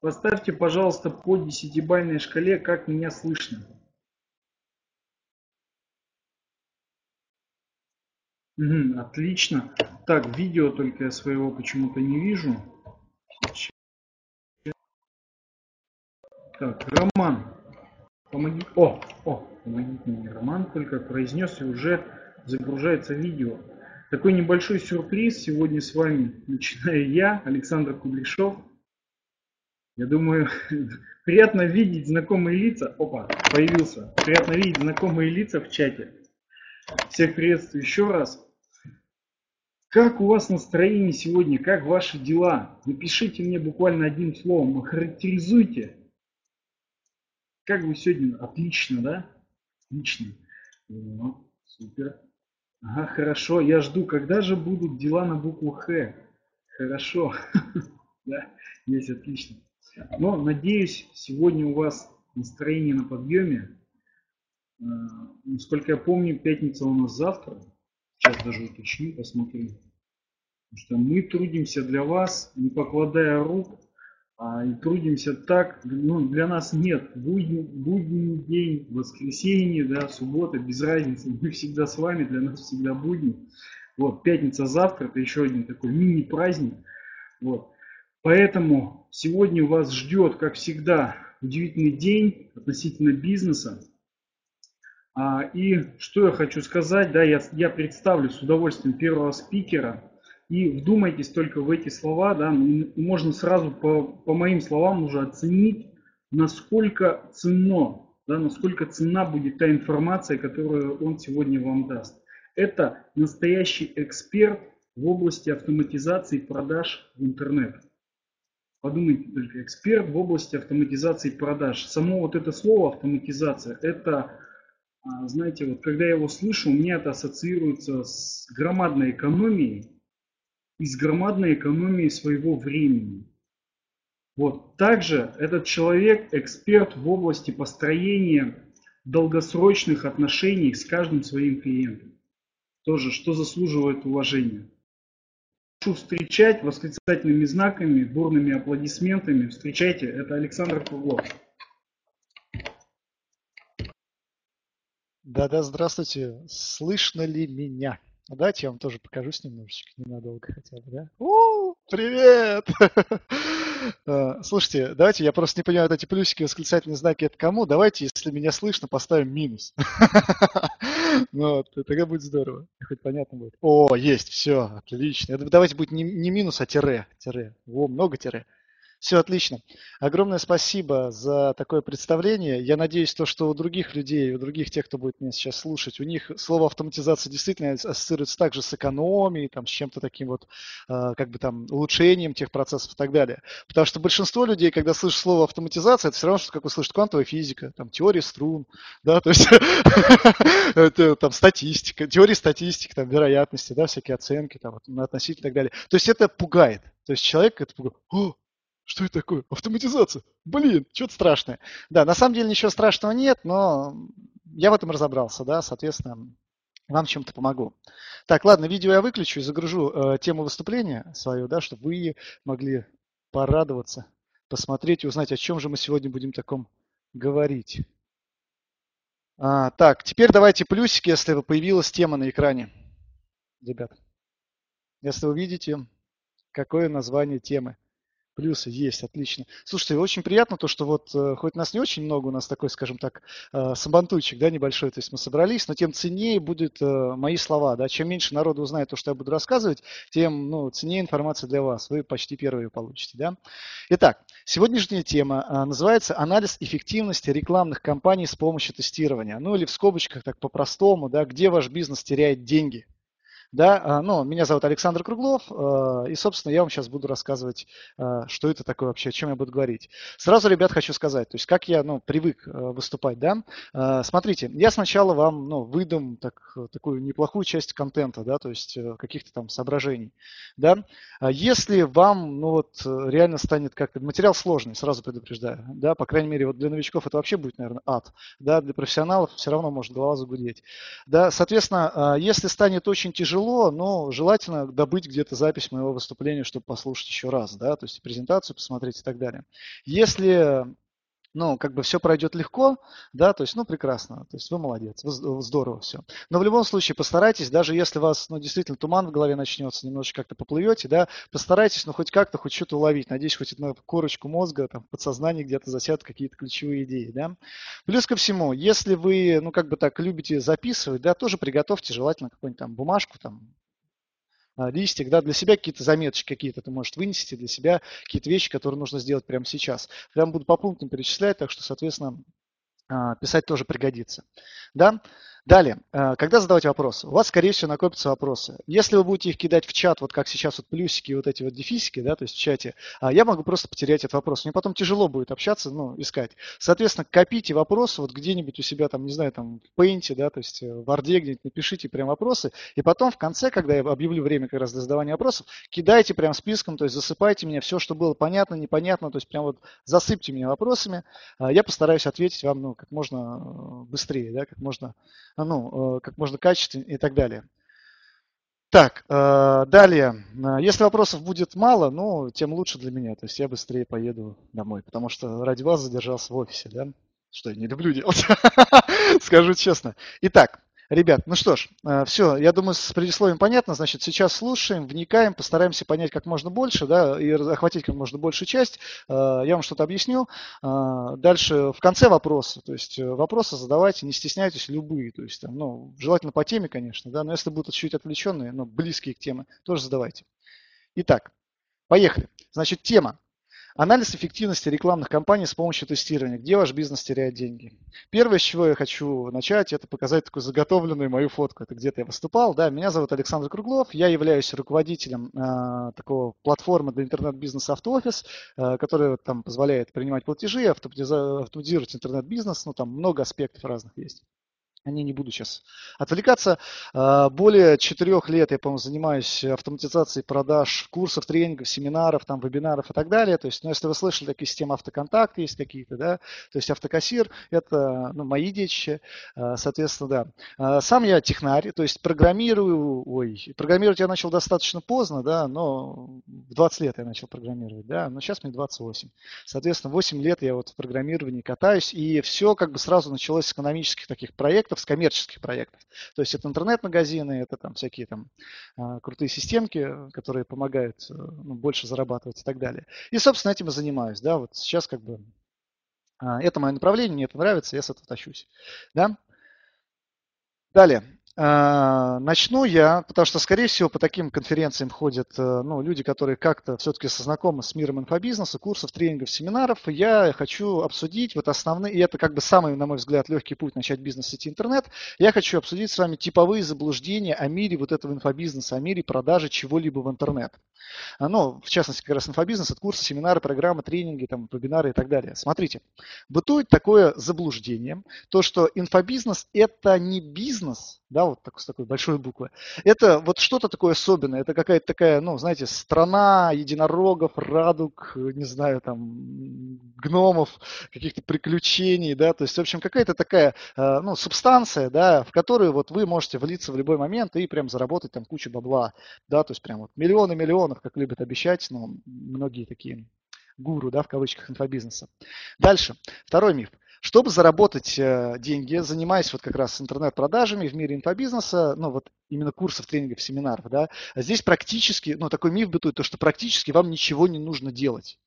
Поставьте, пожалуйста, по десятибальной шкале, как меня слышно. Угу, отлично. Так, видео только я своего почему-то не вижу. Так, Роман, помоги. О, о, помогите мне, Роман только произнес и уже загружается видео. Такой небольшой сюрприз сегодня с вами начинаю я, Александр Кудряшов. Я думаю, приятно видеть знакомые лица. Опа, появился. Приятно видеть знакомые лица в чате. Всех приветствую еще раз. Как у вас настроение сегодня? Как ваши дела? Напишите мне буквально одним словом, охарактеризуйте. Как вы сегодня? Отлично, да? Отлично. Ну, супер. Ага, хорошо. Я жду, когда же будут дела на букву Х. Хорошо. Да, есть отлично. Но надеюсь, сегодня у вас настроение на подъеме. Э, насколько я помню, пятница у нас завтра. Сейчас даже уточню, посмотрю. Потому что мы трудимся для вас, не покладая рук, а и трудимся так. Ну, для нас нет будний, будний день, воскресенье, да, суббота, без разницы. Мы всегда с вами, для нас всегда будни. Вот, пятница завтра, это еще один такой мини-праздник. Вот. Поэтому сегодня вас ждет, как всегда, удивительный день относительно бизнеса. А, и что я хочу сказать, да, я, я представлю с удовольствием первого спикера. И вдумайтесь только в эти слова, да, можно сразу по, по моим словам уже оценить, насколько ценно, да, насколько ценна будет та информация, которую он сегодня вам даст. Это настоящий эксперт в области автоматизации продаж в интернет. Подумайте только, эксперт в области автоматизации продаж. Само вот это слово автоматизация, это, а, знаете, вот когда я его слышу, у меня это ассоциируется с громадной экономией и с громадной экономией своего времени. Вот. Также этот человек эксперт в области построения долгосрочных отношений с каждым своим клиентом. Тоже, что заслуживает уважения. Прошу встречать восклицательными знаками, бурными аплодисментами. Встречайте, это Александр Круглов. Да-да, здравствуйте. Слышно ли меня? Давайте я вам тоже покажусь немножечко, ненадолго хотя бы, да? У, привет! А, слушайте, давайте, я просто не понимаю, вот эти плюсики, восклицательные знаки, это кому? Давайте, если меня слышно, поставим минус. Ну вот, тогда будет здорово. Хоть понятно будет. О, есть, все, отлично. Давайте будет не, минус, а тире. Тире. Во, много тире. Все отлично. Огромное спасибо за такое представление. Я надеюсь, то, что у других людей, у других тех, кто будет меня сейчас слушать, у них слово автоматизация действительно ассоциируется также с экономией, там, с чем-то таким вот, э, как бы там, улучшением тех процессов и так далее. Потому что большинство людей, когда слышат слово автоматизация, это все равно, что как услышат квантовая физика, там, теория струн, да, то есть там, статистика, теория статистики, там, вероятности, да, всякие оценки, там, относительно и так далее. То есть это пугает. То есть человек это пугает. Что это такое? Автоматизация. Блин, что-то страшное. Да, на самом деле ничего страшного нет, но я в этом разобрался, да, соответственно, вам чем-то помогу. Так, ладно, видео я выключу и загружу э, тему выступления свою, да, чтобы вы могли порадоваться, посмотреть и узнать, о чем же мы сегодня будем таком говорить. А, так, теперь давайте плюсики, если появилась тема на экране. Ребят, если вы видите, какое название темы. Плюсы есть, отлично. Слушайте, очень приятно то, что вот э, хоть нас не очень много, у нас такой, скажем так, э, сабантуйчик, да, небольшой, то есть мы собрались, но тем ценнее будут э, мои слова, да. Чем меньше народу узнает то, что я буду рассказывать, тем, ну, ценнее информация для вас. Вы почти первые получите, да. Итак, сегодняшняя тема называется «Анализ эффективности рекламных кампаний с помощью тестирования». Ну, или в скобочках так по-простому, да, где ваш бизнес теряет деньги – да, а, ну, меня зовут Александр Круглов, а, и, собственно, я вам сейчас буду рассказывать, а, что это такое вообще, о чем я буду говорить. Сразу, ребят, хочу сказать, то есть как я, ну, привык выступать, да. Смотрите, я сначала вам, ну, выдам так, такую неплохую часть контента, да, то есть э, каких-то там соображений, да. Если вам, ну, вот, реально станет как-то, материал сложный, сразу предупреждаю, да, по крайней мере, вот для новичков это вообще будет, наверное, ад, да, для профессионалов все равно может голова загудеть, да, соответственно, если станет очень тяжело тяжело, но желательно добыть где-то запись моего выступления, чтобы послушать еще раз, да, то есть презентацию посмотреть и так далее. Если ну, как бы все пройдет легко, да, то есть, ну, прекрасно, то есть вы молодец, здорово все. Но в любом случае постарайтесь, даже если у вас, ну, действительно туман в голове начнется, немножечко как-то поплывете, да, постарайтесь, ну, хоть как-то, хоть что-то уловить. Надеюсь, хоть на корочку мозга, там, в подсознании где-то засядут какие-то ключевые идеи, да. Плюс ко всему, если вы, ну, как бы так любите записывать, да, тоже приготовьте желательно какую-нибудь там бумажку, там, листик, да, для себя какие-то заметочки какие-то ты можешь вынести, для себя какие-то вещи, которые нужно сделать прямо сейчас. Прям буду по пунктам перечислять, так что, соответственно, а, писать тоже пригодится. Да? Далее, э, когда задавать вопросы? У вас, скорее всего, накопятся вопросы. Если вы будете их кидать в чат, вот как сейчас вот плюсики, вот эти вот дефисики, да, то есть в чате, а, я могу просто потерять этот вопрос. Мне потом тяжело будет общаться, ну, искать. Соответственно, копите вопросы вот где-нибудь у себя там, не знаю, там в Paint, да, то есть э, в Word где-нибудь напишите прям вопросы, и потом в конце, когда я объявлю время как раз для задавания вопросов, кидайте прям списком, то есть засыпайте мне все, что было понятно, непонятно, то есть прям вот засыпьте меня вопросами. А, я постараюсь ответить вам, ну, как можно э, быстрее, да, как можно ну, э, как можно качественнее и так далее. Так, э, далее. Э, если вопросов будет мало, ну, тем лучше для меня. То есть я быстрее поеду домой, потому что ради вас задержался в офисе, да? Что я не люблю делать, скажу честно. Итак, Ребят, ну что ж, э, все, я думаю, с предисловием понятно. Значит, сейчас слушаем, вникаем, постараемся понять как можно больше, да, и охватить как можно большую часть. Э, я вам что-то объясню. Э, дальше в конце вопросы, то есть вопросы задавайте, не стесняйтесь, любые, то есть, там, ну, желательно по теме, конечно, да, но если будут чуть отвлеченные, но близкие к теме, тоже задавайте. Итак, поехали. Значит, тема. Анализ эффективности рекламных кампаний с помощью тестирования. Где ваш бизнес теряет деньги? Первое, с чего я хочу начать, это показать такую заготовленную мою фотку. Это где-то я выступал. Да, меня зовут Александр Круглов. Я являюсь руководителем э, такого платформы для интернет-бизнеса Автоофис, э, которая там позволяет принимать платежи, автоматизировать интернет-бизнес. Ну, там много аспектов разных есть они не буду сейчас отвлекаться. А, более четырех лет я, по-моему, занимаюсь автоматизацией продаж курсов, тренингов, семинаров, там, вебинаров и так далее. То есть, ну, если вы слышали, такие системы автоконтакт есть какие-то, да, то есть автокассир, это ну, мои детища, а, соответственно, да. А, сам я технарь, то есть программирую, ой, программировать я начал достаточно поздно, да, но в 20 лет я начал программировать, да, но сейчас мне 28. Соответственно, 8 лет я вот в программировании катаюсь, и все как бы сразу началось с экономических таких проектов, проектов, с коммерческих проектов. То есть это интернет-магазины, это там всякие там а, крутые системки, которые помогают э, ну, больше зарабатывать и так далее. И, собственно, этим и занимаюсь. Да, вот сейчас как бы а, это мое направление, мне это нравится, я с этого тащусь. Да? Далее. А, начну я, потому что, скорее всего, по таким конференциям ходят э, ну, люди, которые как-то все-таки знакомы с миром инфобизнеса, курсов, тренингов, семинаров. Я хочу обсудить вот основные, и это как бы самый, на мой взгляд, легкий путь начать бизнес в сети интернет. Я хочу обсудить с вами типовые заблуждения о мире вот этого инфобизнеса, о мире продажи чего-либо в интернет. А, ну, в частности, как раз инфобизнес, это курсы, семинары, программы, тренинги, там, вебинары и так далее. Смотрите, бытует такое заблуждение, то, что инфобизнес – это не бизнес, да, вот так, с такой большой буквы. Это вот что-то такое особенное, это какая-то такая, ну, знаете, страна единорогов, радуг, не знаю, там, гномов, каких-то приключений, да, то есть, в общем, какая-то такая, э, ну, субстанция, да, в которую вот вы можете влиться в любой момент и прям заработать там кучу бабла, да, то есть прям вот миллионы миллионов, как любят обещать, но многие такие гуру, да, в кавычках инфобизнеса. Дальше, второй миф. Чтобы заработать э, деньги, занимаясь вот как раз интернет-продажами в мире инфобизнеса, ну вот именно курсов, тренингов, семинаров, да, здесь практически, ну такой миф бытует, то что практически вам ничего не нужно делать.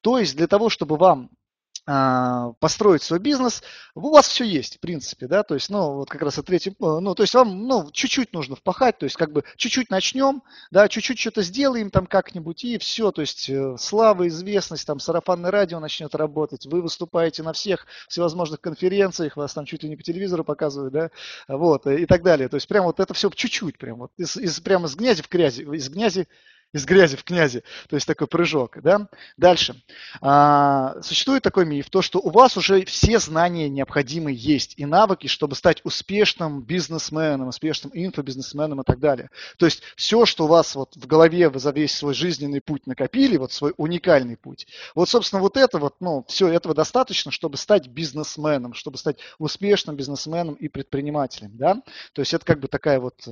То есть для того, чтобы вам а, построить свой бизнес, у вас все есть, в принципе, да, то есть, ну, вот как раз о третьем, э, ну, то есть вам, ну, чуть-чуть нужно впахать, то есть, как бы, чуть-чуть начнем, да, чуть-чуть что-то сделаем там как-нибудь, и все, то есть, э, слава, известность, там, сарафанное радио начнет работать, вы выступаете на всех всевозможных конференциях, вас там чуть ли не по телевизору показывают, да, вот, и так далее, то есть, прям вот это все чуть-чуть, прям вот, из, из, прямо из грязи в грязи, из грязи из грязи в князи, то есть такой прыжок. Да? Дальше. А, существует такой миф, то, что у вас уже все знания необходимые есть и навыки, чтобы стать успешным бизнесменом, успешным инфобизнесменом и так далее. То есть все, что у вас вот в голове вы за весь свой жизненный путь накопили, вот свой уникальный путь, вот, собственно, вот это вот, ну, все этого достаточно, чтобы стать бизнесменом, чтобы стать успешным бизнесменом и предпринимателем, да. То есть это как бы такая вот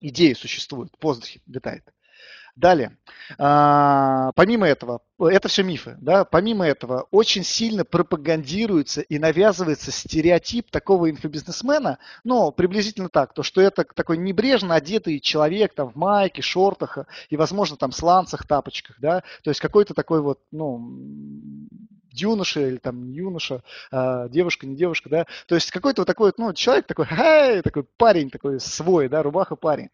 идея существует, в воздухе летает. Далее, а, помимо этого, это все мифы, да, помимо этого очень сильно пропагандируется и навязывается стереотип такого инфобизнесмена, но приблизительно так, то что это такой небрежно одетый человек там в майке, шортах и, возможно, там сланцах, тапочках, да, то есть какой-то такой вот, ну, юноша или там юноша, а, девушка, не девушка, да, то есть какой-то вот такой, ну, человек такой, хай, такой парень такой свой, да, рубаха парень.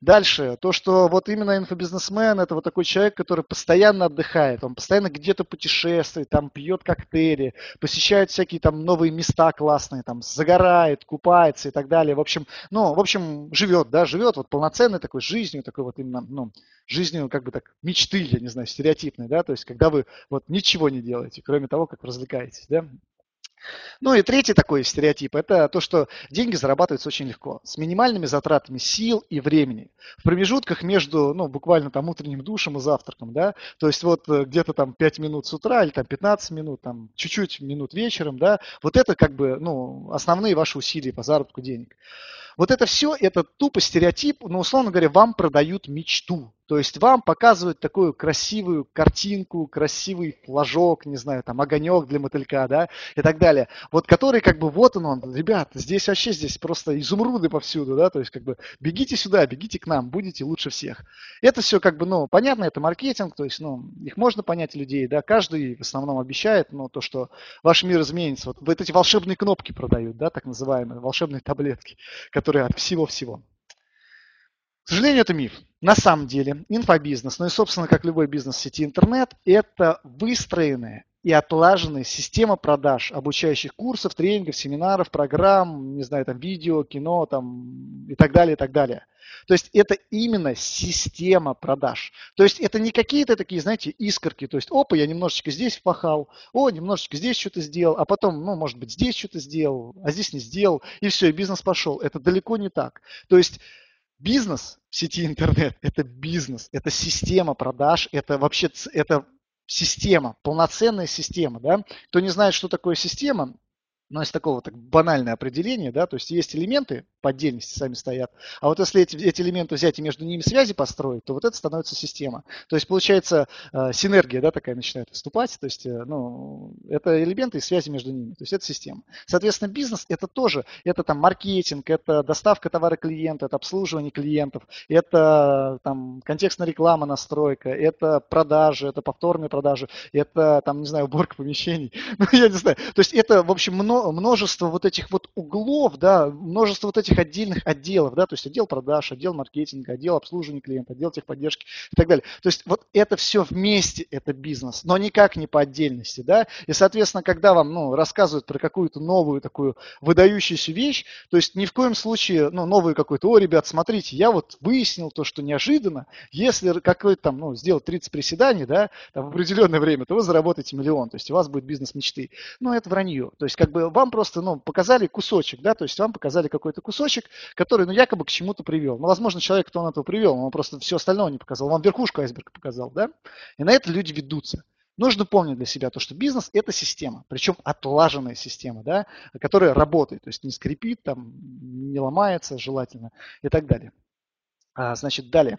Дальше, то, что вот именно инфобизнесмен, это вот такой человек, который постоянно отдыхает, он постоянно где-то путешествует, там пьет коктейли, посещает всякие там новые места классные, там загорает, купается и так далее. В общем, ну, в общем, живет, да, живет вот полноценной такой жизнью, такой вот именно, ну, жизнью как бы так мечты, я не знаю, стереотипной, да, то есть когда вы вот ничего не делаете, кроме того, как развлекаетесь, да. Ну и третий такой стереотип – это то, что деньги зарабатываются очень легко, с минимальными затратами сил и времени. В промежутках между, ну, буквально там утренним душем и завтраком, да, то есть вот э, где-то там 5 минут с утра или там 15 минут, там чуть-чуть минут вечером, да, вот это как бы, ну, основные ваши усилия по заработку денег. Вот это все, это тупо стереотип, но, условно говоря, вам продают мечту. То есть вам показывают такую красивую картинку, красивый флажок, не знаю, там огонек для мотылька, да, и так далее. Вот который как бы вот он, он, ребят, здесь вообще здесь просто изумруды повсюду, да, то есть как бы бегите сюда, бегите к нам, будете лучше всех. Это все как бы, ну, понятно, это маркетинг, то есть, ну, их можно понять людей, да, каждый в основном обещает, но то, что ваш мир изменится. Вот, вот эти волшебные кнопки продают, да, так называемые, волшебные таблетки, которые от всего-всего. К сожалению, это миф. На самом деле, инфобизнес, ну и, собственно, как любой бизнес сети интернет, это выстроенная и отлаженная система продаж, обучающих курсов, тренингов, семинаров, программ, не знаю, там, видео, кино, там, и так далее, и так далее. То есть это именно система продаж. То есть это не какие-то такие, знаете, искорки. То есть, опа, я немножечко здесь впахал, о, немножечко здесь что-то сделал, а потом, ну, может быть, здесь что-то сделал, а здесь не сделал, и все, и бизнес пошел. Это далеко не так. То есть Бизнес в сети интернет – это бизнес, это система продаж, это вообще это система, полноценная система. Да? Кто не знает, что такое система, но из такого так банальное определение, да, то есть есть элементы по отдельности сами стоят, а вот если эти, эти элементы взять и между ними связи построить, то вот это становится система. То есть получается э, синергия, да, такая начинает выступать, то есть, э, ну, это элементы и связи между ними, то есть это система. Соответственно, бизнес это тоже, это там маркетинг, это доставка товара клиента, это обслуживание клиентов, это там контекстная реклама, настройка, это продажи, это повторные продажи, это там, не знаю, уборка помещений, ну, я не знаю. То есть это, в общем, много множество вот этих вот углов, да, множество вот этих отдельных отделов, да, то есть отдел продаж, отдел маркетинга, отдел обслуживания клиента, отдел техподдержки и так далее. То есть вот это все вместе, это бизнес, но никак не по отдельности, да, и, соответственно, когда вам, ну, рассказывают про какую-то новую такую выдающуюся вещь, то есть ни в коем случае, ну, новую какую-то, о, ребят, смотрите, я вот выяснил то, что неожиданно, если какой-то там, ну, сделать 30 приседаний, да, там, в определенное время, то вы заработаете миллион, то есть у вас будет бизнес мечты. Но это вранье. То есть как бы вам просто ну, показали кусочек, да, то есть вам показали какой-то кусочек, который, ну, якобы к чему-то привел. Ну, возможно, человек, кто он этого привел, он просто все остальное не показал, вам верхушку айсберга показал, да, и на это люди ведутся. Нужно помнить для себя то, что бизнес – это система, причем отлаженная система, да, которая работает, то есть не скрипит, там, не ломается желательно и так далее. А, значит, далее.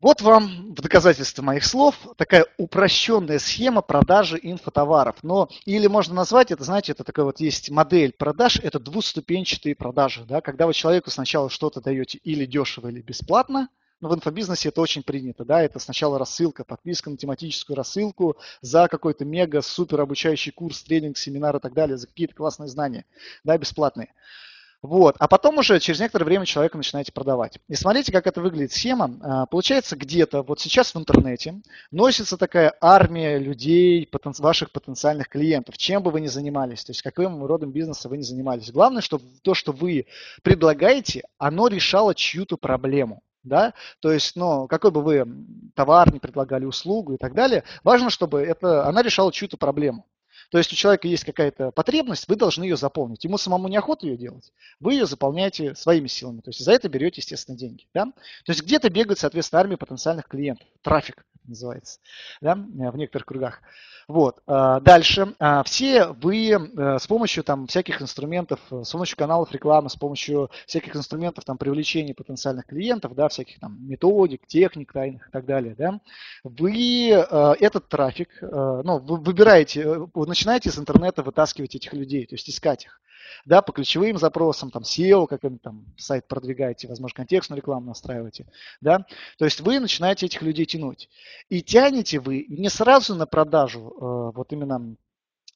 Вот вам в доказательство моих слов такая упрощенная схема продажи инфотоваров. Но или можно назвать это, знаете, это такая вот есть модель продаж, это двуступенчатые продажи. Да, когда вы человеку сначала что-то даете или дешево, или бесплатно, но в инфобизнесе это очень принято, да, это сначала рассылка, подписка на тематическую рассылку за какой-то мега супер обучающий курс, тренинг, семинар и так далее, за какие-то классные знания, да, бесплатные. Вот. А потом уже через некоторое время человеку начинаете продавать. И смотрите, как это выглядит схема. А, получается, где-то вот сейчас в интернете носится такая армия людей, потен... ваших потенциальных клиентов, чем бы вы ни занимались, то есть каким родом бизнеса вы ни занимались. Главное, чтобы то, что вы предлагаете, оно решало чью-то проблему. Да? То есть, ну, какой бы вы товар не предлагали, услугу и так далее, важно, чтобы это, она решала чью-то проблему. То есть у человека есть какая-то потребность, вы должны ее заполнить. Ему самому неохота ее делать, вы ее заполняете своими силами. То есть за это берете, естественно, деньги. Да? То есть где-то бегает, соответственно, армия потенциальных клиентов, трафик называется, да, в некоторых кругах. Вот. А, дальше. А, все вы э, с помощью там, всяких инструментов, э, с помощью каналов рекламы, с помощью всяких инструментов там, привлечения потенциальных клиентов, да, всяких там методик, техник тайных и так далее, да, вы э, этот трафик, ну, вы выбираете, вы начинаете из интернета вытаскивать этих людей, то есть искать их да, по ключевым запросам, там, SEO, как там сайт продвигаете, возможно, контекстную рекламу настраиваете, да, то есть вы начинаете этих людей тянуть. И тянете вы не сразу на продажу, э, вот именно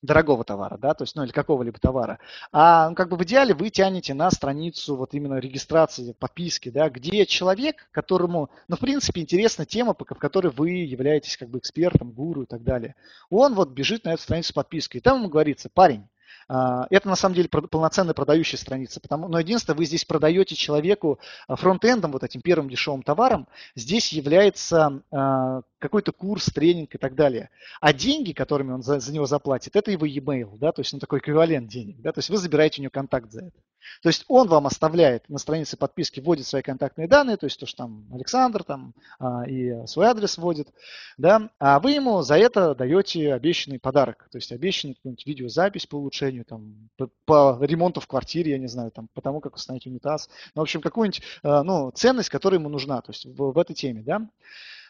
дорогого товара, да, то есть, ну, или какого-либо товара, а ну, как бы в идеале вы тянете на страницу вот именно регистрации, подписки, да, где человек, которому, ну, в принципе, интересна тема, в которой вы являетесь как бы экспертом, гуру и так далее, он вот бежит на эту страницу подписки, и там ему говорится, парень, это на самом деле полноценная продающая страница, потому, но единственное, вы здесь продаете человеку а, фронтендом, вот этим первым дешевым товаром, здесь является а, какой-то курс, тренинг и так далее. А деньги, которыми он за, за него заплатит, это его e-mail, да, то есть он такой эквивалент денег, да, то есть вы забираете у него контакт за это. То есть он вам оставляет на странице подписки, вводит свои контактные данные, то есть то, что там Александр там а, и свой адрес вводит, да, а вы ему за это даете обещанный подарок, то есть обещанный какую-нибудь видеозапись по улучшению, там, по, по ремонту в квартире, я не знаю, там, по тому, как установить унитаз, ну, в общем, какую-нибудь, а, ну, ценность, которая ему нужна, то есть в, в этой теме, да.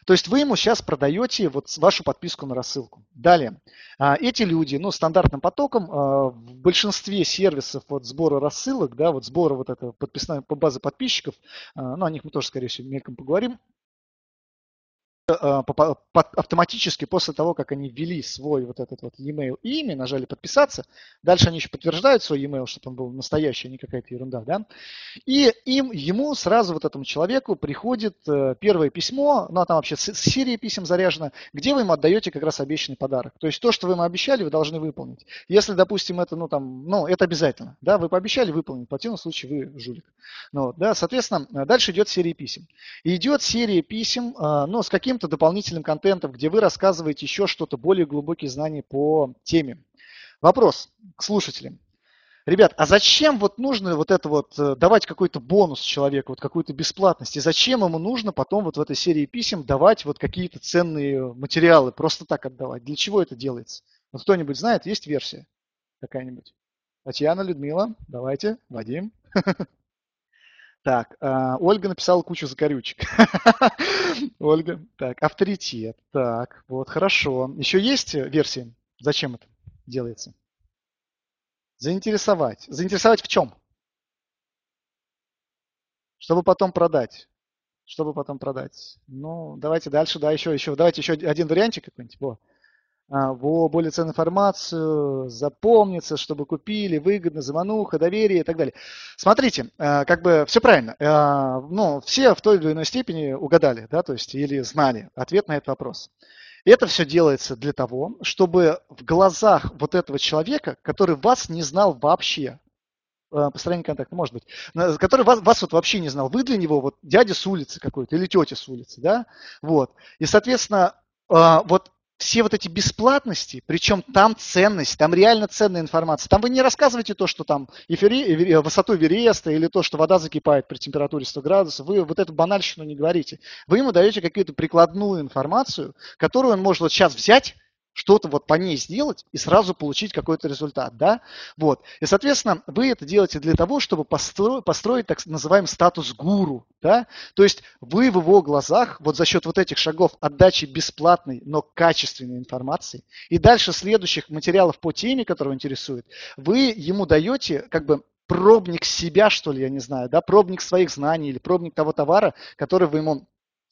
То есть вы ему сейчас продаете вот вашу подписку на рассылку. Далее. А, эти люди, ну, стандартным потоком а, в большинстве сервисов вот сбора рассылок, да, вот сбора вот этого подписной по базе подписчиков, а, ну, о них мы тоже, скорее всего, мельком поговорим, автоматически после того, как они ввели свой вот этот вот e-mail имя, нажали подписаться, дальше они еще подтверждают свой e-mail, чтобы он был настоящий, а не какая-то ерунда, да, и им, ему сразу вот этому человеку приходит э, первое письмо, ну, а там вообще серия писем заряжена, где вы ему отдаете как раз обещанный подарок. То есть то, что вы ему обещали, вы должны выполнить. Если, допустим, это, ну, там, ну, это обязательно, да, вы пообещали выполнить, в противном случае вы жулик. Ну, да, соответственно, дальше идет серия писем. И идет серия писем, э, ну, с каким каким-то дополнительным контентом, где вы рассказываете еще что-то, более глубокие знания по теме. Вопрос к слушателям. Ребят, а зачем вот нужно вот это вот э, давать какой-то бонус человеку, вот какую-то бесплатность? И зачем ему нужно потом вот в этой серии писем давать вот какие-то ценные материалы, просто так отдавать? Для чего это делается? Вот кто-нибудь знает, есть версия какая-нибудь? Татьяна, Людмила, давайте, Вадим. Так, э, Ольга написала кучу закорючек. Ольга, так, авторитет. Так, вот, хорошо. Еще есть версии? Зачем это делается? Заинтересовать. Заинтересовать в чем? Чтобы потом продать. Чтобы потом продать. Ну, давайте дальше, да, еще, еще, давайте еще один вариантик какой-нибудь. А, во более ценную информацию, запомнится, чтобы купили, выгодно, замануха, доверие и так далее. Смотрите, а, как бы все правильно. А, ну, все в той или иной степени угадали, да, то есть или знали ответ на этот вопрос. Это все делается для того, чтобы в глазах вот этого человека, который вас не знал вообще, построение контакта, может быть, который вас, вас вот вообще не знал, вы для него вот дядя с улицы какой-то или тетя с улицы, да, вот, и, соответственно, вот все вот эти бесплатности, причем там ценность, там реально ценная информация. Там вы не рассказываете то, что там эфири, высоту Вереста или то, что вода закипает при температуре 100 градусов. Вы вот эту банальщину не говорите. Вы ему даете какую-то прикладную информацию, которую он может вот сейчас взять что-то вот по ней сделать и сразу получить какой-то результат, да, вот. И, соответственно, вы это делаете для того, чтобы построить, построить так называемый статус гуру, да, то есть вы в его глазах вот за счет вот этих шагов отдачи бесплатной, но качественной информации и дальше следующих материалов по теме, которого интересует, вы ему даете как бы пробник себя, что ли, я не знаю, да, пробник своих знаний или пробник того товара, который вы ему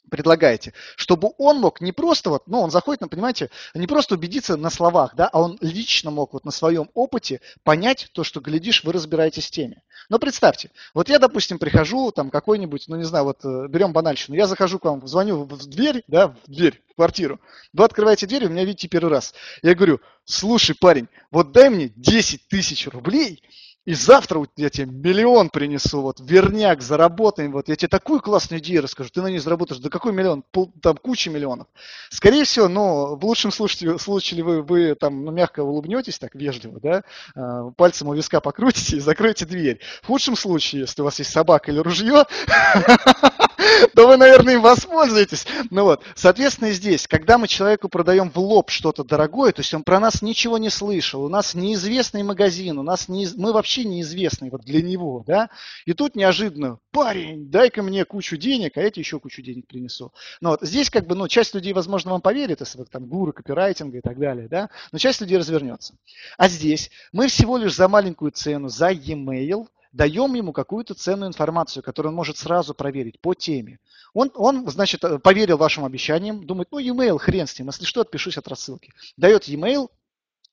предлагаете, чтобы он мог не просто вот, ну, он заходит, ну, понимаете, не просто убедиться на словах, да, а он лично мог вот на своем опыте понять то, что, глядишь, вы разбираетесь в теме. Но представьте, вот я, допустим, прихожу, там, какой-нибудь, ну, не знаю, вот э, берем банальщину, я захожу к вам, звоню в дверь, да, в дверь, в квартиру, вы открываете дверь, вы меня видите первый раз. Я говорю, слушай, парень, вот дай мне 10 тысяч рублей, и завтра я тебе миллион принесу, вот верняк, заработаем, вот я тебе такую классную идею расскажу, ты на ней заработаешь, да какой миллион, Пол, там куча миллионов. Скорее всего, ну, в лучшем случае, случае вы, вы там ну, мягко улыбнетесь, так вежливо, да, а, пальцем у виска покрутите и закроете дверь. В худшем случае, если у вас есть собака или ружье, то вы, наверное, им воспользуетесь. Ну вот, соответственно, здесь, когда мы человеку продаем в лоб что-то дорогое, то есть он про нас ничего не слышал, у нас неизвестный магазин, у нас не, мы вообще неизвестный вот для него, да, и тут неожиданно, парень, дай-ка мне кучу денег, а я тебе еще кучу денег принесу. Ну вот, здесь как бы, ну, часть людей, возможно, вам поверит, если вы там гуру копирайтинга и так далее, да, но часть людей развернется. А здесь мы всего лишь за маленькую цену, за e-mail – даем ему какую-то ценную информацию, которую он может сразу проверить по теме. Он, он, значит, э, поверил вашим обещаниям, думает, ну, e-mail, хрен с ним, если что, отпишусь от рассылки. Дает e-mail,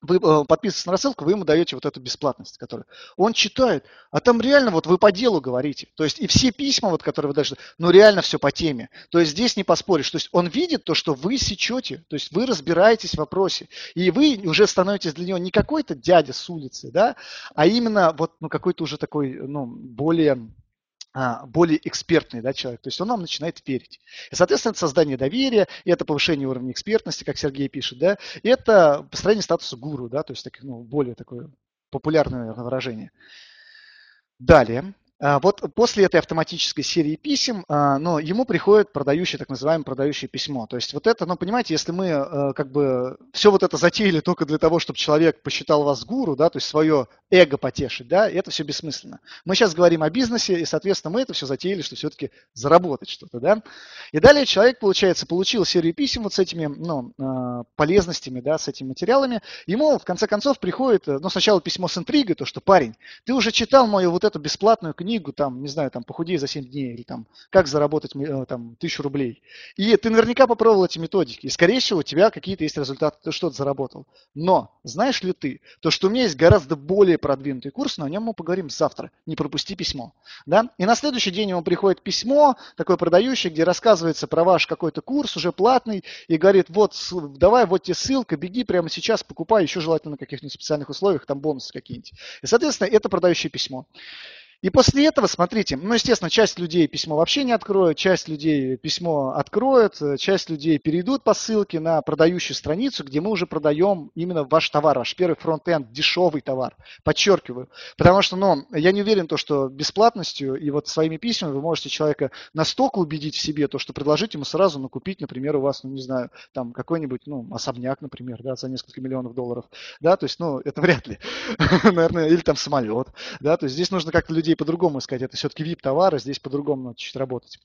вы э, подписываетесь на рассылку, вы ему даете вот эту бесплатность, которую он читает, а там реально вот вы по делу говорите. То есть и все письма, вот, которые вы дальше, ну реально все по теме. То есть здесь не поспоришь. То есть он видит то, что вы сечете, то есть вы разбираетесь в вопросе. И вы уже становитесь для него не какой-то дядя с улицы, да, а именно вот ну, какой-то уже такой, ну, более более экспертный да, человек. То есть он нам начинает верить. И, соответственно, это создание доверия, и это повышение уровня экспертности, как Сергей пишет, да, и это построение статуса гуру, да, то есть так, ну, более такое популярное выражение. Далее, а, вот после этой автоматической серии писем, а, но ему приходит продающее, так называемое продающее письмо. То есть вот это, ну, понимаете, если мы э, как бы все вот это затеяли только для того, чтобы человек посчитал вас гуру, да, то есть свое эго потешить, да, это все бессмысленно. Мы сейчас говорим о бизнесе, и, соответственно, мы это все затеяли, что все-таки заработать что-то, да. И далее человек, получается, получил серию писем вот с этими, ну, э, полезностями, да, с этими материалами. Ему, в конце концов, приходит, э, ну, сначала письмо с интригой, то, что, парень, ты уже читал мою вот эту бесплатную книгу, книгу, там, не знаю, там, похудей за 7 дней, или там, как заработать э, там, тысячу рублей. И ты наверняка попробовал эти методики, и, скорее всего, у тебя какие-то есть результаты, ты что-то заработал. Но, знаешь ли ты, то, что у меня есть гораздо более продвинутый курс, но о нем мы поговорим завтра, не пропусти письмо. Да? И на следующий день ему приходит письмо, такое продающее, где рассказывается про ваш какой-то курс, уже платный, и говорит, вот, давай, вот тебе ссылка, беги прямо сейчас, покупай, еще желательно на каких-нибудь специальных условиях, там бонусы какие-нибудь. И, соответственно, это продающее письмо. И после этого, смотрите, ну, естественно, часть людей письмо вообще не откроет, часть людей письмо откроет, часть людей перейдут по ссылке на продающую страницу, где мы уже продаем именно ваш товар, ваш первый фронт-энд, дешевый товар. Подчеркиваю. Потому что, ну, я не уверен, то, что бесплатностью и вот своими письмами вы можете человека настолько убедить в себе, то, что предложить ему сразу накупить, например, у вас, ну, не знаю, там какой-нибудь, ну, особняк, например, да, за несколько миллионов долларов. Да, то есть, ну, это вряд ли. Наверное, или там самолет. Да, то есть здесь нужно как-то людей людей по-другому искать. Это все-таки VIP-товары, здесь по-другому надо чуть работать.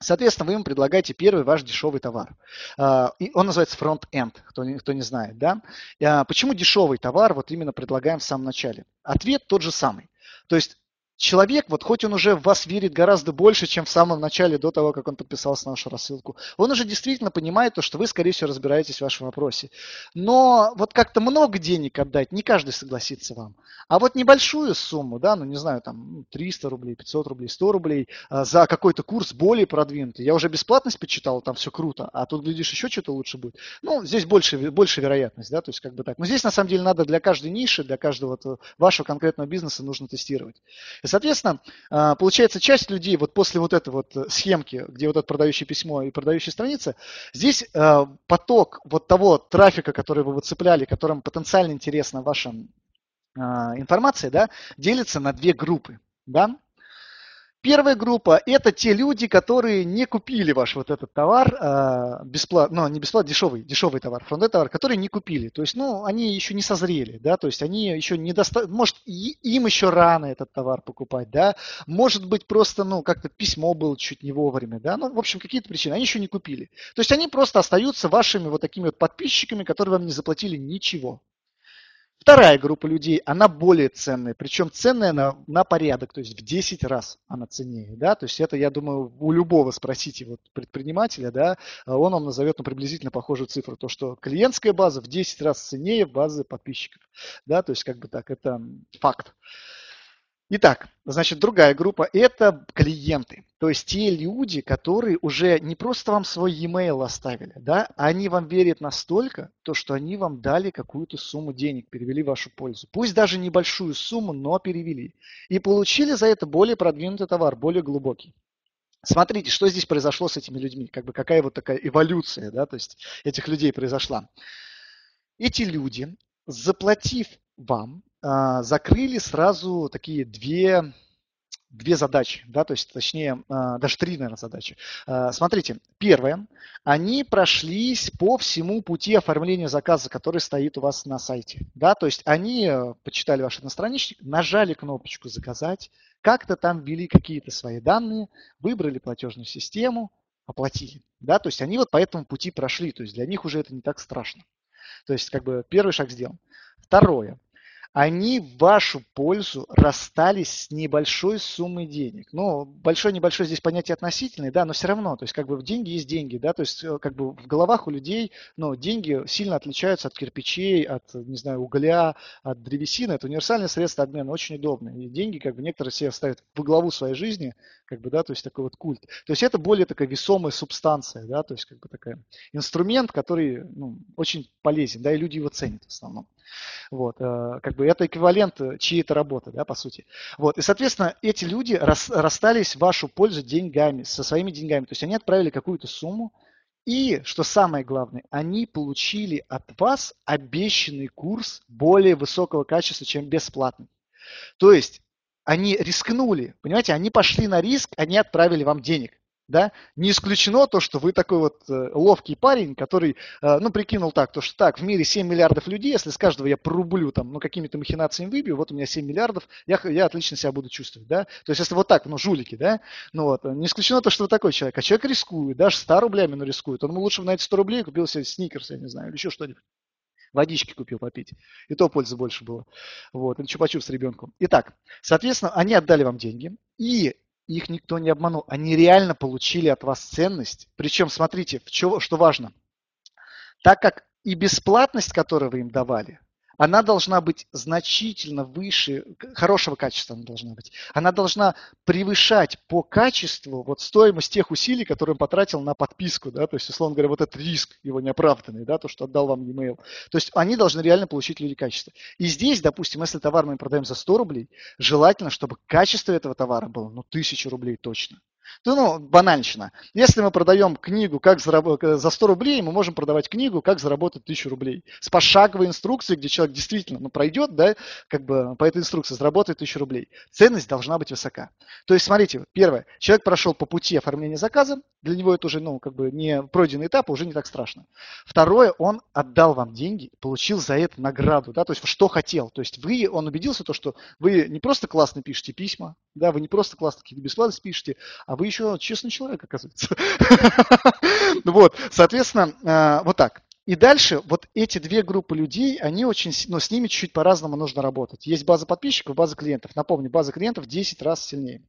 Соответственно, вы ему предлагаете первый ваш дешевый товар. А, он называется front-end, кто не, кто не знает. Да? А, почему дешевый товар вот именно предлагаем в самом начале? Ответ тот же самый. То есть человек, вот хоть он уже в вас верит гораздо больше, чем в самом начале, до того, как он подписался на нашу рассылку, он уже действительно понимает то, что вы, скорее всего, разбираетесь в вашем вопросе. Но вот как-то много денег отдать, не каждый согласится вам. А вот небольшую сумму, да, ну не знаю, там 300 рублей, 500 рублей, 100 рублей а, за какой-то курс более продвинутый. Я уже бесплатность почитал, там все круто, а тут, глядишь, еще что-то лучше будет. Ну, здесь больше, больше вероятность, да, то есть как бы так. Но здесь, на самом деле, надо для каждой ниши, для каждого вашего конкретного бизнеса нужно тестировать. И, соответственно, а, получается, часть людей вот после вот этой вот э, схемки, где вот это продающее письмо и продающая страница, здесь а, поток вот того трафика, который вы выцепляли, которым потенциально интересна ваша а, информация, да, делится на две группы. Да? Первая группа – это те люди, которые не купили ваш вот этот товар э, бесплатно, ну, не бесплатно, дешевый, дешевый товар, фронтенд товар, которые не купили. То есть, ну, они еще не созрели, да, то есть они еще не достаточно, может, им еще рано этот товар покупать, да, может быть, просто, ну, как-то письмо было чуть не вовремя, да, ну, в общем, какие-то причины, они еще не купили. То есть они просто остаются вашими вот такими вот подписчиками, которые вам не заплатили ничего. Вторая группа людей, она более ценная, причем ценная на, на порядок, то есть в 10 раз она ценнее. Да? То есть это, я думаю, у любого спросите вот предпринимателя, да, он вам назовет ну, приблизительно похожую цифру, то что клиентская база в 10 раз ценнее базы подписчиков. Да? То есть как бы так, это факт. Итак, значит, другая группа – это клиенты. То есть те люди, которые уже не просто вам свой e-mail оставили, да, они вам верят настолько, то, что они вам дали какую-то сумму денег, перевели в вашу пользу. Пусть даже небольшую сумму, но перевели. И получили за это более продвинутый товар, более глубокий. Смотрите, что здесь произошло с этими людьми, как бы какая вот такая эволюция, да, то есть этих людей произошла. Эти люди, заплатив вам, закрыли сразу такие две, две задачи, да, то есть, точнее, а, даже три, наверное, задачи. А, смотрите, первое, они прошлись по всему пути оформления заказа, который стоит у вас на сайте, да, то есть они э, почитали ваш иностраничник, нажали кнопочку «Заказать», как-то там ввели какие-то свои данные, выбрали платежную систему, оплатили, да, то есть они вот по этому пути прошли, то есть для них уже это не так страшно. То есть как бы первый шаг сделан. Второе они в вашу пользу расстались с небольшой суммой денег. Ну, большой-небольшой здесь понятие относительное, да, но все равно, то есть как бы деньги есть деньги, да, то есть э, как бы в головах у людей, ну, деньги сильно отличаются от кирпичей, от, не знаю, угля, от древесины. Это универсальное средство обмена, очень удобно. И деньги, как бы некоторые себе ставят в главу своей жизни, как бы, да, то есть такой вот культ. То есть это более такая весомая субстанция, да, то есть как бы такой инструмент, который ну, очень полезен, да, и люди его ценят в основном. Вот, э, как бы это эквивалент чьей-то работы, да, по сути. Вот, и, соответственно, эти люди рас, расстались в вашу пользу деньгами, со своими деньгами. То есть они отправили какую-то сумму, и, что самое главное, они получили от вас обещанный курс более высокого качества, чем бесплатный. То есть они рискнули, понимаете, они пошли на риск, они отправили вам денег да, не исключено то, что вы такой вот э, ловкий парень, который, э, ну, прикинул так, то, что так, в мире 7 миллиардов людей, если с каждого я порублю там, ну, какими-то махинациями выбью, вот у меня 7 миллиардов, я, я отлично себя буду чувствовать, да, то есть если вот так, ну, жулики, да, ну, вот, не исключено то, что вы такой человек, а человек рискует, даже 100 рублями, но рискует, он лучше на эти 100 рублей купил себе сникерс, я не знаю, или еще что-нибудь водички купил попить. И то пользы больше было. Вот, или чупа с ребенком. Итак, соответственно, они отдали вам деньги, и их никто не обманул. Они реально получили от вас ценность. Причем, смотрите, в чё, что важно. Так как и бесплатность, которую вы им давали, она должна быть значительно выше, хорошего качества она должна быть. Она должна превышать по качеству вот стоимость тех усилий, которые он потратил на подписку, да, то есть, условно говоря, вот этот риск его неоправданный, да, то, что отдал вам e-mail. То есть они должны реально получить люди качество. И здесь, допустим, если товар мы продаем за 100 рублей, желательно, чтобы качество этого товара было, ну, 1000 рублей точно. Ну, банальщина. Если мы продаем книгу как зараб... за 100 рублей, мы можем продавать книгу как заработать 1000 рублей. С пошаговой инструкцией, где человек действительно ну, пройдет, да, как бы по этой инструкции заработает 1000 рублей. Ценность должна быть высока. То есть, смотрите, первое, человек прошел по пути оформления заказа, для него это уже, ну, как бы не пройденный этап, уже не так страшно. Второе, он отдал вам деньги, получил за это награду, да, то есть что хотел. То есть вы, он убедился, то, что вы не просто классно пишете письма, да, вы не просто классно какие-то бесплатности пишете, а вы еще честный человек, оказывается. Вот, соответственно, э, вот так. И дальше вот эти две группы людей, они очень, но ну, с ними чуть-чуть по-разному нужно работать. Есть база подписчиков, база клиентов. Напомню, база клиентов 10 раз сильнее.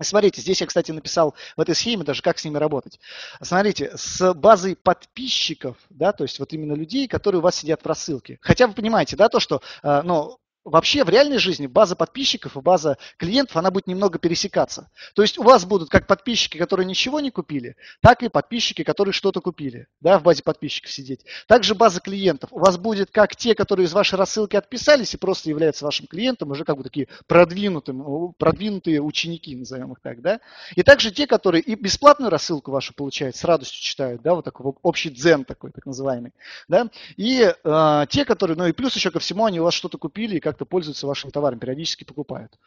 Смотрите, здесь я, кстати, написал в этой схеме даже, как с ними работать. Смотрите, с базой подписчиков, да, то есть вот именно людей, которые у вас сидят в рассылке. Хотя вы понимаете, да, то, что, э, ну, вообще в реальной жизни база подписчиков и база клиентов, она будет немного пересекаться. То есть у вас будут как подписчики, которые ничего не купили, так и подписчики, которые что-то купили, да, в базе подписчиков сидеть. Также база клиентов. У вас будет как те, которые из вашей рассылки отписались и просто являются вашим клиентом, уже как бы такие продвинутым, продвинутые ученики, назовем их так, да. И также те, которые и бесплатную рассылку вашу получают, с радостью читают, да, вот такой общий дзен такой, так называемый, да. И э, те, которые, ну и плюс еще ко всему, они у вас что-то купили и как как-то пользуются вашим товаром, периодически покупают.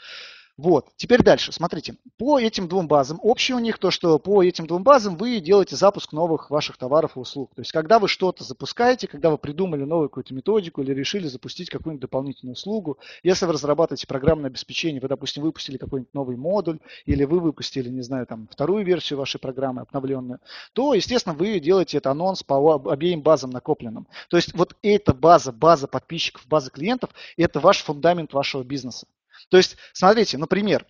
Вот, теперь дальше, смотрите, по этим двум базам, общее у них то, что по этим двум базам вы делаете запуск новых ваших товаров и услуг. То есть, когда вы что-то запускаете, когда вы придумали новую какую-то методику или решили запустить какую-нибудь дополнительную услугу, если вы разрабатываете программное обеспечение, вы, допустим, выпустили какой-нибудь новый модуль, или вы выпустили, не знаю, там, вторую версию вашей программы, обновленную, то, естественно, вы делаете это анонс по обеим базам накопленным. То есть, вот эта база, база подписчиков, база клиентов, это ваш фундамент вашего бизнеса. То есть, смотрите, например,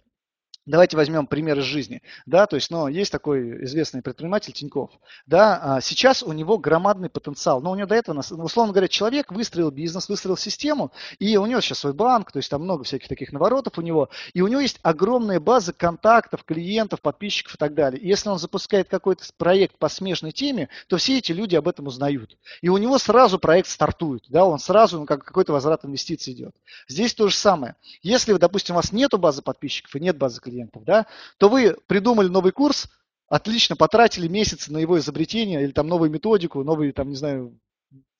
Давайте возьмем пример из жизни. Да, то есть, ну, есть такой известный предприниматель Тиньков. Да, а сейчас у него громадный потенциал. Но у него до этого, условно говоря, человек выстроил бизнес, выстроил систему, и у него сейчас свой банк, то есть там много всяких таких наворотов у него, и у него есть огромная база контактов, клиентов, подписчиков и так далее. И если он запускает какой-то проект по смежной теме, то все эти люди об этом узнают. И у него сразу проект стартует, да, он сразу, ну, как какой-то возврат инвестиций идет. Здесь то же самое. Если, допустим, у вас нет базы подписчиков и нет базы клиентов, клиентов, да, то вы придумали новый курс, отлично потратили месяц на его изобретение или там новую методику, новый, там, не знаю,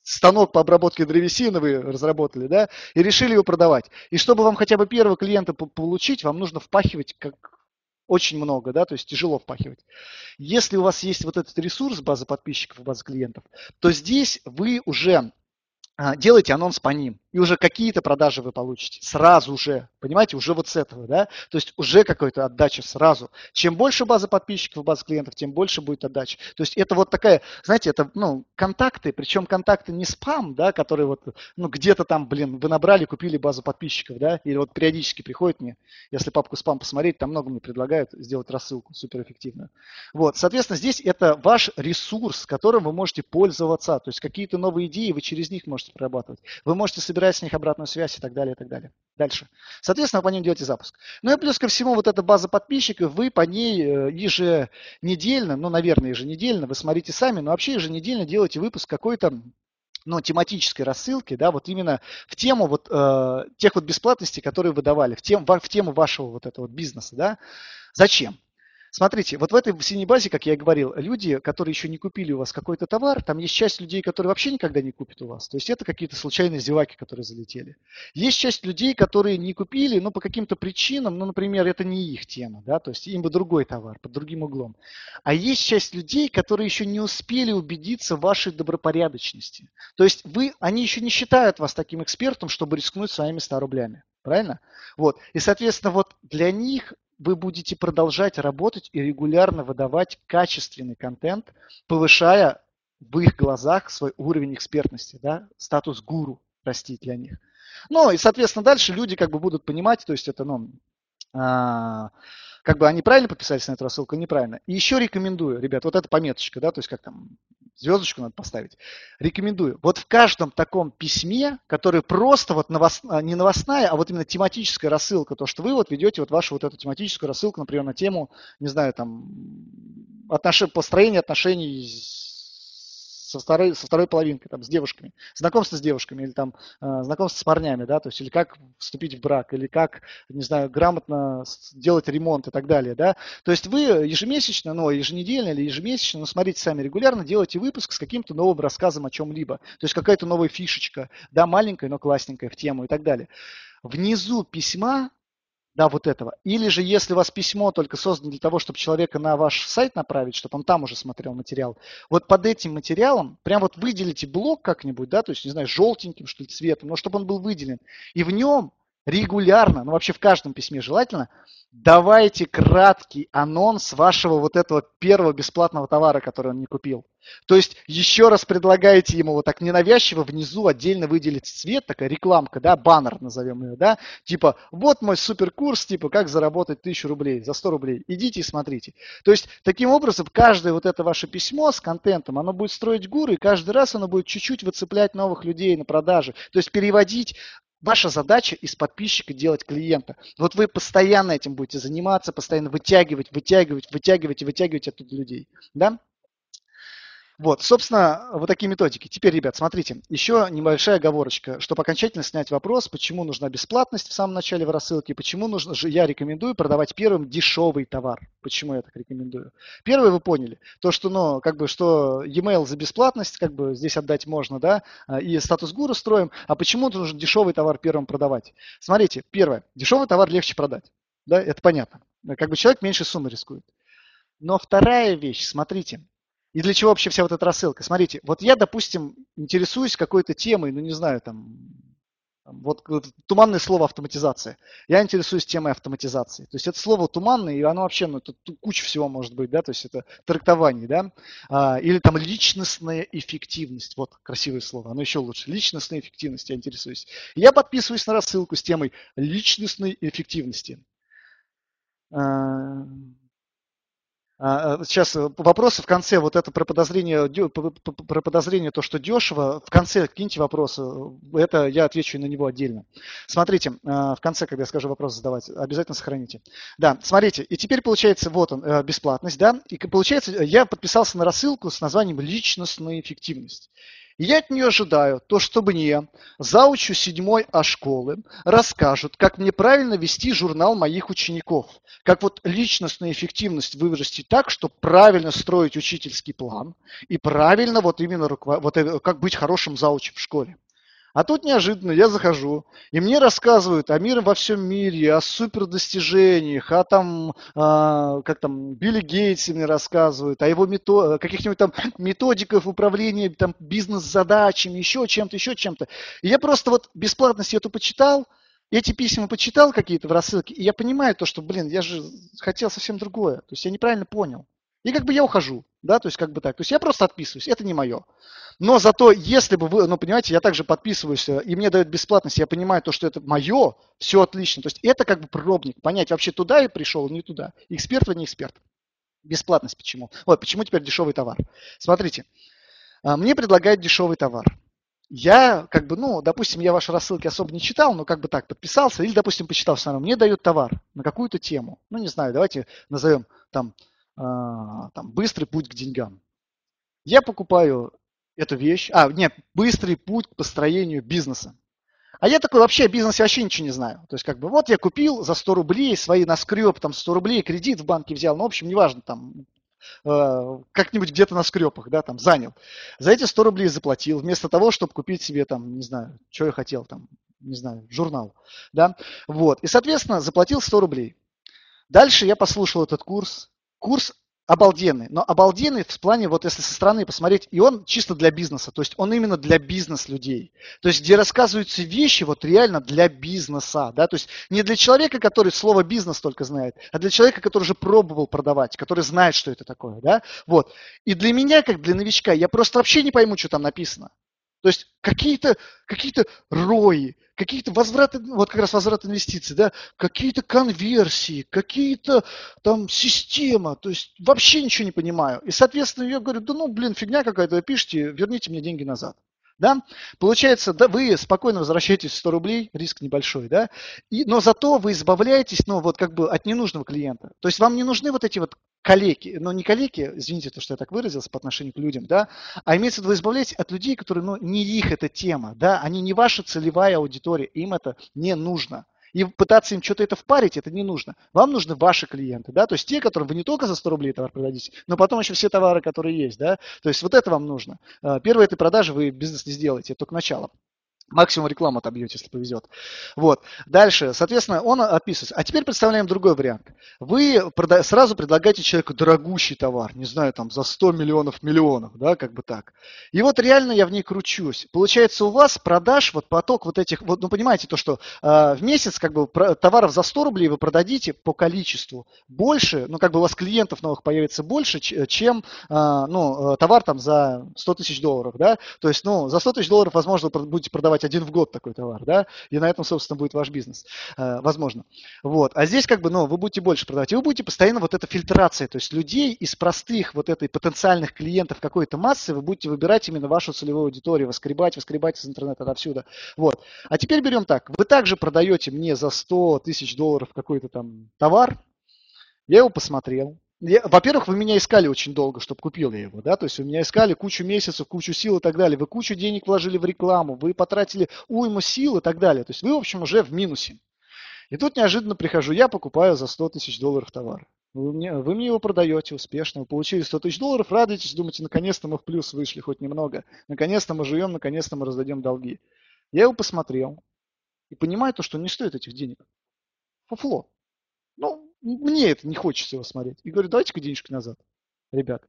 станок по обработке древесины вы разработали, да, и решили его продавать. И чтобы вам хотя бы первого клиента получить, вам нужно впахивать как очень много, да, то есть тяжело впахивать. Если у вас есть вот этот ресурс базы подписчиков, базы клиентов, то здесь вы уже а, делайте анонс по ним, и уже какие-то продажи вы получите сразу же, понимаете, уже вот с этого, да, то есть уже какой-то отдача сразу. Чем больше база подписчиков, база клиентов, тем больше будет отдача. То есть это вот такая, знаете, это, ну, контакты, причем контакты не спам, да, которые вот, ну, где-то там, блин, вы набрали, купили базу подписчиков, да, или вот периодически приходит мне, если папку спам посмотреть, там много мне предлагают сделать рассылку суперэффективную. Вот, соответственно, здесь это ваш ресурс, которым вы можете пользоваться, то есть какие-то новые идеи вы через них можете прорабатывать. Вы можете собирать с них обратную связь и так далее, и так далее. Дальше. Соответственно, вы по ним делаете запуск. Ну и плюс ко всему, вот эта база подписчиков, вы по ней э, еженедельно, ну, наверное, еженедельно, вы смотрите сами, но вообще еженедельно делаете выпуск какой-то ну, тематической рассылки, да, вот именно в тему вот э, тех вот бесплатностей, которые вы давали, в, тем, в, в тему вашего вот этого бизнеса, да. Зачем? Смотрите, вот в этой синей базе, как я и говорил, люди, которые еще не купили у вас какой-то товар, там есть часть людей, которые вообще никогда не купят у вас. То есть это какие-то случайные зеваки, которые залетели. Есть часть людей, которые не купили, но по каким-то причинам, ну, например, это не их тема, да, то есть им бы другой товар, под другим углом. А есть часть людей, которые еще не успели убедиться в вашей добропорядочности. То есть вы, они еще не считают вас таким экспертом, чтобы рискнуть своими 100 рублями. Правильно? Вот. И, соответственно, вот для них вы будете продолжать работать и регулярно выдавать качественный контент, повышая в их глазах свой уровень экспертности, да, статус гуру растить для них. Ну и, соответственно, дальше люди как бы будут понимать, то есть это, ну, а, как бы они правильно подписались на эту рассылку, неправильно. И еще рекомендую, ребят, вот эта пометочка, да, то есть как там звездочку надо поставить. Рекомендую. Вот в каждом таком письме, которое просто вот новост, а, не новостная, а вот именно тематическая рассылка, то, что вы вот ведете вот вашу вот эту тематическую рассылку, например, на тему, не знаю, там, отнош... построение отношений со второй, со второй половинкой, там, с девушками, знакомство с девушками или там э, знакомство с парнями, да, то есть или как вступить в брак, или как, не знаю, грамотно делать ремонт и так далее, да. То есть вы ежемесячно, ну, еженедельно или ежемесячно, ну, смотрите сами, регулярно делаете выпуск с каким-то новым рассказом о чем-либо, то есть какая-то новая фишечка, да, маленькая, но классненькая в тему и так далее. Внизу письма да, вот этого. Или же, если у вас письмо только создано для того, чтобы человека на ваш сайт направить, чтобы он там уже смотрел материал, вот под этим материалом прям вот выделите блок как-нибудь, да, то есть, не знаю, желтеньким, что ли, цветом, но чтобы он был выделен. И в нем регулярно, ну вообще в каждом письме желательно, давайте краткий анонс вашего вот этого первого бесплатного товара, который он не купил. То есть еще раз предлагаете ему вот так ненавязчиво внизу отдельно выделить цвет, такая рекламка, да, баннер назовем ее, да, типа вот мой суперкурс, типа как заработать тысячу рублей за 100 рублей, идите и смотрите. То есть таким образом каждое вот это ваше письмо с контентом, оно будет строить гуры, и каждый раз оно будет чуть-чуть выцеплять новых людей на продаже, то есть переводить Ваша задача из подписчика делать клиента. Вот вы постоянно этим будете заниматься, постоянно вытягивать, вытягивать, вытягивать и вытягивать оттуда людей. Да? Вот, собственно, вот такие методики. Теперь, ребят, смотрите, еще небольшая оговорочка, чтобы окончательно снять вопрос, почему нужна бесплатность в самом начале в рассылке, почему нужно, я рекомендую продавать первым дешевый товар. Почему я так рекомендую? Первое вы поняли, то, что, ну, как бы, что e-mail за бесплатность, как бы, здесь отдать можно, да, и статус гуру строим, а почему нужно дешевый товар первым продавать? Смотрите, первое, дешевый товар легче продать, да, это понятно. Как бы человек меньше суммы рискует. Но вторая вещь, смотрите, и для чего вообще вся вот эта рассылка? Смотрите, вот я, допустим, интересуюсь какой-то темой, ну не знаю, там, вот, туманное слово автоматизация. Я интересуюсь темой автоматизации. То есть это слово туманное, и оно вообще, ну, тут куча всего может быть, да, то есть это трактование, да, а, или там личностная эффективность, вот красивое слово, оно еще лучше, личностная эффективность, я интересуюсь. я подписываюсь на рассылку с темой личностной эффективности. А, э, сейчас э, вопросы в конце, вот это про подозрение, про подозрение, то, что дешево, в конце киньте вопросы, э, это я отвечу на него отдельно. Смотрите, в конце, когда я скажу вопрос задавать, обязательно сохраните. Да, смотрите, и теперь получается, вот он, бесплатность, да, и получается, я подписался на рассылку с названием «Личностная эффективность». Я от нее ожидаю то, чтобы мне, заучу седьмой А школы, расскажут, как мне правильно вести журнал моих учеников, как вот личностную эффективность вырастить так, чтобы правильно строить учительский план и правильно вот именно вот, как быть хорошим заучем в школе. А тут неожиданно я захожу, и мне рассказывают о мире во всем мире, о супердостижениях, о там, э, как там, Билли Гейтсе мне рассказывают, о его мето, каких-нибудь там методиках управления там, бизнес-задачами, еще чем-то, еще чем-то. И я просто вот бесплатность эту почитал, эти письма почитал какие-то в рассылке, и я понимаю то, что, блин, я же хотел совсем другое. То есть я неправильно понял. И как бы я ухожу, да, то есть как бы так. То есть я просто отписываюсь, это не мое. Но зато, если бы вы, ну, понимаете, я также подписываюсь, э, и мне дают бесплатность, я понимаю то, что это мое, все отлично. То есть это как бы пробник, понять, вообще туда и пришел, не туда. Эксперт вы не эксперт. Бесплатность почему? Вот, почему теперь дешевый товар. Смотрите, а, мне предлагают дешевый товар. Я, как бы, ну, допустим, я ваши рассылки особо не читал, но как бы так, подписался, или, допустим, почитал все равно, мне дают товар на какую-то тему. Ну, не знаю, давайте назовем там, там быстрый путь к деньгам. Я покупаю эту вещь. А, нет, быстрый путь к построению бизнеса. А я такой вообще о бизнесе вообще ничего не знаю. То есть как бы вот я купил за 100 рублей свои наскреб, там 100 рублей кредит в банке взял, ну в общем неважно, там э, как-нибудь где-то на скрепах, да, там занял. За эти 100 рублей заплатил, вместо того, чтобы купить себе там, не знаю, что я хотел, там, не знаю, журнал, да, вот. И, соответственно, заплатил 100 рублей. Дальше я послушал этот курс. Курс обалденный, но обалденный в плане, вот если со стороны посмотреть, и он чисто для бизнеса, то есть он именно для бизнес-людей, то есть где рассказываются вещи вот реально для бизнеса, да, то есть не для человека, который слово бизнес только знает, а для человека, который уже пробовал продавать, который знает, что это такое, да, вот. И для меня, как для новичка, я просто вообще не пойму, что там написано. То есть какие-то какие рои, какие-то возвраты, вот как раз возврат инвестиций, да, какие-то конверсии, какие-то там система, то есть вообще ничего не понимаю. И, соответственно, я говорю, да ну, блин, фигня какая-то, вы пишете, верните мне деньги назад. Да? Получается, да, вы спокойно возвращаетесь 100 рублей, риск небольшой, да? И, но зато вы избавляетесь, ну, вот как бы от ненужного клиента. То есть вам не нужны вот эти вот калеки, но не калеки, извините, то, что я так выразился по отношению к людям, да, а имеется в виду, вы избавляетесь от людей, которые, ну, не их эта тема, да, они не ваша целевая аудитория, им это не нужно. И пытаться им что-то это впарить, это не нужно. Вам нужны ваши клиенты, да, то есть те, которым вы не только за 100 рублей товар продадите, но потом еще все товары, которые есть, да, то есть вот это вам нужно. А, Первые этой продажи вы бизнес не сделаете, это только начало. Максимум рекламу отобьете, если повезет. Вот. Дальше, соответственно, он описывается. А теперь представляем другой вариант. Вы прода- сразу предлагаете человеку дорогущий товар, не знаю, там за 100 миллионов миллионов, да, как бы так. И вот реально я в ней кручусь. Получается, у вас продаж, вот поток вот этих, вот, ну, понимаете, то, что э, в месяц как бы товаров за 100 рублей вы продадите по количеству больше, ну, как бы у вас клиентов новых появится больше, чем, э, ну, э, товар там за 100 тысяч долларов, да. То есть, ну, за 100 тысяч долларов, возможно, вы будете продавать продавать один в год такой товар, да, и на этом, собственно, будет ваш бизнес, э, возможно. Вот. А здесь как бы, ну, вы будете больше продавать, и вы будете постоянно вот эта фильтрация, то есть людей из простых вот этой потенциальных клиентов какой-то массы вы будете выбирать именно вашу целевую аудиторию, воскребать, воскребать из интернета отовсюду. Вот. А теперь берем так, вы также продаете мне за 100 тысяч долларов какой-то там товар, я его посмотрел, во-первых, вы меня искали очень долго, чтобы купил я его, да, то есть вы меня искали кучу месяцев, кучу сил и так далее, вы кучу денег вложили в рекламу, вы потратили уйму сил и так далее, то есть вы, в общем, уже в минусе. И тут неожиданно прихожу, я покупаю за 100 тысяч долларов товар. Вы мне, вы мне его продаете успешно, вы получили 100 тысяч долларов, радуетесь, думаете, наконец-то мы в плюс вышли хоть немного, наконец-то мы живем, наконец-то мы раздадем долги. Я его посмотрел и понимаю то, что не стоит этих денег. Фуфло. Мне это не хочется его смотреть. И говорю, давайте-ка денежки назад, ребят.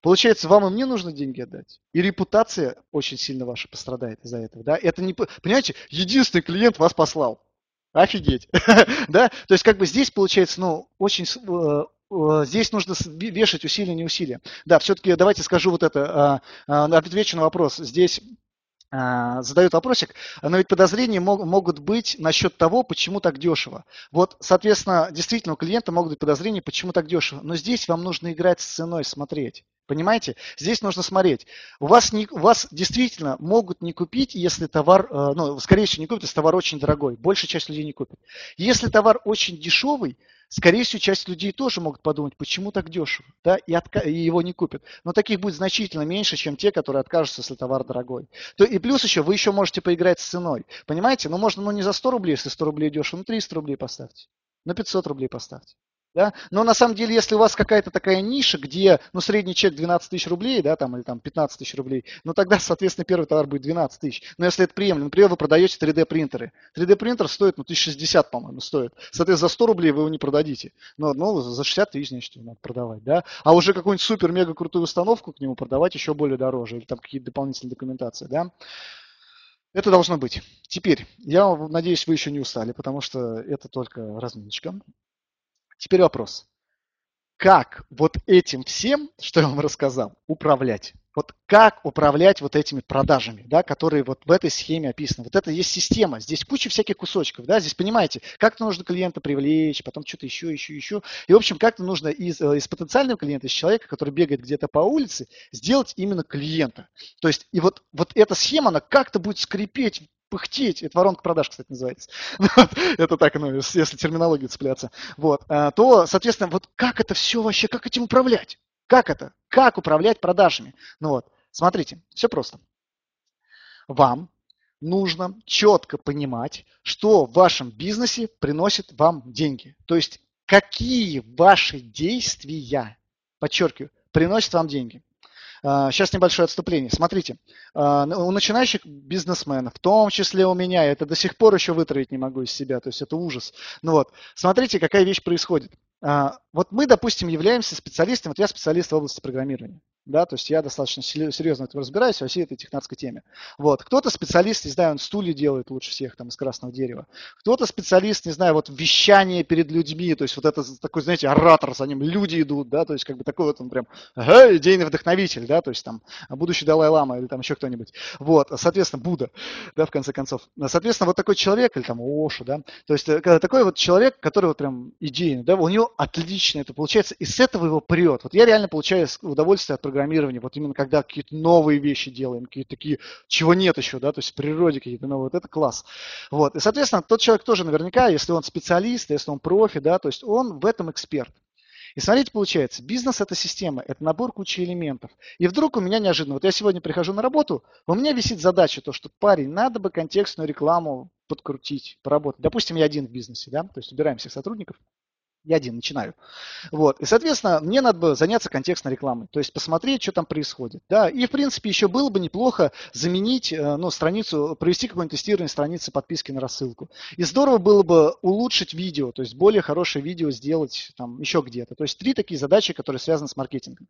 Получается, вам и мне нужно деньги отдать. И репутация очень сильно ваша пострадает из-за этого. Да? Это не, понимаете, единственный клиент вас послал. Офигеть. да? То есть, как бы здесь получается, ну, очень э, э, здесь нужно вешать усилия, не усилия. Да, все-таки давайте скажу вот это, а, а, отвечу на вопрос. Здесь задают вопросик, но ведь подозрения мог, могут быть насчет того, почему так дешево. Вот, соответственно, действительно у клиента могут быть подозрения, почему так дешево. Но здесь вам нужно играть с ценой, смотреть. Понимаете? Здесь нужно смотреть. У вас, не, у вас действительно могут не купить, если товар, э, ну, скорее всего, не купят, если товар очень дорогой. Большая часть людей не купит. Если товар очень дешевый, скорее всего, часть людей тоже могут подумать, почему так дешево, да, и, отка- и его не купят. Но таких будет значительно меньше, чем те, которые откажутся, если товар дорогой. То, и плюс еще, вы еще можете поиграть с ценой. Понимаете? Ну, можно, ну, не за 100 рублей, если 100 рублей дешево, ну, 300 рублей поставьте. На 500 рублей поставьте. Да? Но на самом деле, если у вас какая-то такая ниша, где ну, средний чек 12 тысяч рублей, да, там, или там 15 тысяч рублей, ну тогда, соответственно, первый товар будет 12 тысяч. Но если это приемлемо, например, вы продаете 3D принтеры. 3D принтер стоит, ну, 1060, по-моему, стоит. Соответственно, за 100 рублей вы его не продадите. Но ну, за 60 тысяч, значит, надо продавать, да. А уже какую-нибудь супер-мега крутую установку к нему продавать еще более дороже, или там какие-то дополнительные документации, да. Это должно быть. Теперь, я надеюсь, вы еще не устали, потому что это только разминочка. Теперь вопрос. Как вот этим всем, что я вам рассказал, управлять? Вот как управлять вот этими продажами, да, которые вот в этой схеме описаны. Вот это есть система, здесь куча всяких кусочков, да, здесь понимаете, как-то нужно клиента привлечь, потом что-то еще, еще, еще. И, в общем, как-то нужно из, э, из потенциального клиента, из человека, который бегает где-то по улице, сделать именно клиента. То есть, и вот, вот эта схема, она как-то будет скрипеть пыхтеть, это воронка продаж, кстати, называется, это так, ну, если терминологию цепляться, вот, а, то, соответственно, вот как это все вообще, как этим управлять? Как это? Как управлять продажами? Ну вот, смотрите, все просто. Вам нужно четко понимать, что в вашем бизнесе приносит вам деньги. То есть, какие ваши действия, подчеркиваю, приносят вам деньги. Сейчас а, небольшое отступление. Смотрите, а, у начинающих бизнесменов, в том числе у меня, это до сих пор еще вытравить не могу из себя, то есть это ужас. Ну вот, смотрите, какая вещь происходит. А, вот мы, допустим, являемся специалистом, вот я специалист в области программирования да, то есть я достаточно серьезно это разбираюсь во всей этой технарской теме. Вот, кто-то специалист, не знаю, он стулья делает лучше всех там из красного дерева, кто-то специалист, не знаю, вот вещание перед людьми, то есть вот это такой, знаете, оратор, за ним люди идут, да, то есть как бы такой вот он прям ага, идейный вдохновитель, да, то есть там будущий Далай-Лама или там еще кто-нибудь, вот, соответственно, Будда, да, в конце концов. Соответственно, вот такой человек, или там Оша, да, то есть э, такой вот человек, который вот прям идейный, да, у него отлично это получается, и с этого его прет. Вот я реально получаю удовольствие от программирования, вот именно когда какие-то новые вещи делаем, какие-то такие, чего нет еще, да, то есть в природе какие-то новые, вот это класс. Вот, и, соответственно, тот человек тоже наверняка, если он специалист, если он профи, да, то есть он в этом эксперт. И смотрите, получается, бизнес – это система, это набор кучи элементов. И вдруг у меня неожиданно, вот я сегодня прихожу на работу, у меня висит задача, то, что парень, надо бы контекстную рекламу подкрутить, поработать. Допустим, я один в бизнесе, да, то есть убираем всех сотрудников, я один начинаю. Вот. И, соответственно, мне надо бы заняться контекстной рекламой, то есть посмотреть, что там происходит. Да? И, в принципе, еще было бы неплохо заменить э, ну, страницу, провести какое-нибудь тестирование страницы подписки на рассылку. И здорово было бы улучшить видео, то есть более хорошее видео сделать там еще где-то. То есть три такие задачи, которые связаны с маркетингом.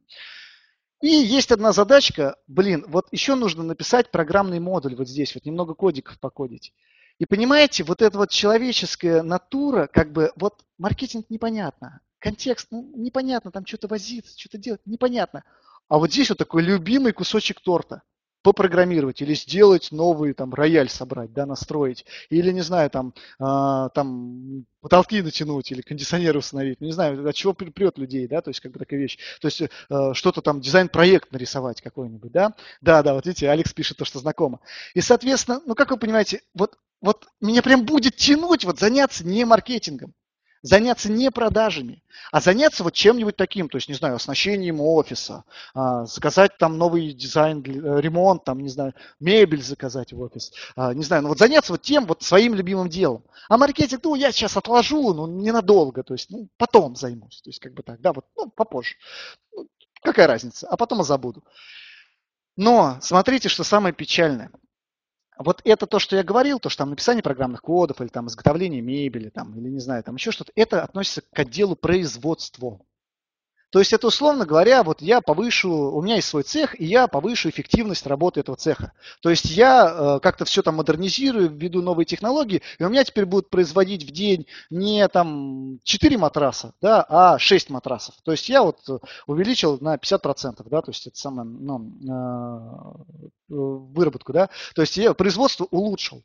И есть одна задачка, блин, вот еще нужно написать программный модуль вот здесь, вот немного кодиков покодить. И понимаете, вот эта вот человеческая натура, как бы, вот маркетинг непонятно, контекст, ну, непонятно, там что-то возиться, что-то делать, непонятно. А вот здесь вот такой любимый кусочек торта попрограммировать или сделать новый там рояль собрать, да, настроить, или, не знаю, там, э, там потолки натянуть или кондиционеры установить, ну, не знаю, от чего прет людей, да, то есть как бы такая вещь, то есть э, что-то там, дизайн-проект нарисовать какой-нибудь, да, да, да, вот видите, Алекс пишет то, что знакомо. И, соответственно, ну, как вы понимаете, вот, вот меня прям будет тянуть вот заняться не маркетингом, заняться не продажами, а заняться вот чем-нибудь таким, то есть, не знаю, оснащением офиса, а, заказать там новый дизайн, э, ремонт, там, не знаю, мебель заказать в офис, а, не знаю, ну вот заняться вот тем вот своим любимым делом. А маркетинг, ну, я сейчас отложу, ну, ненадолго, то есть, ну, потом займусь, то есть, как бы так, да, вот, ну, попозже. Ну, какая разница, а потом и забуду. Но смотрите, что самое печальное – вот это то, что я говорил, то, что там написание программных кодов или там изготовление мебели, там, или не знаю, там еще что-то, это относится к отделу производства. То есть это, условно говоря, вот я повышу, у меня есть свой цех, и я повышу эффективность работы этого цеха. То есть я э, как-то все там модернизирую, введу новые технологии, и у меня теперь будут производить в день не там 4 матраса, да, а 6 матрасов. То есть я вот увеличил на 50%, да, то есть это самое, ну, э, выработку, да, то есть я производство улучшил.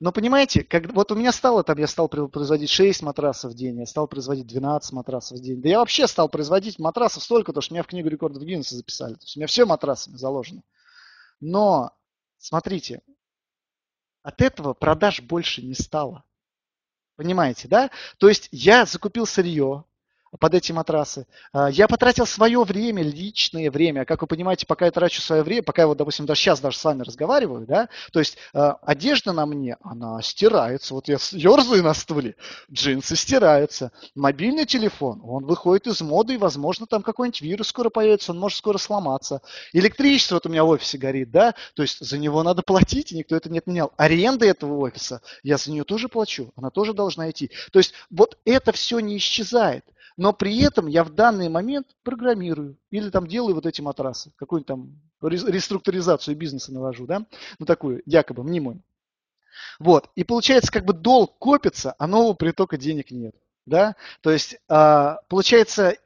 Но понимаете, как, вот у меня стало там, я стал производить 6 матрасов в день, я стал производить 12 матрасов в день. Да я вообще стал производить матрасов столько, то что меня в книгу рекордов Гиннесса записали. То есть у меня все матрасами заложено. Но, смотрите, от этого продаж больше не стало. Понимаете, да? То есть я закупил сырье, под эти матрасы. А, я потратил свое время, личное время. Как вы понимаете, пока я трачу свое время, пока я вот, допустим, даже сейчас даже с вами разговариваю, да, то есть э, одежда на мне, она стирается. Вот я ерзаю на стуле, джинсы стираются. Мобильный телефон, он выходит из моды, и, возможно, там какой-нибудь вирус скоро появится, он может скоро сломаться. Электричество вот у меня в офисе горит, да, то есть за него надо платить, и никто это не отменял. Аренда этого офиса, я за нее тоже плачу, она тоже должна идти. То есть вот это все не исчезает но при этом я в данный момент программирую или там делаю вот эти матрасы, какую-нибудь там реструктуризацию бизнеса навожу, да, ну такую якобы мнимую. Вот, и получается как бы долг копится, а нового притока денег нет, да, то есть а, получается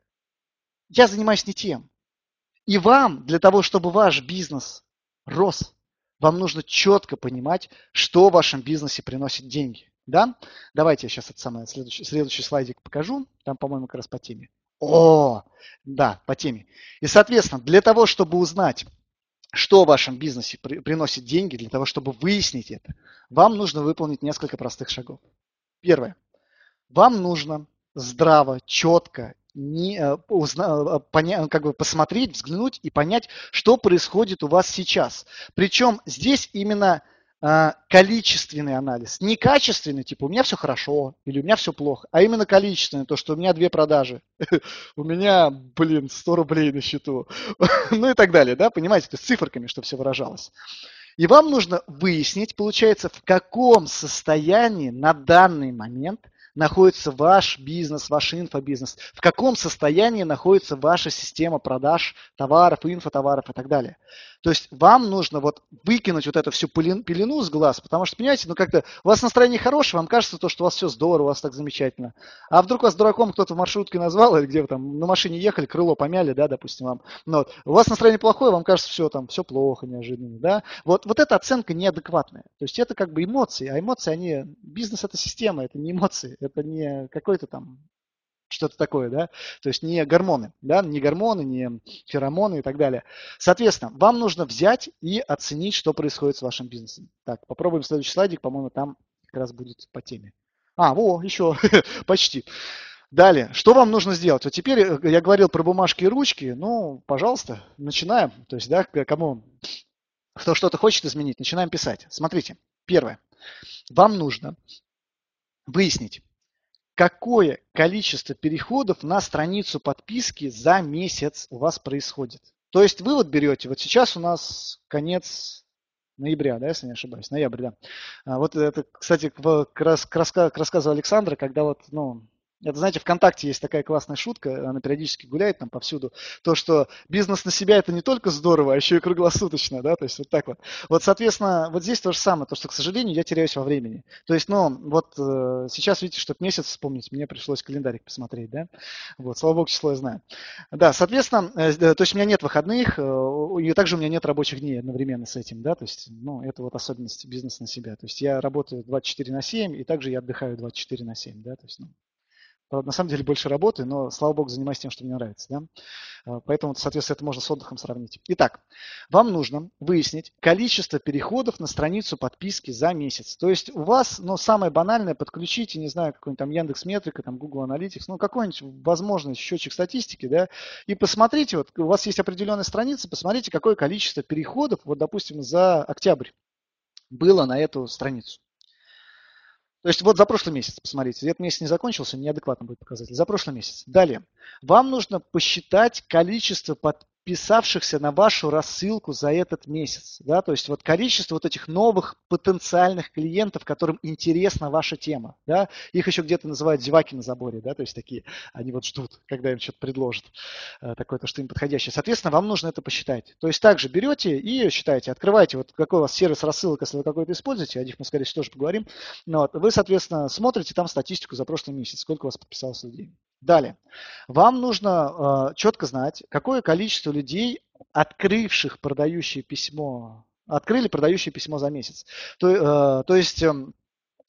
я занимаюсь не тем. И вам для того, чтобы ваш бизнес рос, вам нужно четко понимать, что в вашем бизнесе приносит деньги. Да? Давайте я сейчас это самое, следующий, следующий слайдик покажу. Там, по-моему, как раз по теме. О, да, по теме. И, соответственно, для того, чтобы узнать, что в вашем бизнесе при, приносит деньги, для того, чтобы выяснить это, вам нужно выполнить несколько простых шагов. Первое. Вам нужно здраво, четко не, э, узна, э, поня, как бы посмотреть, взглянуть и понять, что происходит у вас сейчас. Причем здесь именно количественный анализ. Не качественный, типа у меня все хорошо или у меня все плохо, а именно количественный, то, что у меня две продажи, у меня, блин, 100 рублей на счету, ну и так далее, да, понимаете, то есть циферками, чтобы все выражалось. И вам нужно выяснить, получается, в каком состоянии на данный момент находится ваш бизнес, ваш инфобизнес, в каком состоянии находится ваша система продаж товаров, инфотоваров и так далее. То есть вам нужно вот выкинуть вот эту всю пелену с глаз, потому что, понимаете, ну как-то у вас настроение хорошее, вам кажется то, что у вас все здорово, у вас так замечательно. А вдруг вас дураком кто-то в маршрутке назвал, или где вы там на машине ехали, крыло помяли, да, допустим, вам. Ну, вот. У вас настроение плохое, вам кажется все там, все плохо неожиданно, да. Вот, вот эта оценка неадекватная. То есть это как бы эмоции, а эмоции, они, бизнес это система, это не эмоции, это не какой-то там что-то такое, да, то есть не гормоны, да, не гормоны, не феромоны и так далее. Соответственно, вам нужно взять и оценить, что происходит с вашим бизнесом. Так, попробуем следующий слайдик, по-моему, там как раз будет по теме. А, во, еще, почти. Далее, что вам нужно сделать? Вот теперь э, я говорил про бумажки и ручки, ну, пожалуйста, начинаем. То есть, да, кому, кто что-то хочет изменить, начинаем писать. Смотрите, первое, вам нужно выяснить, какое количество переходов на страницу подписки за месяц у вас происходит. То есть вы вот берете, вот сейчас у нас конец ноября, да, если не ошибаюсь, ноябрь, да. А вот это, кстати, к, к, раска, к рассказу Александра, когда вот, ну, это, знаете, ВКонтакте есть такая классная шутка, она периодически гуляет там повсюду, то, что бизнес на себя это не только здорово, а еще и круглосуточно, да, то есть вот так вот. Вот, соответственно, вот здесь то же самое, то, что, к сожалению, я теряюсь во времени. То есть, ну, вот э, сейчас, видите, чтобы месяц вспомнить, мне пришлось календарик посмотреть, да, вот, слава богу, число я знаю. Да, соответственно, э, э то есть у меня нет выходных, э, и также у меня нет рабочих дней одновременно с этим, да, то есть, ну, это вот особенность бизнеса на себя. То есть я работаю 24 на 7, и также я отдыхаю 24 на 7, да, то есть, ну, на самом деле больше работы, но, слава богу, занимаюсь тем, что мне нравится. Да? А, поэтому, соответственно, это можно с отдыхом сравнить. Итак, вам нужно выяснить количество переходов на страницу подписки за месяц. То есть у вас, ну, самое банальное, подключите, не знаю, какой-нибудь там Яндекс Метрика, там Google Analytics, ну, какой-нибудь возможный счетчик статистики, да, и посмотрите, вот у вас есть определенная страница, посмотрите, какое количество переходов, вот, допустим, за октябрь было на эту страницу. То есть вот за прошлый месяц, посмотрите, этот месяц не закончился, неадекватно будет показатель. За прошлый месяц. Далее. Вам нужно посчитать количество под, подписавшихся на вашу рассылку за этот месяц. Да? То есть вот количество вот этих новых потенциальных клиентов, которым интересна ваша тема. Да? Их еще где-то называют зеваки на заборе, да? то есть такие, они вот ждут, когда им что-то предложат, э, такое то, что им подходящее. Соответственно, вам нужно это посчитать. То есть также берете и считаете, открываете, вот какой у вас сервис рассылок, если вы какой-то используете, о них мы, скорее всего, тоже поговорим. Но вот, вы, соответственно, смотрите там статистику за прошлый месяц, сколько у вас подписалось людей. Далее. Вам нужно э, четко знать, какое количество людей, открывших продающее письмо, открыли продающее письмо за месяц. То, э, то есть э,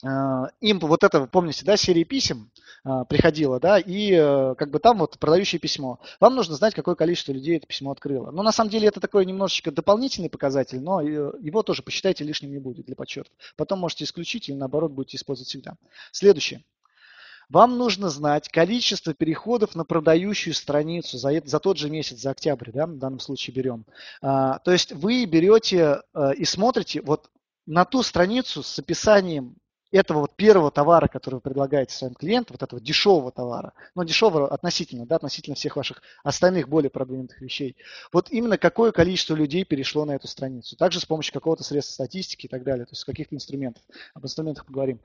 им вот это, помните, да, серия писем э, приходила, да, и э, как бы там вот продающее письмо. Вам нужно знать, какое количество людей это письмо открыло. Ну, на самом деле, это такой немножечко дополнительный показатель, но его тоже посчитайте лишним не будет для подсчетов. Потом можете исключить или наоборот будете использовать всегда. Следующее. Вам нужно знать количество переходов на продающую страницу за, за тот же месяц, за октябрь, да, в данном случае берем. А, то есть вы берете а, и смотрите вот на ту страницу с описанием этого вот первого товара, который вы предлагаете своим клиентам, вот этого дешевого товара, но дешевого относительно, да, относительно всех ваших остальных более продвинутых вещей, вот именно какое количество людей перешло на эту страницу. Также с помощью какого-то средства статистики и так далее, то есть каких-то инструментов. Об инструментах поговорим.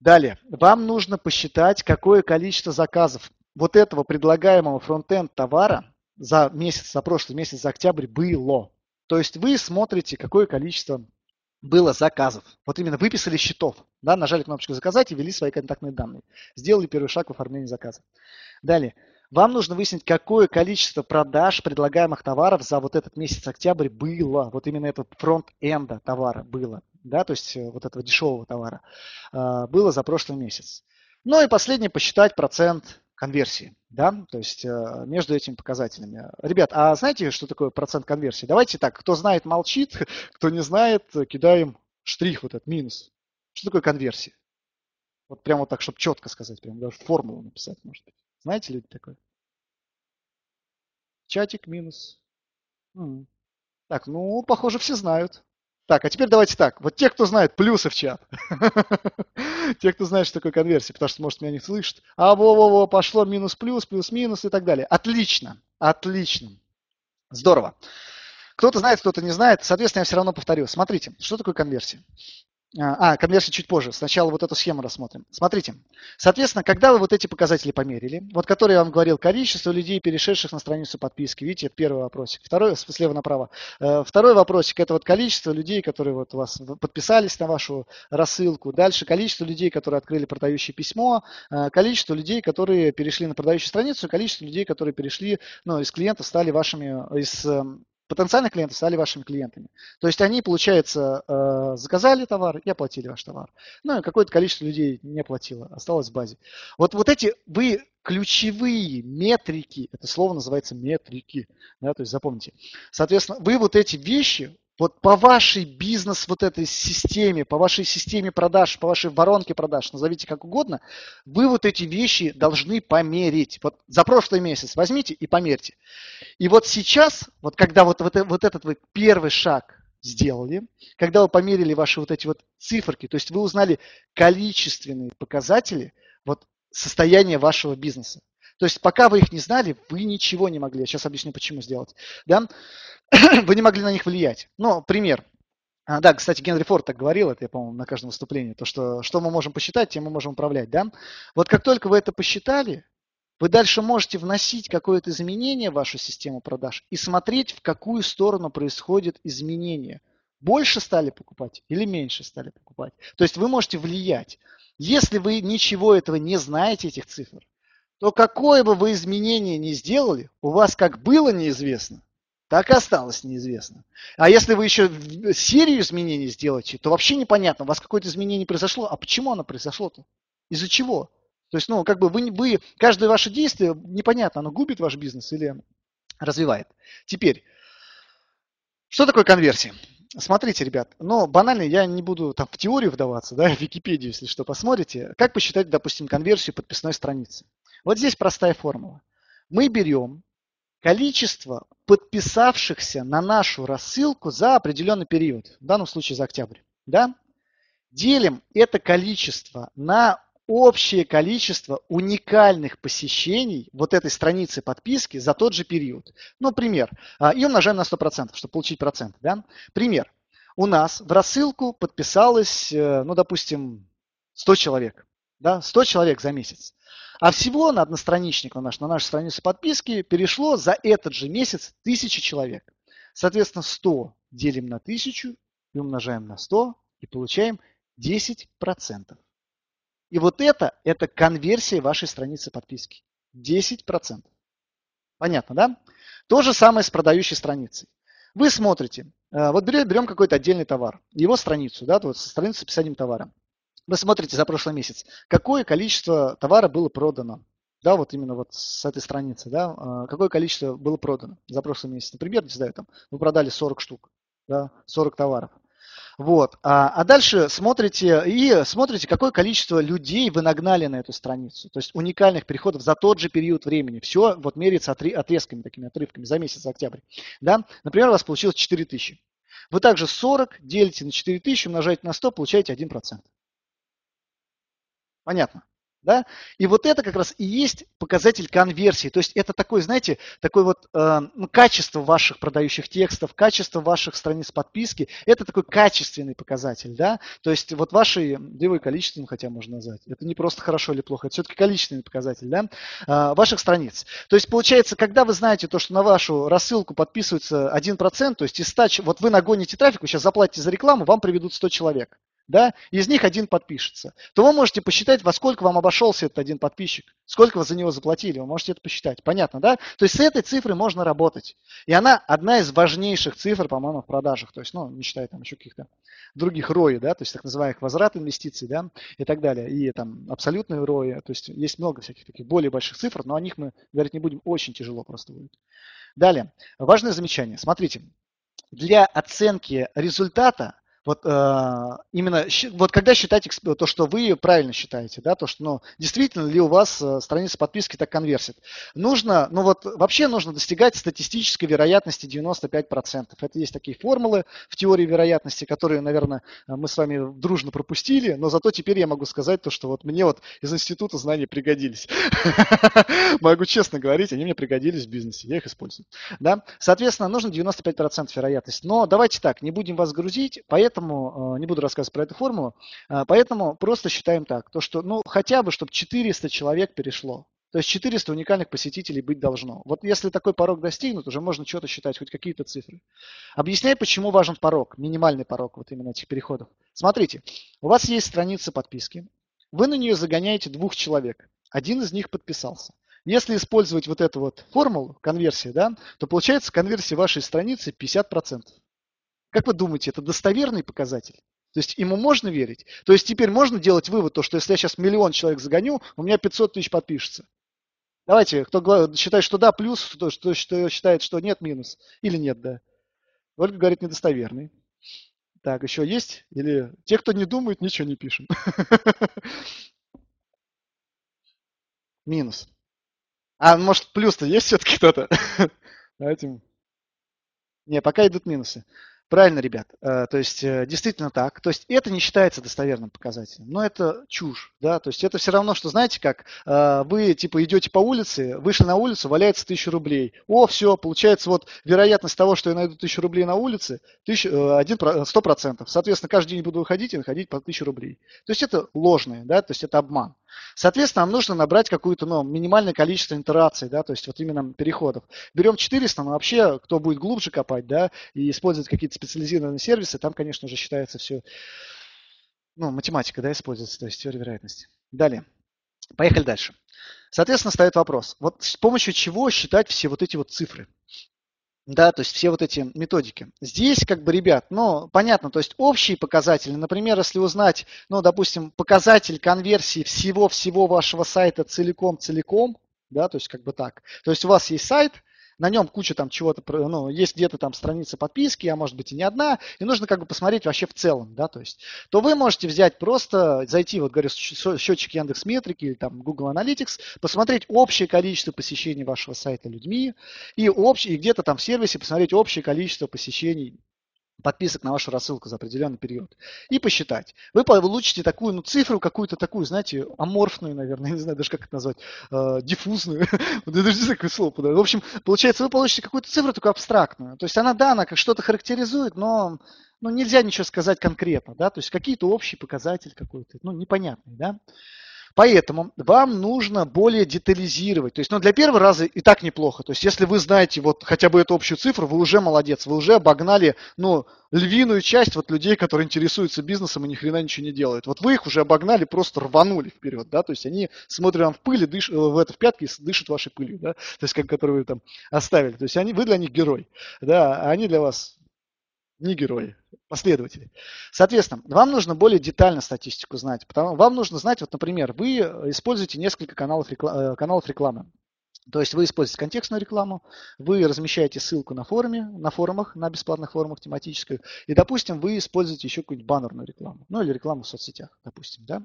Далее, вам нужно посчитать, какое количество заказов вот этого предлагаемого фронтенд товара за месяц, за прошлый месяц, за октябрь было. То есть вы смотрите, какое количество было заказов. Вот именно выписали счетов, да, нажали кнопочку «Заказать» и ввели свои контактные данные. Сделали первый шаг в оформлении заказа. Далее. Вам нужно выяснить, какое количество продаж предлагаемых товаров за вот этот месяц октябрь было. Вот именно этого фронт-энда товара было. Да, то есть э, вот этого дешевого товара э, было за прошлый месяц. Ну и последнее, посчитать процент конверсии, да, то есть э, между этими показателями. Ребят, а знаете, что такое процент конверсии? Давайте так, кто знает, молчит, кто не знает, кидаем штрих вот этот, минус. Что такое конверсия? Вот прямо вот так, чтобы четко сказать, прям даже формулу написать, может быть. Знаете люди такое? Чатик минус. М-м. Так, ну, похоже, все знают. Так, а теперь давайте так. Вот те, кто знает, плюсы в чат. те, кто знает, что такое конверсия, потому что, может, меня не слышат. А во-во-во, пошло минус-плюс, плюс-минус и так далее. Отлично, отлично. Здорово. Кто-то знает, кто-то не знает. Соответственно, я все равно повторю. Смотрите, что такое конверсия? А, конверсия чуть позже. Сначала вот эту схему рассмотрим. Смотрите. Соответственно, когда вы вот эти показатели померили, вот которые я вам говорил, количество людей, перешедших на страницу подписки, видите, это первый вопросик. Второй, слева направо. Э, второй вопросик, это вот количество людей, которые вот у вас подписались на вашу рассылку. Дальше количество людей, которые открыли продающее письмо, э, количество людей, которые перешли на продающую страницу, количество людей, которые перешли, ну, из клиентов стали вашими, из эм, потенциальных клиентов стали вашими клиентами. То есть они, получается, э, заказали товар и оплатили ваш товар. Ну и какое-то количество людей не оплатило, осталось в базе. Вот, вот эти вы ключевые метрики, это слово называется метрики, да, то есть запомните. Соответственно, вы вот эти вещи вот по вашей бизнес вот этой системе, по вашей системе продаж, по вашей воронке продаж, назовите как угодно, вы вот эти вещи должны померить. Вот за прошлый месяц возьмите и померьте. И вот сейчас, вот когда вот, вот, вот этот вы первый шаг сделали, когда вы померили ваши вот эти вот циферки, то есть вы узнали количественные показатели вот состояния вашего бизнеса. То есть пока вы их не знали, вы ничего не могли. Я сейчас объясню, почему сделать. Да? вы не могли на них влиять. Ну, пример. А, да, кстати, Генри Форд так говорил, это я, по-моему, на каждом выступлении, то, что что мы можем посчитать, тем мы можем управлять, да? Вот как только вы это посчитали, вы дальше можете вносить какое-то изменение в вашу систему продаж и смотреть, в какую сторону происходит изменение. Больше стали покупать или меньше стали покупать. То есть вы можете влиять. Если вы ничего этого не знаете, этих цифр, то какое бы вы изменение ни сделали, у вас как было неизвестно, так и осталось неизвестно. А если вы еще серию изменений сделаете, то вообще непонятно, у вас какое-то изменение произошло, а почему оно произошло-то? Из-за чего? То есть, ну, как бы вы, вы, каждое ваше действие, непонятно, оно губит ваш бизнес или развивает. Теперь, что такое конверсия? Смотрите, ребят, ну, банально, я не буду там в теорию вдаваться, да, в Википедию, если что, посмотрите. Как посчитать, допустим, конверсию подписной страницы? Вот здесь простая формула. Мы берем количество подписавшихся на нашу рассылку за определенный период, в данном случае за октябрь, да, делим это количество на общее количество уникальных посещений вот этой страницы подписки за тот же период. Ну, пример. А, и умножаем на 100%, чтобы получить процент. Да? Пример. У нас в рассылку подписалось, э, ну, допустим, 100 человек. Да? 100 человек за месяц. А всего на одностраничник на, наш, на нашу страницу подписки перешло за этот же месяц 1000 человек. Соответственно, 100 делим на 1000 и умножаем на 100 и получаем 10%. И вот это, это конверсия вашей страницы подписки. 10%. Понятно, да? То же самое с продающей страницей. Вы смотрите, э, вот берем, какой-то отдельный товар, его страницу, да, вот страницу с описанием товара. Вы смотрите за прошлый месяц, какое количество товара было продано. Да, вот именно вот с этой страницы, да, а, какое количество было продано за прошлый месяц. Например, не знаю, там, вы продали 40 штук, да, 40 товаров. Вот. А, а дальше смотрите и смотрите, какое количество людей вы нагнали на эту страницу. То есть уникальных переходов за тот же период времени. Все вот меряется отрезками, такими отрывками за месяц, за октябрь. Да? Например, у вас получилось 4000. Вы также 40 делите на 4000, умножаете на 100, получаете 1%. Понятно? Да? И вот это как раз и есть показатель конверсии. То есть это такой, знаете, такое вот э, ну, качество ваших продающих текстов, качество ваших страниц подписки. Это такой качественный показатель. Да? То есть вот ваши, да его и количественным хотя можно назвать. Это не просто хорошо или плохо, это все-таки количественный показатель да? э, ваших страниц. То есть получается, когда вы знаете то, что на вашу рассылку подписывается 1%, то есть из 100, вот вы нагоните трафик, вы сейчас заплатите за рекламу, вам приведут 100 человек да, из них один подпишется, то вы можете посчитать, во сколько вам обошелся этот один подписчик, сколько вы за него заплатили, вы можете это посчитать. Понятно, да? То есть с этой цифрой можно работать. И она одна из важнейших цифр, по-моему, в продажах. То есть, ну, не считая там еще каких-то других ROI, да, то есть так называемых возврат инвестиций, да, и так далее. И там абсолютные ROI, то есть есть много всяких таких более больших цифр, но о них мы говорить не будем, очень тяжело просто будет. Далее, важное замечание. Смотрите, для оценки результата вот э, именно вот когда считать то, что вы правильно считаете, да, то, что ну, действительно ли у вас э, страница подписки так конверсит, нужно, ну вот вообще нужно достигать статистической вероятности 95%. Это есть такие формулы в теории вероятности, которые, наверное, мы с вами дружно пропустили, но зато теперь я могу сказать то, что вот мне вот из института знания пригодились. Могу честно говорить, они мне пригодились в бизнесе, я их использую. Да? Соответственно, нужно 95% вероятность. Но давайте так, не будем вас грузить, поэтому поэтому, э, не буду рассказывать про эту формулу, э, поэтому просто считаем так, то что, ну, хотя бы, чтобы 400 человек перешло. То есть 400 уникальных посетителей быть должно. Вот если такой порог достигнут, уже можно что-то считать, хоть какие-то цифры. Объясняю, почему важен порог, минимальный порог вот именно этих переходов. Смотрите, у вас есть страница подписки, вы на нее загоняете двух человек, один из них подписался. Если использовать вот эту вот формулу конверсии, да, то получается конверсия вашей страницы 50%. Как вы думаете, это достоверный показатель? То есть ему можно верить? То есть теперь можно делать вывод, то, что если я сейчас миллион человек загоню, у меня 500 тысяч подпишется. Давайте, кто считает, что да, плюс, кто, считает, что нет, минус. Или нет, да. Ольга говорит, недостоверный. Так, еще есть? Или те, кто не думает, ничего не пишем. Минус. А, может, плюс-то есть все-таки кто-то? Давайте. Не, пока идут минусы. Правильно, ребят. Э, то есть э, действительно так. То есть это не считается достоверным показателем, но это чушь, да. То есть это все равно, что знаете как, э, вы типа идете по улице, вышли на улицу, валяется тысяча рублей. О, все, получается вот вероятность того, что я найду тысячу рублей на улице, сто процентов. Соответственно, каждый день буду выходить и находить по тысяче рублей. То есть это ложное, да, то есть это обман. Соответственно, нам нужно набрать какое-то ну, минимальное количество интераций, да, то есть вот именно переходов. Берем 400, но вообще, кто будет глубже копать, да, и использовать какие-то специализированные сервисы, там, конечно же, считается все, ну, математика, да, используется, то есть теория вероятности. Далее. Поехали дальше. Соответственно, стоит вопрос, вот с помощью чего считать все вот эти вот цифры? Да, то есть все вот эти методики. Здесь, как бы, ребят, ну, понятно, то есть общие показатели, например, если узнать, ну, допустим, показатель конверсии всего-всего вашего сайта целиком-целиком, да, то есть как бы так. То есть у вас есть сайт, на нем куча там чего-то, ну, есть где-то там страница подписки, а может быть и не одна, и нужно как бы посмотреть вообще в целом, да, то есть, то вы можете взять просто, зайти, вот говорю, счетчик Яндекс Метрики или там Google Analytics, посмотреть общее количество посещений вашего сайта людьми и, общ, и где-то там в сервисе посмотреть общее количество посещений подписок на вашу рассылку за определенный период и посчитать. Вы получите такую ну, цифру, какую-то такую, знаете, аморфную, наверное, не знаю даже как это назвать, э, диффузную. Даже не какое слово подать. В общем, получается, вы получите какую-то цифру такую абстрактную. То есть она, да, она как что-то характеризует, но ну, нельзя ничего сказать конкретно, да, то есть какие-то общие показатели какой-то, ну, непонятный, да. Поэтому вам нужно более детализировать. То есть, ну, для первого раза и так неплохо. То есть, если вы знаете вот хотя бы эту общую цифру, вы уже молодец, вы уже обогнали, ну, львиную часть вот людей, которые интересуются бизнесом и ни хрена ничего не делают. Вот вы их уже обогнали, просто рванули вперед, да, то есть они смотрят вам в пыли, дыш, в это в пятки и дышат вашей пылью, да, то есть как, которую вы там оставили. То есть они, вы для них герой, да, а они для вас не герои, последователи. Соответственно, вам нужно более детально статистику знать. Потому, вам нужно знать, вот, например, вы используете несколько каналов, реклам, э, каналов рекламы. То есть вы используете контекстную рекламу, вы размещаете ссылку на форуме, на форумах, на бесплатных форумах тематическую, и, допустим, вы используете еще какую-нибудь баннерную рекламу, ну или рекламу в соцсетях, допустим, да.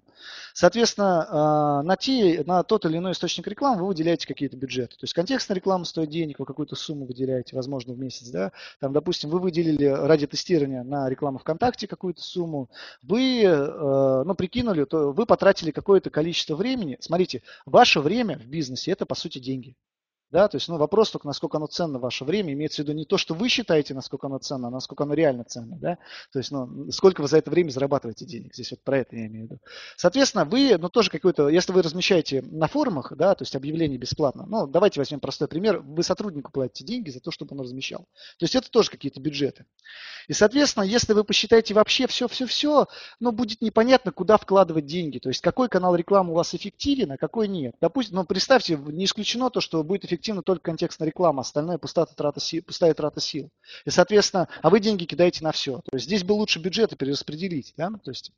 Соответственно, а, на, те, на тот или иной источник рекламы вы выделяете какие-то бюджеты. То есть контекстная реклама стоит денег, вы какую-то сумму выделяете, возможно, в месяц, да. Там, допустим, вы выделили ради тестирования на рекламу ВКонтакте какую-то сумму, вы, э, ну, прикинули, то вы потратили какое-то количество времени. Смотрите, ваше время в бизнесе – это, по сути, деньги. Да, то есть ну, вопрос только, насколько оно ценно ваше время, имеется в виду не то, что вы считаете, насколько оно ценно, а насколько оно реально ценно. Да? То есть ну, сколько вы за это время зарабатываете денег. Здесь вот про это я имею в виду. Соответственно, вы, ну тоже какой-то, если вы размещаете на форумах, да, то есть объявление бесплатно, ну давайте возьмем простой пример, вы сотруднику платите деньги за то, чтобы он размещал. То есть это тоже какие-то бюджеты. И, соответственно, если вы посчитаете вообще все-все-все, ну будет непонятно, куда вкладывать деньги. То есть какой канал рекламы у вас эффективен, а какой нет. Допустим, ну представьте, не исключено то, что будет эффективно эффективна только контекстная реклама, остальное пустая трата, сил, пустая трата сил. И, соответственно, а вы деньги кидаете на все. То есть здесь бы лучше бюджеты перераспределить. Да? То есть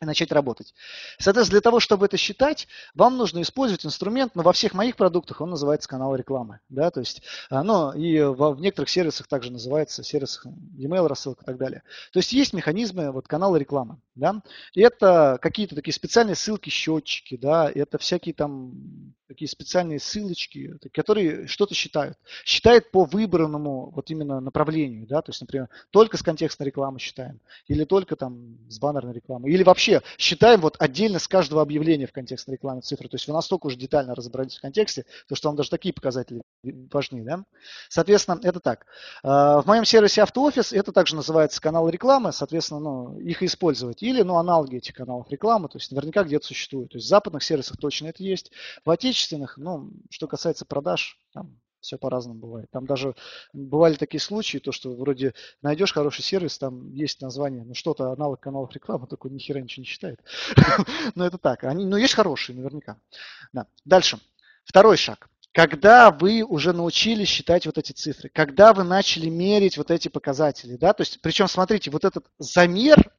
и начать работать. Соответственно, для того, чтобы это считать, вам нужно использовать инструмент, но во всех моих продуктах он называется канал рекламы. Да, то есть, а, ну, и в, в некоторых сервисах также называется сервис email рассылка и так далее. То есть есть механизмы вот, канала рекламы. Да? И это какие-то такие специальные ссылки, счетчики, да, это всякие там такие специальные ссылочки, которые что-то считают. Считает по выбранному вот именно направлению, да, то есть, например, только с контекстной рекламы считаем, или только там с баннерной рекламы, или вообще считаем вот отдельно с каждого объявления в контекстной рекламе цифры. То есть вы настолько уже детально разобрались в контексте, то что вам даже такие показатели важны. Да? Соответственно, это так. А, в моем сервисе AutoOffice это также называется канал рекламы, соответственно, ну, их использовать. Или ну, аналоги этих каналов рекламы, то есть наверняка где-то существуют. То есть в западных сервисах точно это есть. В отечественных, ну, что касается продаж, там, все по-разному бывает. Там даже бывали такие случаи, то что вроде найдешь хороший сервис, там есть название, ну что-то аналог каналов рекламы, такой ни хера ничего не считает. Но это так. Они, но есть хорошие, наверняка. Да. Дальше. Второй шаг. Когда вы уже научились считать вот эти цифры, когда вы начали мерить вот эти показатели, да, то есть, причем, смотрите, вот этот замер,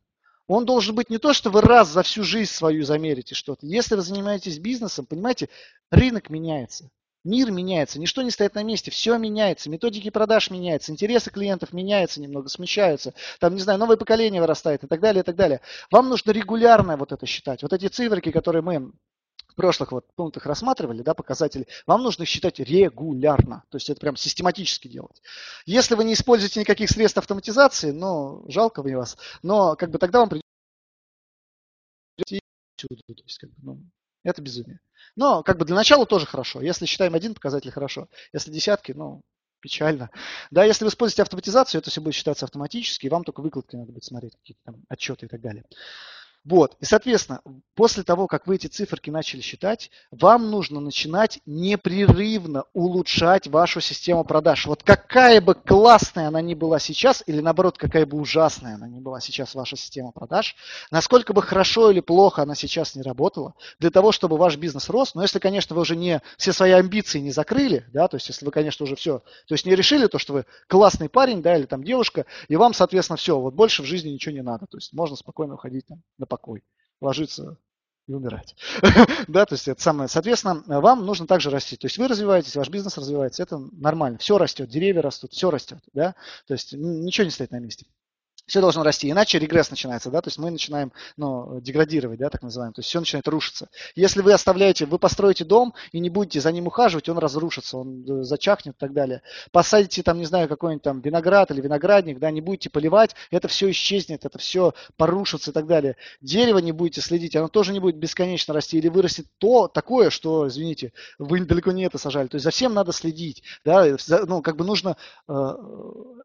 он должен быть не то, что вы раз за всю жизнь свою замерите что-то. Если вы занимаетесь бизнесом, понимаете, рынок меняется. Мир меняется, ничто не стоит на месте, все меняется, методики продаж меняются, интересы клиентов меняются немного, смещаются, там, не знаю, новое поколение вырастает и так далее, и так далее. Вам нужно регулярно вот это считать. Вот эти циферки, которые мы прошлых вот пунктах рассматривали, да, показатели, вам нужно их считать регулярно, то есть это прям систематически делать. Если вы не используете никаких средств автоматизации, ну, жалко мне вас, но как бы тогда вам придется то есть, как бы, ну, это безумие. Но как бы для начала тоже хорошо. Если считаем один показатель, хорошо. Если десятки, ну, печально. Да, если вы используете автоматизацию, это все будет считаться автоматически, и вам только выкладки надо будет смотреть, какие-то там отчеты и так далее. Вот. И, соответственно, после того, как вы эти циферки начали считать, вам нужно начинать непрерывно улучшать вашу систему продаж. Вот какая бы классная она ни была сейчас, или наоборот, какая бы ужасная она ни была сейчас, ваша система продаж, насколько бы хорошо или плохо она сейчас не работала, для того, чтобы ваш бизнес рос, но если, конечно, вы уже не все свои амбиции не закрыли, да, то есть если вы, конечно, уже все, то есть не решили то, что вы классный парень, да, или там девушка, и вам, соответственно, все, вот больше в жизни ничего не надо, то есть можно спокойно уходить там на покой, ложиться и умирать. да, то есть это самое. Соответственно, вам нужно также расти. То есть вы развиваетесь, ваш бизнес развивается, это нормально. Все растет, деревья растут, все растет, да. То есть ничего не стоит на месте все должно расти, иначе регресс начинается, да, то есть мы начинаем, ну, деградировать, да, так называемый, то есть все начинает рушиться. Если вы оставляете, вы построите дом и не будете за ним ухаживать, он разрушится, он э, зачахнет и так далее. Посадите там, не знаю, какой-нибудь там виноград или виноградник, да, не будете поливать, это все исчезнет, это все порушится и так далее. Дерево не будете следить, оно тоже не будет бесконечно расти или вырастет то, такое, что, извините, вы далеко не это сажали. То есть за всем надо следить, да, ну, как бы нужно э,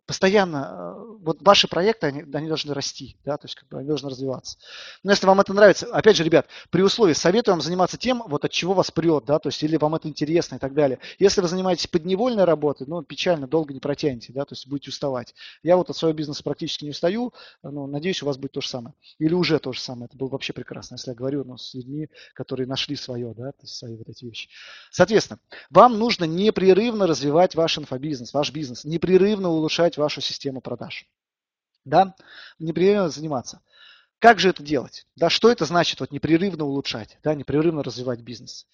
постоянно, э, вот ваши проекты, они, они должны расти, да, то есть как бы они должны развиваться. Но если вам это нравится, опять же, ребят, при условии, советую вам заниматься тем, вот от чего вас прет, да, то есть или вам это интересно и так далее. Если вы занимаетесь подневольной работой, ну, печально, долго не протянете, да, то есть будете уставать. Я вот от своего бизнеса практически не устаю, но надеюсь, у вас будет то же самое. Или уже то же самое, это было вообще прекрасно, если я говорю ну, с людьми, которые нашли свое, да, то есть свои вот эти вещи. Соответственно, вам нужно непрерывно развивать ваш инфобизнес, ваш бизнес, непрерывно улучшать вашу систему продаж да, непрерывно заниматься. Как же это делать? Да, что это значит вот непрерывно улучшать, да, непрерывно развивать бизнес?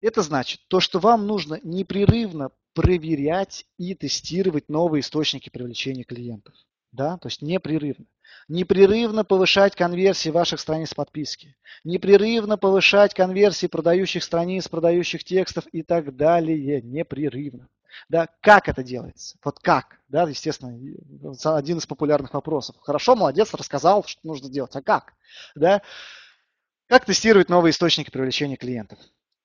Это значит то, что вам нужно непрерывно проверять и тестировать новые источники привлечения клиентов. Да? То есть непрерывно. Непрерывно повышать конверсии ваших страниц подписки. Непрерывно повышать конверсии продающих страниц, продающих текстов и так далее. Непрерывно. Да, как это делается? Вот как? Да, естественно, один из популярных вопросов. Хорошо, молодец, рассказал, что нужно делать. А как? Да? Как тестировать новые источники привлечения клиентов?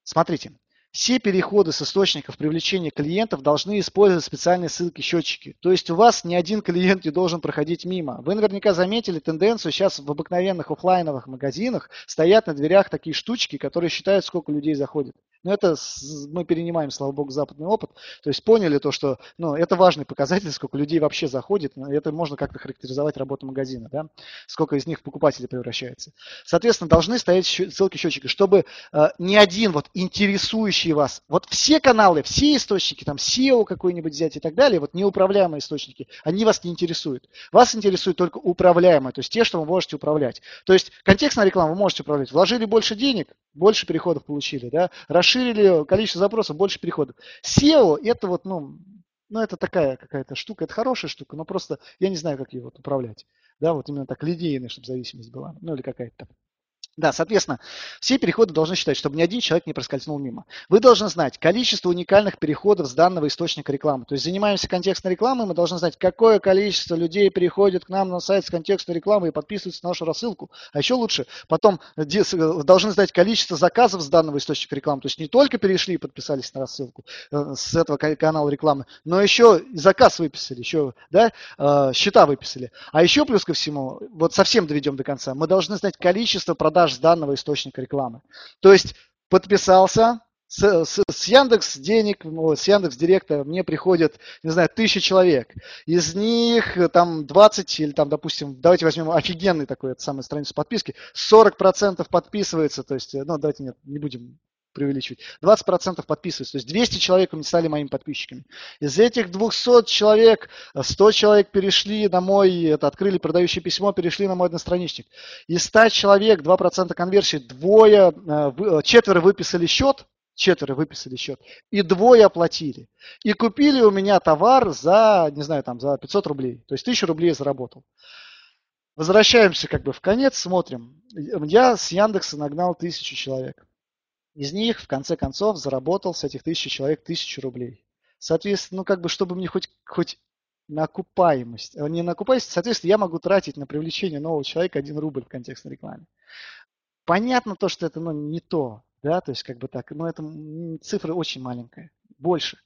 Смотрите, все переходы с источников привлечения клиентов должны использовать специальные ссылки-счетчики. То есть у вас ни один клиент не должен проходить мимо. Вы наверняка заметили тенденцию, сейчас в обыкновенных офлайновых магазинах стоят на дверях такие штучки, которые считают, сколько людей заходит. Но это мы перенимаем, слава богу, западный опыт. То есть поняли то, что ну, это важный показатель, сколько людей вообще заходит. Это можно как-то характеризовать работу магазина, да? сколько из них в покупателей превращается. Соответственно, должны стоять ссылки счетчика, чтобы э, ни один вот интересующий вас, вот все каналы, все источники, там SEO какой-нибудь взять и так далее, вот неуправляемые источники, они вас не интересуют. Вас интересует только управляемые, то есть те, что вы можете управлять. То есть контекстная реклама вы можете управлять. Вложили больше денег, больше переходов получили, да, количество запросов, больше переходов. SEO это вот, ну, ну это такая какая-то штука, это хорошая штука, но просто я не знаю, как ее вот управлять. Да, вот именно так линейная, чтобы зависимость была, ну или какая-то да, соответственно, все переходы должны считать, чтобы ни один человек не проскользнул мимо. Вы должны знать количество уникальных переходов с данного источника рекламы. То есть занимаемся контекстной рекламой, мы должны знать, какое количество людей переходит к нам на сайт с контекстной рекламы и подписываются на нашу рассылку. А еще лучше, потом должны знать количество заказов с данного источника рекламы. То есть не только перешли и подписались на рассылку э, с этого канала рекламы, но еще заказ выписали, еще да, э, счета выписали. А еще плюс ко всему, вот совсем доведем до конца, мы должны знать количество продаж продаж с данного источника рекламы. То есть подписался, с, с, с Яндекс денег, с Яндекс Директа мне приходят, не знаю, тысячи человек. Из них э, там 20 или там, допустим, давайте возьмем офигенный такой, это самая страницу подписки, 40% подписывается, то есть, э, ну давайте нет, не будем преувеличивать, 20% подписываются. То есть 200 человек у меня стали моими подписчиками. Из этих 200 человек 100 человек перешли на мой, это, открыли продающее письмо, перешли на мой одностраничник. Из 100 человек 2% конверсии, двое, э, э, четверо выписали счет, четверо выписали счет, и двое оплатили. И купили у меня товар за, не знаю, там, за 500 рублей. То есть 1000 рублей заработал. Возвращаемся как бы в конец, смотрим. Я с Яндекса нагнал тысячу человек. Из них, в конце концов, заработал с этих тысячи человек тысячу рублей. Соответственно, ну как бы, чтобы мне хоть, хоть на окупаемость, э, не на окупаемость, соответственно, я могу тратить на привлечение нового человека 1 рубль в контекстной рекламе. Понятно то, что это ну, не то, да, то есть как бы так, но это цифра очень маленькая, больше.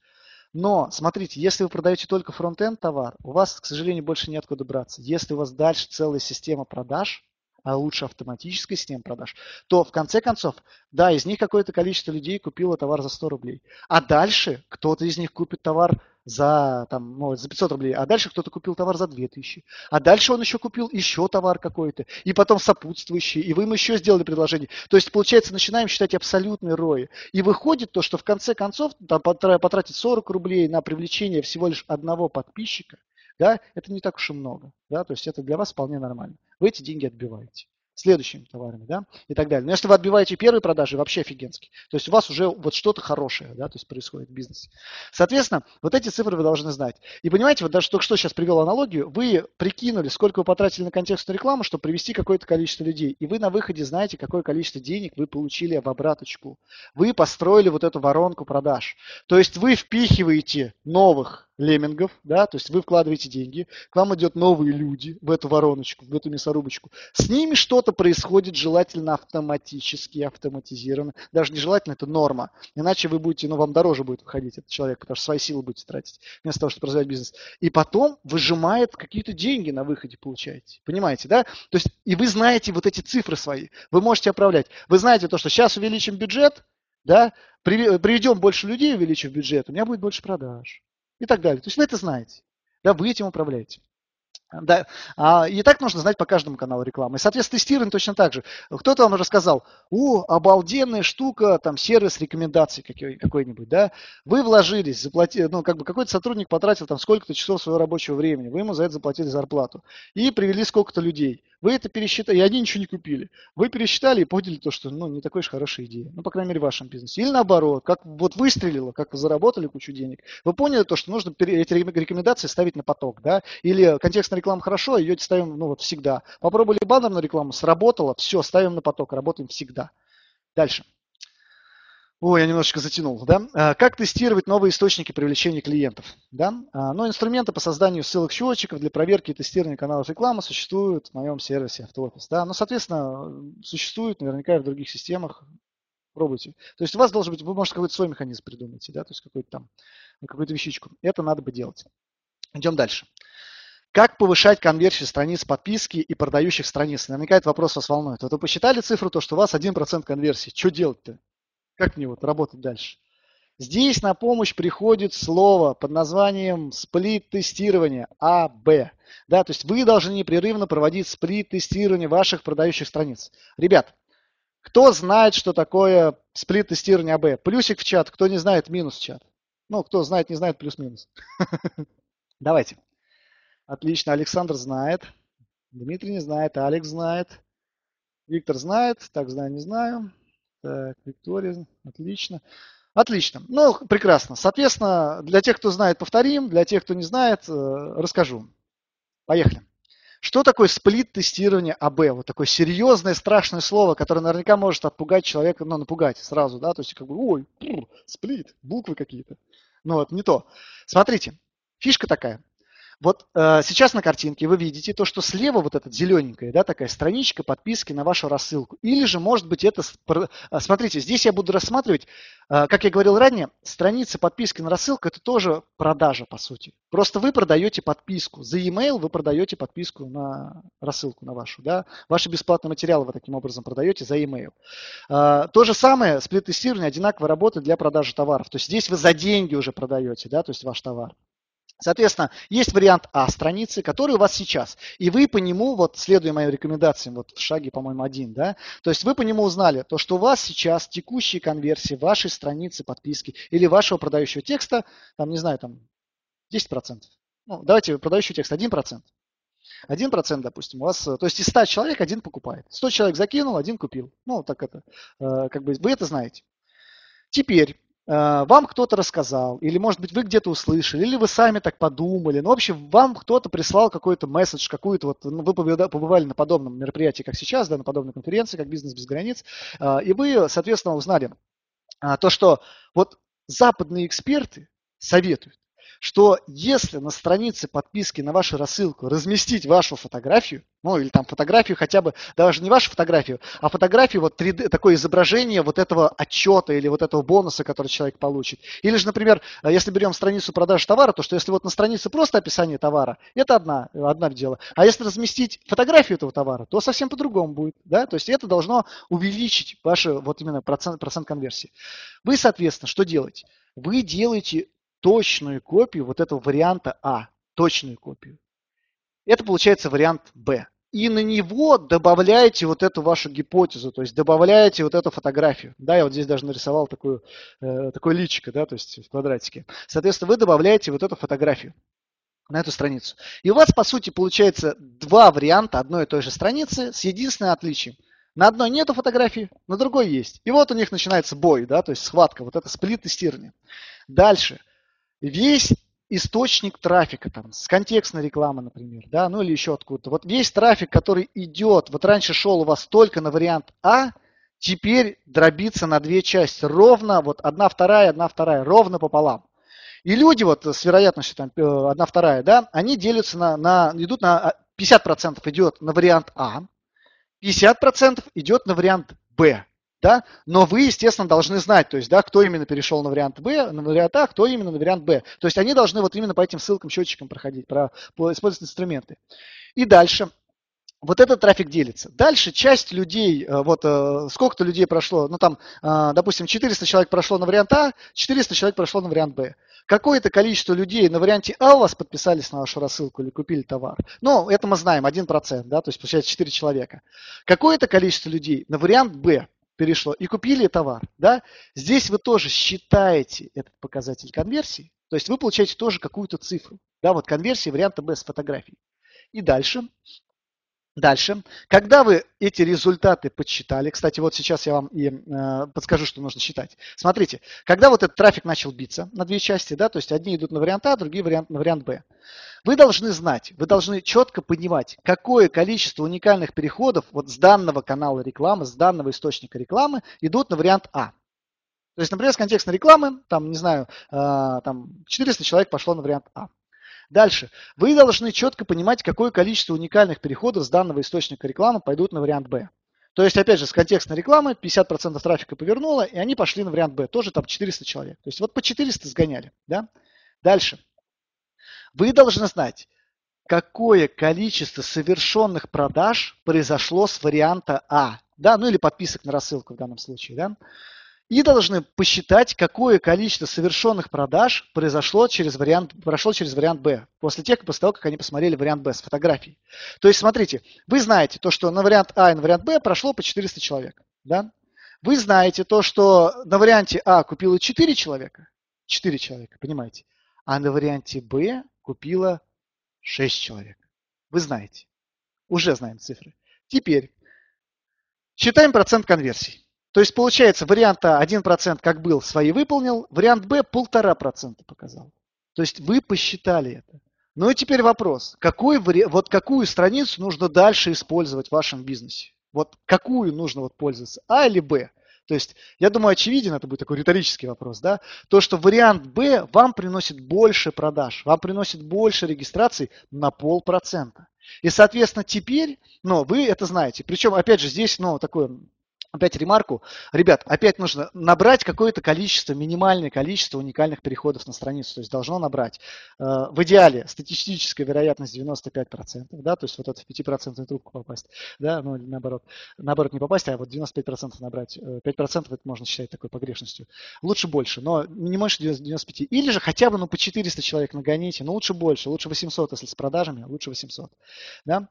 Но, смотрите, если вы продаете только фронт-энд товар, у вас, к сожалению, больше неоткуда браться. Если у вас дальше целая система продаж, а лучше автоматической системы продаж, то в конце концов, да, из них какое-то количество людей купило товар за 100 рублей. А дальше кто-то из них купит товар за, там, ну, за 500 рублей, а дальше кто-то купил товар за 2000. А дальше он еще купил еще товар какой-то, и потом сопутствующий, и вы ему еще сделали предложение. То есть, получается, начинаем считать абсолютные рои. И выходит то, что в конце концов там, потратить 40 рублей на привлечение всего лишь одного подписчика, да, это не так уж и много. Да, то есть это для вас вполне нормально. Вы эти деньги отбиваете следующими товарами, да, и так далее. Но если вы отбиваете первые продажи, вообще офигенский. То есть у вас уже вот что-то хорошее, да, то есть происходит в бизнесе. Соответственно, вот эти цифры вы должны знать. И понимаете, вот даже только что сейчас привел аналогию, вы прикинули, сколько вы потратили на контекстную рекламу, чтобы привести какое-то количество людей. И вы на выходе знаете, какое количество денег вы получили в обраточку. Вы построили вот эту воронку продаж. То есть вы впихиваете новых леммингов, да, то есть вы вкладываете деньги, к вам идет новые люди в эту вороночку, в эту мясорубочку. С ними что-то происходит желательно автоматически, автоматизированно. Даже нежелательно, это норма. Иначе вы будете, ну, вам дороже будет выходить этот человек, потому что свои силы будете тратить, вместо того, чтобы развивать бизнес. И потом выжимает какие-то деньги на выходе получаете. Понимаете, да? То есть, и вы знаете вот эти цифры свои, вы можете управлять. Вы знаете то, что сейчас увеличим бюджет, да, приведем больше людей, увеличив бюджет, у меня будет больше продаж и так далее. То есть вы это знаете. Да, вы этим управляете. Да, а, и так нужно знать по каждому каналу рекламы. И, соответственно, тестирование точно так же. Кто-то вам рассказал, о, обалденная штука, там, сервис рекомендаций какой-нибудь, да. Вы вложились, заплатили, ну, как бы какой-то сотрудник потратил там сколько-то часов своего рабочего времени, вы ему за это заплатили зарплату. И привели сколько-то людей. Вы это пересчитали, и они ничего не купили. Вы пересчитали и поняли то, что ну, не такой уж хорошая идея. Ну, по крайней мере, в вашем бизнесе. Или наоборот, как вот выстрелило, как вы заработали кучу денег. Вы поняли то, что нужно эти рекомендации ставить на поток, да? Или контекстная реклама хорошо, ее ставим, ну, вот всегда. Попробовали баннерную рекламу, сработало, все, ставим на поток, работаем всегда. Дальше. Ой, я немножечко затянул, да? А, как тестировать новые источники привлечения клиентов, да? А, ну, инструменты по созданию ссылок-счетчиков для проверки и тестирования каналов рекламы существуют в моем сервисе AutoOffice, да? Ну, соответственно, существуют наверняка и в других системах. Пробуйте. То есть у вас должен быть, вы, может, какой-то свой механизм придумаете, да? То есть какой-то там, какую-то вещичку. Это надо бы делать. Идем дальше. Как повышать конверсию страниц подписки и продающих страниц? Наверняка этот вопрос вас волнует. Вот вы посчитали цифру, то, что у вас 1% конверсии. Что делать-то? Как мне вот работать дальше? Здесь на помощь приходит слово под названием сплит-тестирование АБ. Да, то есть вы должны непрерывно проводить сплит-тестирование ваших продающих страниц. Ребят, кто знает, что такое сплит-тестирование АБ? Плюсик в чат, кто не знает, минус в чат. Ну, кто знает, не знает, плюс-минус. Давайте. Отлично, Александр знает. Дмитрий не знает, Алекс знает. Виктор знает, так знаю, не знаю. Так, Виктория, отлично. Отлично. Ну, прекрасно. Соответственно, для тех, кто знает, повторим. Для тех, кто не знает, э, расскажу. Поехали. Что такое сплит-тестирование АБ? Вот такое серьезное, страшное слово, которое наверняка может отпугать человека, ну, напугать сразу, да, то есть как бы, ой, сплит, буквы какие-то. Ну вот, не то. Смотрите, фишка такая. Вот э, сейчас на картинке вы видите то, что слева вот эта зелененькая, да, такая страничка подписки на вашу рассылку. Или же, может быть, это... Э, смотрите, здесь я буду рассматривать, э, как я говорил ранее, страница подписки на рассылку – это тоже продажа, по сути. Просто вы продаете подписку. За e-mail вы продаете подписку на рассылку на вашу. Да? Ваши бесплатные материалы вы таким образом продаете за e-mail. Э, то же самое, сплит-тестирование одинаково работает для продажи товаров. То есть здесь вы за деньги уже продаете, да, то есть ваш товар. Соответственно, есть вариант А страницы, который у вас сейчас. И вы по нему, вот следуя моим рекомендациям, вот в шаге, по-моему, один, да, то есть вы по нему узнали, то, что у вас сейчас текущие конверсии вашей страницы подписки или вашего продающего текста, там, не знаю, там 10%. Ну, давайте продающий текст 1%. 1%, допустим, у вас, то есть из 100 человек один покупает. 100 человек закинул, один купил. Ну, так это, э, как бы, вы это знаете. Теперь вам кто-то рассказал, или, может быть, вы где-то услышали, или вы сами так подумали. Ну, в общем, вам кто-то прислал какой-то месседж, какую-то вот, ну, вы побывали на подобном мероприятии, как сейчас, да, на подобной конференции, как «Бизнес без границ», э, и вы, соответственно, узнали э, то, что вот западные эксперты советуют, что если на странице подписки на вашу рассылку разместить вашу фотографию, ну или там фотографию хотя бы, даже не вашу фотографию, а фотографию, вот 3D, такое изображение вот этого отчета или вот этого бонуса, который человек получит. Или же, например, если берем страницу продажи товара, то что если вот на странице просто описание товара, это одна, одна дело. А если разместить фотографию этого товара, то совсем по-другому будет. Да? То есть это должно увеличить ваш вот именно процент, процент конверсии. Вы, соответственно, что делаете? Вы делаете точную копию вот этого варианта А, точную копию. Это получается вариант Б. И на него добавляете вот эту вашу гипотезу, то есть добавляете вот эту фотографию. Да, я вот здесь даже нарисовал такую, э, такое личико, да, то есть в квадратике. Соответственно, вы добавляете вот эту фотографию на эту страницу. И у вас, по сути, получается два варианта одной и той же страницы с единственным отличием. На одной нету фотографии, на другой есть. И вот у них начинается бой, да, то есть схватка, вот это сплит-тестирование. Дальше – весь источник трафика, там, с контекстной рекламы, например, да, ну или еще откуда-то. Вот весь трафик, который идет, вот раньше шел у вас только на вариант А, теперь дробится на две части, ровно, вот одна вторая, одна вторая, ровно пополам. И люди вот с вероятностью там э, одна вторая, да, они делятся на, на идут на 50% а, идет на вариант А, 50% идет на вариант Б да, но вы, естественно, должны знать, то есть, да, кто именно перешел на вариант Б, на вариант А, кто именно на вариант Б. То есть они должны вот именно по этим ссылкам, счетчикам проходить, про, использовать инструменты. И дальше, вот этот трафик делится. Дальше часть людей, э, вот э, сколько-то людей прошло, ну там, э, допустим, 400 человек прошло на вариант А, 400 человек прошло на вариант Б. Какое-то количество людей на варианте А у вас подписались на вашу рассылку или купили товар. Ну, это мы знаем, 1%, да, то есть получается 4 человека. Какое-то количество людей на вариант Б перешло. И купили товар, да, здесь вы тоже считаете этот показатель конверсии, то есть вы получаете тоже какую-то цифру, да, вот конверсия варианта без фотографий. И дальше Дальше. Когда вы эти результаты подсчитали, кстати, вот сейчас я вам и э, подскажу, что нужно считать. Смотрите, когда вот этот трафик начал биться на две части, да, то есть одни идут на вариант А, другие вариант, на вариант Б. Вы должны знать, вы должны четко понимать, какое количество уникальных переходов вот с данного канала рекламы, с данного источника рекламы идут на вариант А. То есть, например, с контекстной рекламы, там, не знаю, э, там 400 человек пошло на вариант А. Дальше. Вы должны четко понимать, какое количество уникальных переходов с данного источника рекламы пойдут на вариант Б. То есть, опять же, с контекстной рекламы 50% трафика повернуло, и они пошли на вариант Б. Тоже там 400 человек. То есть, вот по 400 сгоняли. Да? Дальше. Вы должны знать, какое количество совершенных продаж произошло с варианта А. Да? Ну или подписок на рассылку в данном случае. Да? И должны посчитать, какое количество совершенных продаж произошло через вариант, прошло через вариант Б, после тех, после того, как они посмотрели вариант Б с фотографией. То есть, смотрите, вы знаете то, что на вариант А и на вариант Б прошло по 400 человек. Да? Вы знаете то, что на варианте А купило 4 человека, 4 человека, понимаете, а на варианте Б купило 6 человек. Вы знаете. Уже знаем цифры. Теперь считаем процент конверсий. То есть получается вариант А 1% как был, свои выполнил, вариант Б 1,5% показал. То есть вы посчитали это. Ну и теперь вопрос, какой, вот какую страницу нужно дальше использовать в вашем бизнесе? Вот какую нужно вот пользоваться, А или Б? То есть, я думаю, очевиден, это будет такой риторический вопрос, да, то, что вариант Б вам приносит больше продаж, вам приносит больше регистраций на полпроцента. И, соответственно, теперь, ну, вы это знаете. Причем, опять же, здесь, ну, такое опять ремарку. Ребят, опять нужно набрать какое-то количество, минимальное количество уникальных переходов на страницу. То есть должно набрать. Э, в идеале статистическая вероятность 95%, да, то есть вот это в 5% трубку попасть, да, ну или наоборот, наоборот не попасть, а вот 95% набрать. 5% э, это можно считать такой погрешностью. Лучше больше, но не можешь 95. Или же хотя бы ну по 400 человек нагоните, но лучше больше, лучше 800, если с продажами, лучше 800. Да?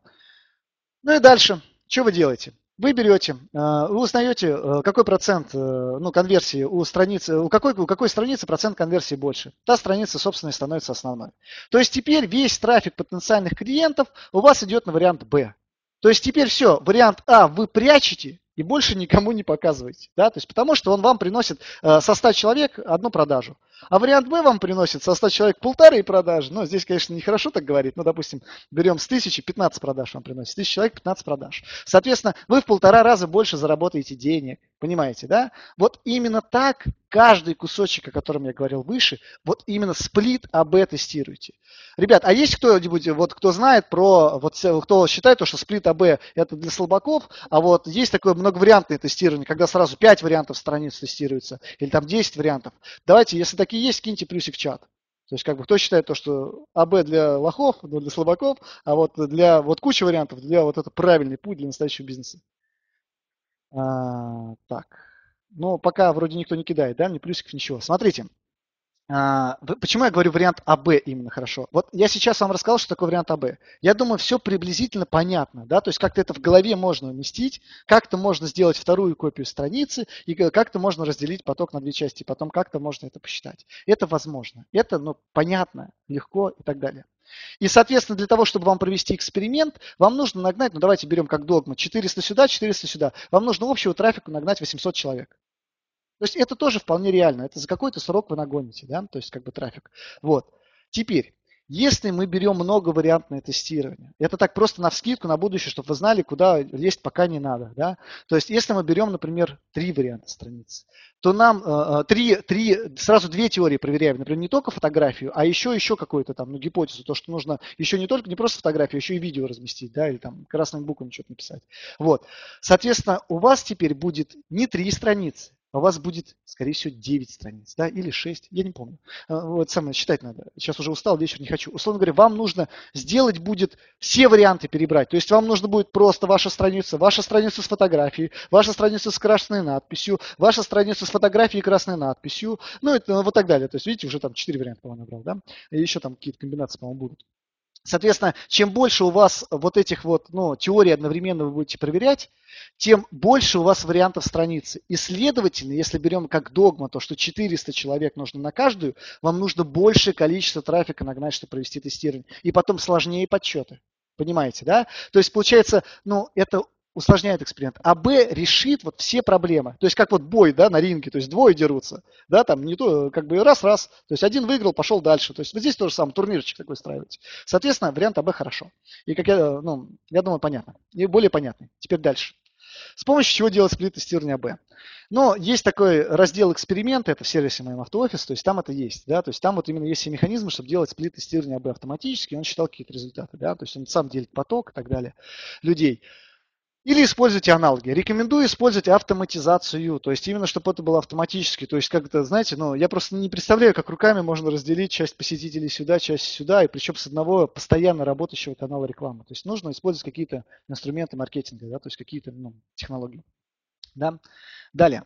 Ну и дальше, что вы делаете? Вы берете, э, вы узнаете, э, какой процент э, ну, конверсии у страницы, у какой, у какой страницы процент конверсии больше. Та страница, собственно, и становится основной. То есть теперь весь трафик потенциальных клиентов у вас идет на вариант Б. То есть теперь все, вариант А вы прячете, и больше никому не показывайте. Да? То есть потому что он вам приносит э, со 100 человек одну продажу. А вариант Б вам приносит со 100 человек полторы продажи. Ну, здесь, конечно, нехорошо так говорить. Но, допустим, берем с 1000 15 продаж вам приносит. С 1000 человек 15 продаж. Соответственно, вы в полтора раза больше заработаете денег. Понимаете, да? Вот именно так каждый кусочек, о котором я говорил выше, вот именно сплит АБ тестируйте. Ребят, а есть кто-нибудь, вот кто знает про, вот кто считает, то, что сплит АБ это для слабаков, а вот есть такое многовариантное тестирование, когда сразу 5 вариантов страниц тестируется, или там 10 вариантов. Давайте, если такие есть, киньте плюсик в чат. То есть, как бы, кто считает то, что АБ для лохов, для слабаков, а вот для вот куча вариантов, для вот это правильный путь для настоящего бизнеса. А, так. Но пока вроде никто не кидает, да, ни плюсиков, ничего. Смотрите. А, почему я говорю вариант АБ именно хорошо? Вот я сейчас вам рассказал, что такое вариант АБ. Я думаю, все приблизительно понятно, да, то есть как-то это в голове можно уместить, как-то можно сделать вторую копию страницы, и как-то можно разделить поток на две части, потом как-то можно это посчитать. Это возможно. Это, ну, понятно, легко и так далее. И, соответственно, для того, чтобы вам провести эксперимент, вам нужно нагнать, ну давайте берем как догма, 400 сюда, 400 сюда. Вам нужно общего трафика нагнать 800 человек. То есть это тоже вполне реально. Это за какой-то срок вы нагоните, да, то есть как бы трафик. Вот. Теперь, если мы берем многовариантное тестирование, это так просто на вскидку, на будущее, чтобы вы знали, куда лезть пока не надо. Да? То есть если мы берем, например, три варианта страницы, то нам э, э, три, три, сразу две теории проверяем. Например, не только фотографию, а еще, еще какую-то там ну, гипотезу, то, что нужно еще не только, не просто фотографию, еще и видео разместить, да, или там красным буквами что-то написать. Вот. Соответственно, у вас теперь будет не три страницы, у вас будет, скорее всего, 9 страниц, да, или 6, я не помню. А, вот самое считать надо. Сейчас уже устал, вечер не хочу. Условно говоря, вам нужно сделать будет все варианты перебрать. То есть вам нужно будет просто ваша страница, ваша страница с фотографией, ваша страница с красной надписью, ваша страница с фотографией и красной надписью, ну, это, вот так далее. То есть, видите, уже там 4 варианта, по-моему, набрал, да? И еще там какие-то комбинации, по-моему, будут. Соответственно, чем больше у вас вот этих вот ну, теорий одновременно вы будете проверять, тем больше у вас вариантов страницы. И следовательно, если берем как догма то, что 400 человек нужно на каждую, вам нужно большее количество трафика нагнать, чтобы провести тестирование. И потом сложнее подсчеты. Понимаете, да? То есть получается, ну, это усложняет эксперимент. А Б решит вот все проблемы. То есть как вот бой, да, на ринге, то есть двое дерутся, да, там не то, как бы раз-раз, то есть один выиграл, пошел дальше. То есть вот здесь тоже самое, турнирчик такой устраиваете. Соответственно, вариант АБ хорошо. И как я, ну, я думаю, понятно. И более понятный. Теперь дальше. С помощью чего делать сплит-тестирование АБ? Но есть такой раздел эксперимента, это в сервисе моем автоофис, то есть там это есть, да, то есть там вот именно есть все механизмы, чтобы делать сплит-тестирование АБ автоматически, он считал какие-то результаты, да, то есть он сам делит поток и так далее людей. Или используйте аналоги. Рекомендую использовать автоматизацию, то есть именно, чтобы это было автоматически. То есть, как-то, знаете, ну, я просто не представляю, как руками можно разделить часть посетителей сюда, часть сюда, и причем с одного постоянно работающего канала рекламы. То есть нужно использовать какие-то инструменты маркетинга, да, то есть какие-то ну, технологии. Да. Далее.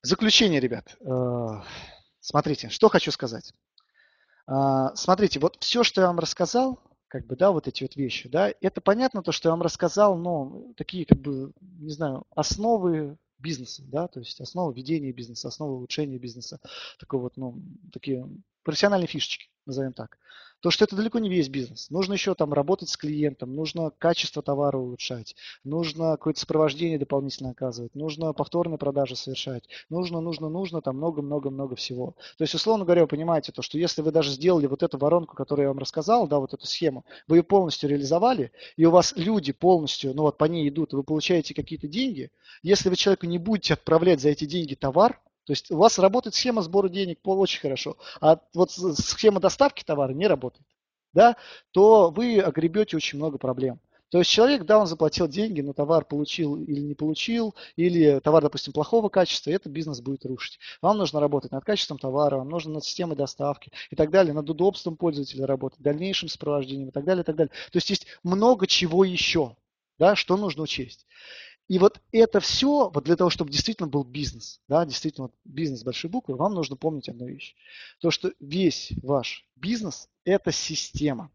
Заключение, ребят. Э, смотрите, что хочу сказать. Э, смотрите, вот все, что я вам рассказал, как бы, да, вот эти вот вещи, да, это понятно, то, что я вам рассказал, но такие, как бы, не знаю, основы бизнеса, да, то есть основы ведения бизнеса, основы улучшения бизнеса, такой вот, ну, такие профессиональные фишечки, назовем так. То, что это далеко не весь бизнес. Нужно еще там работать с клиентом, нужно качество товара улучшать, нужно какое-то сопровождение дополнительно оказывать, нужно повторные продажи совершать, нужно, нужно, нужно, там много-много-много всего. То есть, условно говоря, вы понимаете то, что если вы даже сделали вот эту воронку, которую я вам рассказал, да, вот эту схему, вы ее полностью реализовали, и у вас люди полностью, ну вот по ней идут, и вы получаете какие-то деньги, если вы человеку не будете отправлять за эти деньги товар, то есть у вас работает схема сбора денег очень хорошо, а вот схема доставки товара не работает, да, то вы огребете очень много проблем. То есть человек, да, он заплатил деньги, но товар получил или не получил, или товар, допустим, плохого качества, и этот бизнес будет рушить. Вам нужно работать над качеством товара, вам нужно над системой доставки и так далее, над удобством пользователя работать, дальнейшим сопровождением и так далее, и так далее. То есть есть много чего еще, да, что нужно учесть. И вот это все, вот для того, чтобы действительно был бизнес, да, действительно бизнес большой буквы, вам нужно помнить одну вещь. То, что весь ваш бизнес – это система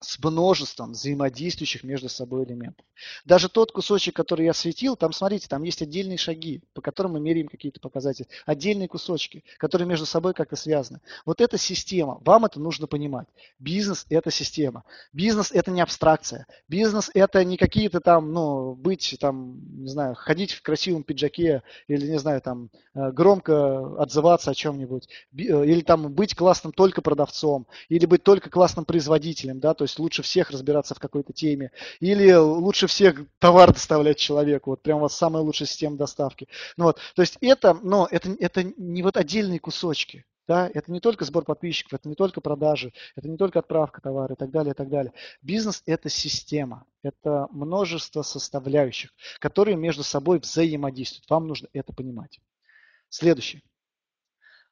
с множеством взаимодействующих между собой элементов. Даже тот кусочек, который я светил, там, смотрите, там есть отдельные шаги, по которым мы меряем какие-то показатели, отдельные кусочки, которые между собой как-то связаны. Вот эта система, вам это нужно понимать. Бизнес – это система. Бизнес – это не абстракция. Бизнес – это не какие-то там, ну, быть там, не знаю, ходить в красивом пиджаке или, не знаю, там, э, громко отзываться о чем-нибудь, э, или там быть классным только продавцом, или быть только классным производителем, да, то есть есть лучше всех разбираться в какой-то теме, или лучше всех товар доставлять человеку, вот прям у вас самая лучшая система доставки. Ну вот, то есть это, но это, это не вот отдельные кусочки, да, это не только сбор подписчиков, это не только продажи, это не только отправка товара и так далее, и так далее. Бизнес – это система, это множество составляющих, которые между собой взаимодействуют. Вам нужно это понимать. Следующее.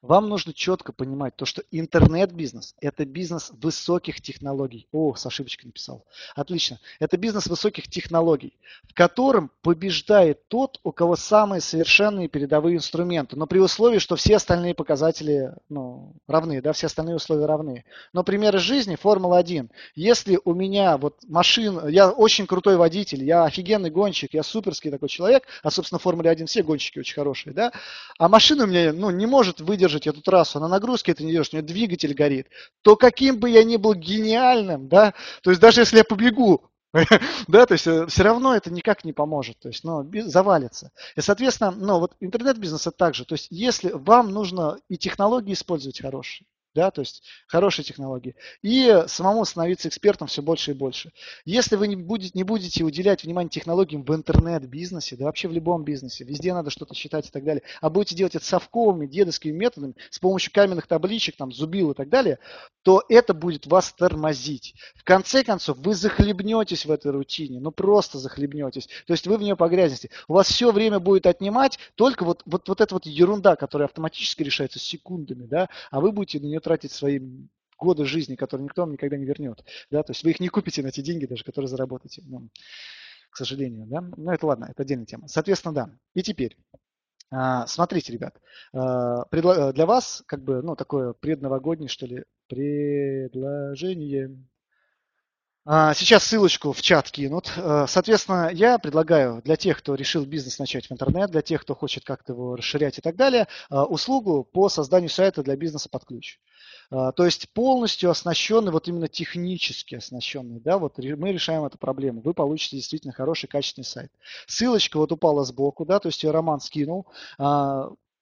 Вам нужно четко понимать то, что интернет-бизнес – это бизнес высоких технологий. О, с ошибочкой написал. Отлично. Это бизнес высоких технологий, в котором побеждает тот, у кого самые совершенные передовые инструменты. Но при условии, что все остальные показатели ну, равны, да, все остальные условия равны. Но пример из жизни – Формула-1. Если у меня вот машина, я очень крутой водитель, я офигенный гонщик, я суперский такой человек, а, собственно, в Формуле-1 все гонщики очень хорошие, да, а машина у меня ну, не может выдержать выдержать эту трассу, на нагрузке это не идешь, у нее двигатель горит, то каким бы я ни был гениальным, да, то есть даже если я побегу, да, то есть э, все равно это никак не поможет, то есть, ну, завалится. И, соответственно, ну, вот интернет-бизнес это также, то есть, если вам нужно и технологии использовать хорошие, да, то есть хорошие технологии, и самому становиться экспертом все больше и больше. Если вы не будете, не будете уделять внимание технологиям в интернет-бизнесе, да вообще в любом бизнесе, везде надо что-то считать и так далее, а будете делать это совковыми, дедовскими методами, с помощью каменных табличек, там, зубил и так далее, то это будет вас тормозить. В конце концов, вы захлебнетесь в этой рутине, ну просто захлебнетесь. То есть вы в нее погрязнете. У вас все время будет отнимать только вот, вот, вот эта вот ерунда, которая автоматически решается секундами, да, а вы будете на нее тратить свои годы жизни, которые никто вам никогда не вернет. Да? То есть вы их не купите на те деньги даже, которые заработаете. Ну, к сожалению. Да? Но это ладно, это отдельная тема. Соответственно, да. И теперь. А, смотрите, ребят, а, для вас как бы, ну, такое предновогоднее, что ли, предложение. А, сейчас ссылочку в чат кинут. Соответственно, я предлагаю для тех, кто решил бизнес начать в интернет, для тех, кто хочет как-то его расширять и так далее, услугу по созданию сайта для бизнеса под ключ. А, то есть полностью оснащенный, вот именно технически оснащенный, да, вот мы решаем эту проблему. Вы получите действительно хороший, качественный сайт. Ссылочка вот упала сбоку, да, то есть ее Роман скинул.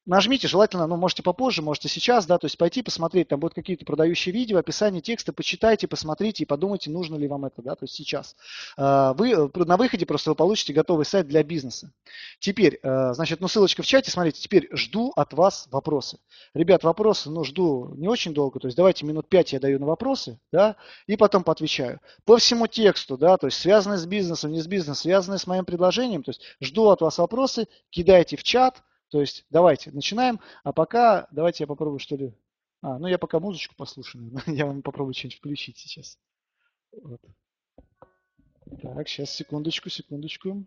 Нажмите, желательно, ну, можете попозже, можете сейчас, да, то есть пойти посмотреть, там будут какие-то продающие видео, описание текста, почитайте, посмотрите и подумайте, нужно ли вам это, да, то есть сейчас. А, вы, э, на выходе просто вы получите готовый сайт для бизнеса. Теперь, э, значит, ну, ссылочка в чате, смотрите, теперь жду от вас вопросы. Ребят, вопросы, ну, жду не очень долго, то есть давайте минут 5 я даю на вопросы, да, и потом поотвечаю. По всему тексту, да, то есть связанные с бизнесом, не с бизнесом, связанные с моим предложением, то есть жду от вас вопросы, кидайте в чат, то есть давайте начинаем, а пока давайте я попробую что ли. А, ну я пока музычку послушаю, я вам попробую что-нибудь включить сейчас. Вот. Так, сейчас секундочку, секундочку.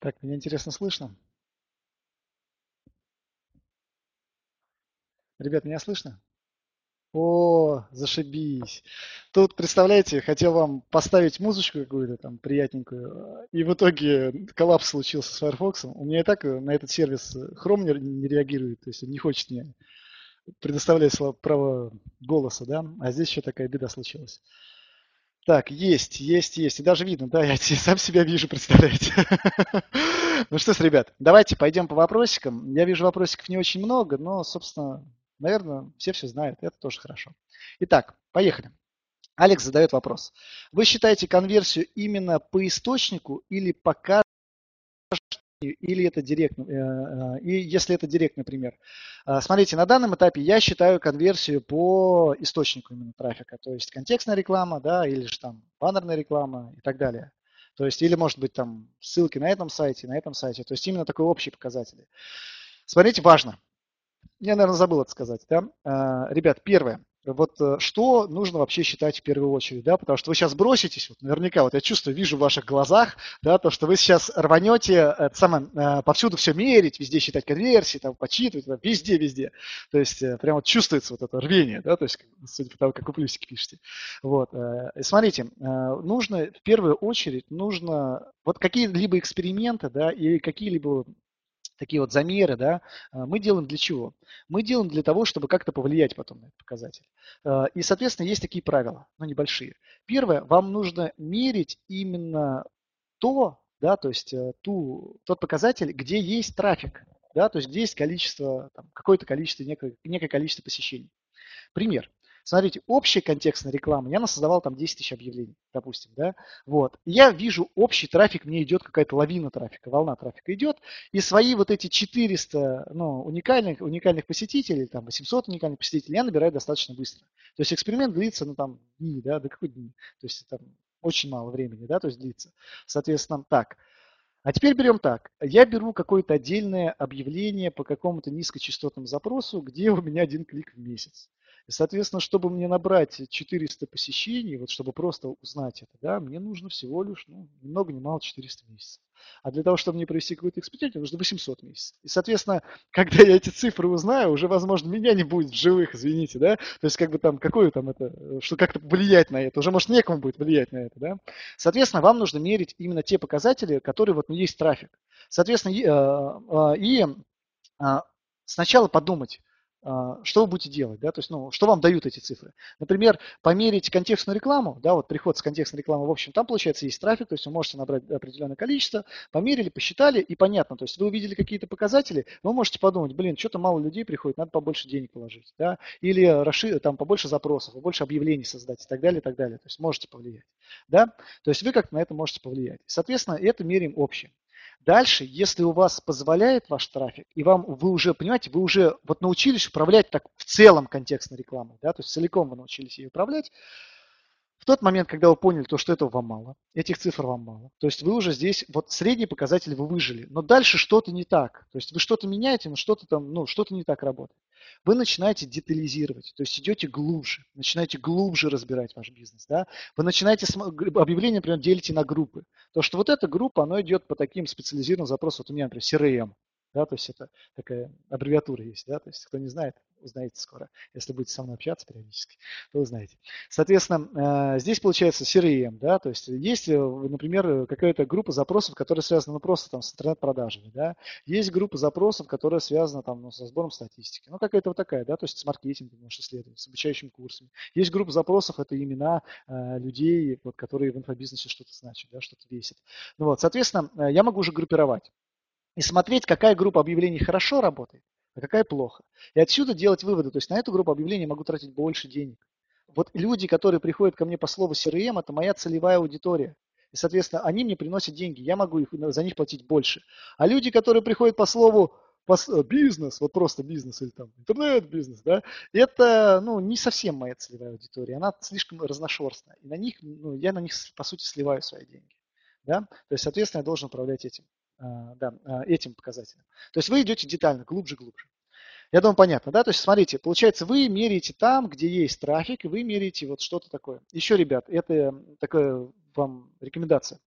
Так, меня интересно слышно? Ребят, меня слышно? О, зашибись. Тут, представляете, хотел вам поставить музычку какую-то там приятненькую, и в итоге коллапс случился с Firefox. У меня и так на этот сервис Chrome не, не реагирует, то есть он не хочет мне предоставлять право голоса, да, а здесь еще такая беда случилась. Так, есть, есть, есть. И даже видно, да, я сам себя вижу, представляете. Ну что ж, ребят, давайте пойдем по вопросикам. Я вижу вопросиков не очень много, но, собственно, Наверное, все все знают, это тоже хорошо. Итак, поехали. Алекс задает вопрос. Вы считаете конверсию именно по источнику или по или это директ, э, э, и если это директ, например. А, смотрите, на данном этапе я считаю конверсию по источнику именно трафика, то есть контекстная реклама, да, или же там баннерная реклама и так далее. То есть, или может быть там ссылки на этом сайте, на этом сайте. То есть именно такой общий показатель. Смотрите, важно я, наверное, забыл это сказать. Да? А, ребят, первое. Вот э, что нужно вообще считать в первую очередь, да, потому что вы сейчас броситесь, вот наверняка, вот я чувствую, вижу в ваших глазах, да, то, что вы сейчас рванете это самое, э, повсюду все мерить, везде считать конверсии, там, почитывать, там, везде, везде. То есть э, прямо вот чувствуется вот это рвение, да, то есть судя по тому, как вы плюсики пишете. Вот. Смотрите, нужно в первую очередь, нужно вот какие-либо эксперименты, да, и какие-либо такие вот замеры, да, а, мы делаем для чего? Мы делаем для того, чтобы как-то повлиять потом на этот показатель. А, и, соответственно, есть такие правила, но небольшие. Первое, вам нужно мерить именно то, да, то есть э, ту, тот показатель, где есть трафик, да, то есть где есть количество, какое-то количество, некое, некое количество посещений. Пример. Смотрите, общая контекстная реклама, я создавал там 10 тысяч объявлений, допустим, да, вот. я вижу общий трафик, мне идет какая-то лавина трафика, волна трафика идет, и свои вот эти 400, ну, уникальных, уникальных посетителей, там, 800 уникальных посетителей я набираю достаточно быстро. То есть эксперимент длится, ну, там, дни, да, до какой дни, то есть там очень мало времени, да, то есть длится. Соответственно, так, а теперь берем так. Я беру какое-то отдельное объявление по какому-то низкочастотному запросу, где у меня один клик в месяц. И, соответственно, чтобы мне набрать 400 посещений, вот чтобы просто узнать это, да, мне нужно всего лишь, ну, ни много ни мало 400 месяцев. А для того, чтобы мне провести какой-то эксперимент, мне нужно 800 месяцев. И, соответственно, когда я эти цифры узнаю, уже, возможно, меня не будет в живых, извините, да, то есть, как бы там, какое там это, что как-то влиять на это, уже, может, некому будет влиять на это, да. Соответственно, вам нужно мерить именно те показатели, которые вот, ну, есть трафик. Соответственно, и, э, э, и а, сначала подумать, что вы будете делать, да, то есть, ну, что вам дают эти цифры. Например, померить контекстную рекламу, да, вот приход с контекстной рекламы, в общем, там, получается, есть трафик, то есть вы можете набрать определенное количество, померили, посчитали, и понятно, то есть вы увидели какие-то показатели, вы можете подумать, блин, что-то мало людей приходит, надо побольше денег положить, да, или расширить, там, побольше запросов, побольше объявлений создать и так далее, и так далее, то есть можете повлиять, да, то есть вы как-то на это можете повлиять. Соответственно, это меряем общее. Дальше, если у вас позволяет ваш трафик, и вам вы уже, понимаете, вы уже вот научились управлять так в целом контекстной рекламой, да, то есть целиком вы научились ее управлять, в тот момент, когда вы поняли, то, что этого вам мало, этих цифр вам мало, то есть вы уже здесь, вот средний показатель вы выжили, но дальше что-то не так. То есть вы что-то меняете, но что-то там, ну, что-то не так работает. Вы начинаете детализировать, то есть идете глубже, начинаете глубже разбирать ваш бизнес. Да? Вы начинаете объявление, например, делите на группы. То, что вот эта группа, она идет по таким специализированным запросам. Вот у меня, например, CRM. Да, то есть это такая аббревиатура есть, да, то есть кто не знает, узнаете скоро. Если будете со мной общаться периодически, то узнаете. Соответственно, э, здесь получается CRM, да, то есть есть, э, например, какая-то группа запросов, которые связаны ну, просто там с интернет-продажами, да. Есть группа запросов, которая связана там ну, со сбором статистики. Ну, какая-то вот такая, да, то есть с маркетингом можешь исследовать, с обучающими курсами. Есть группа запросов, это имена э, людей, вот, которые в инфобизнесе что-то значат, да, что-то весят. Ну, вот, соответственно, я могу уже группировать и смотреть, какая группа объявлений хорошо работает, а какая плохо. И отсюда делать выводы. То есть на эту группу объявлений могу тратить больше денег. Вот люди, которые приходят ко мне по слову CRM, это моя целевая аудитория. И, соответственно, они мне приносят деньги, я могу их, за них платить больше. А люди, которые приходят по слову по, бизнес, вот просто бизнес или там интернет-бизнес, да, это, ну, не совсем моя целевая аудитория, она слишком разношерстная. И на них, ну, я на них, по сути, сливаю свои деньги. Да? То есть, соответственно, я должен управлять этим. А, да, а, этим показателем. То есть вы идете детально, глубже, глубже. Я думаю, понятно, да? То есть, смотрите, получается, вы меряете там, где есть трафик, и вы меряете вот что-то такое. Еще, ребят, это такая вам рекомендация.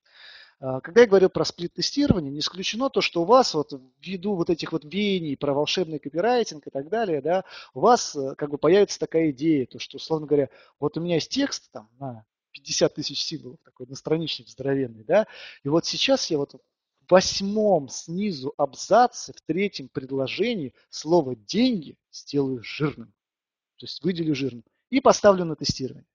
А, когда я говорю про сплит-тестирование, не исключено то, что у вас вот ввиду вот этих вот веяний про волшебный копирайтинг и так далее, да, у вас э, как бы появится такая идея, то, что, условно говоря, вот у меня есть текст там на 50 тысяч символов, такой настраничник здоровенный, да, и вот сейчас я вот восьмом снизу абзаце, в третьем предложении слово «деньги» сделаю жирным, то есть выделю жирным и поставлю на тестирование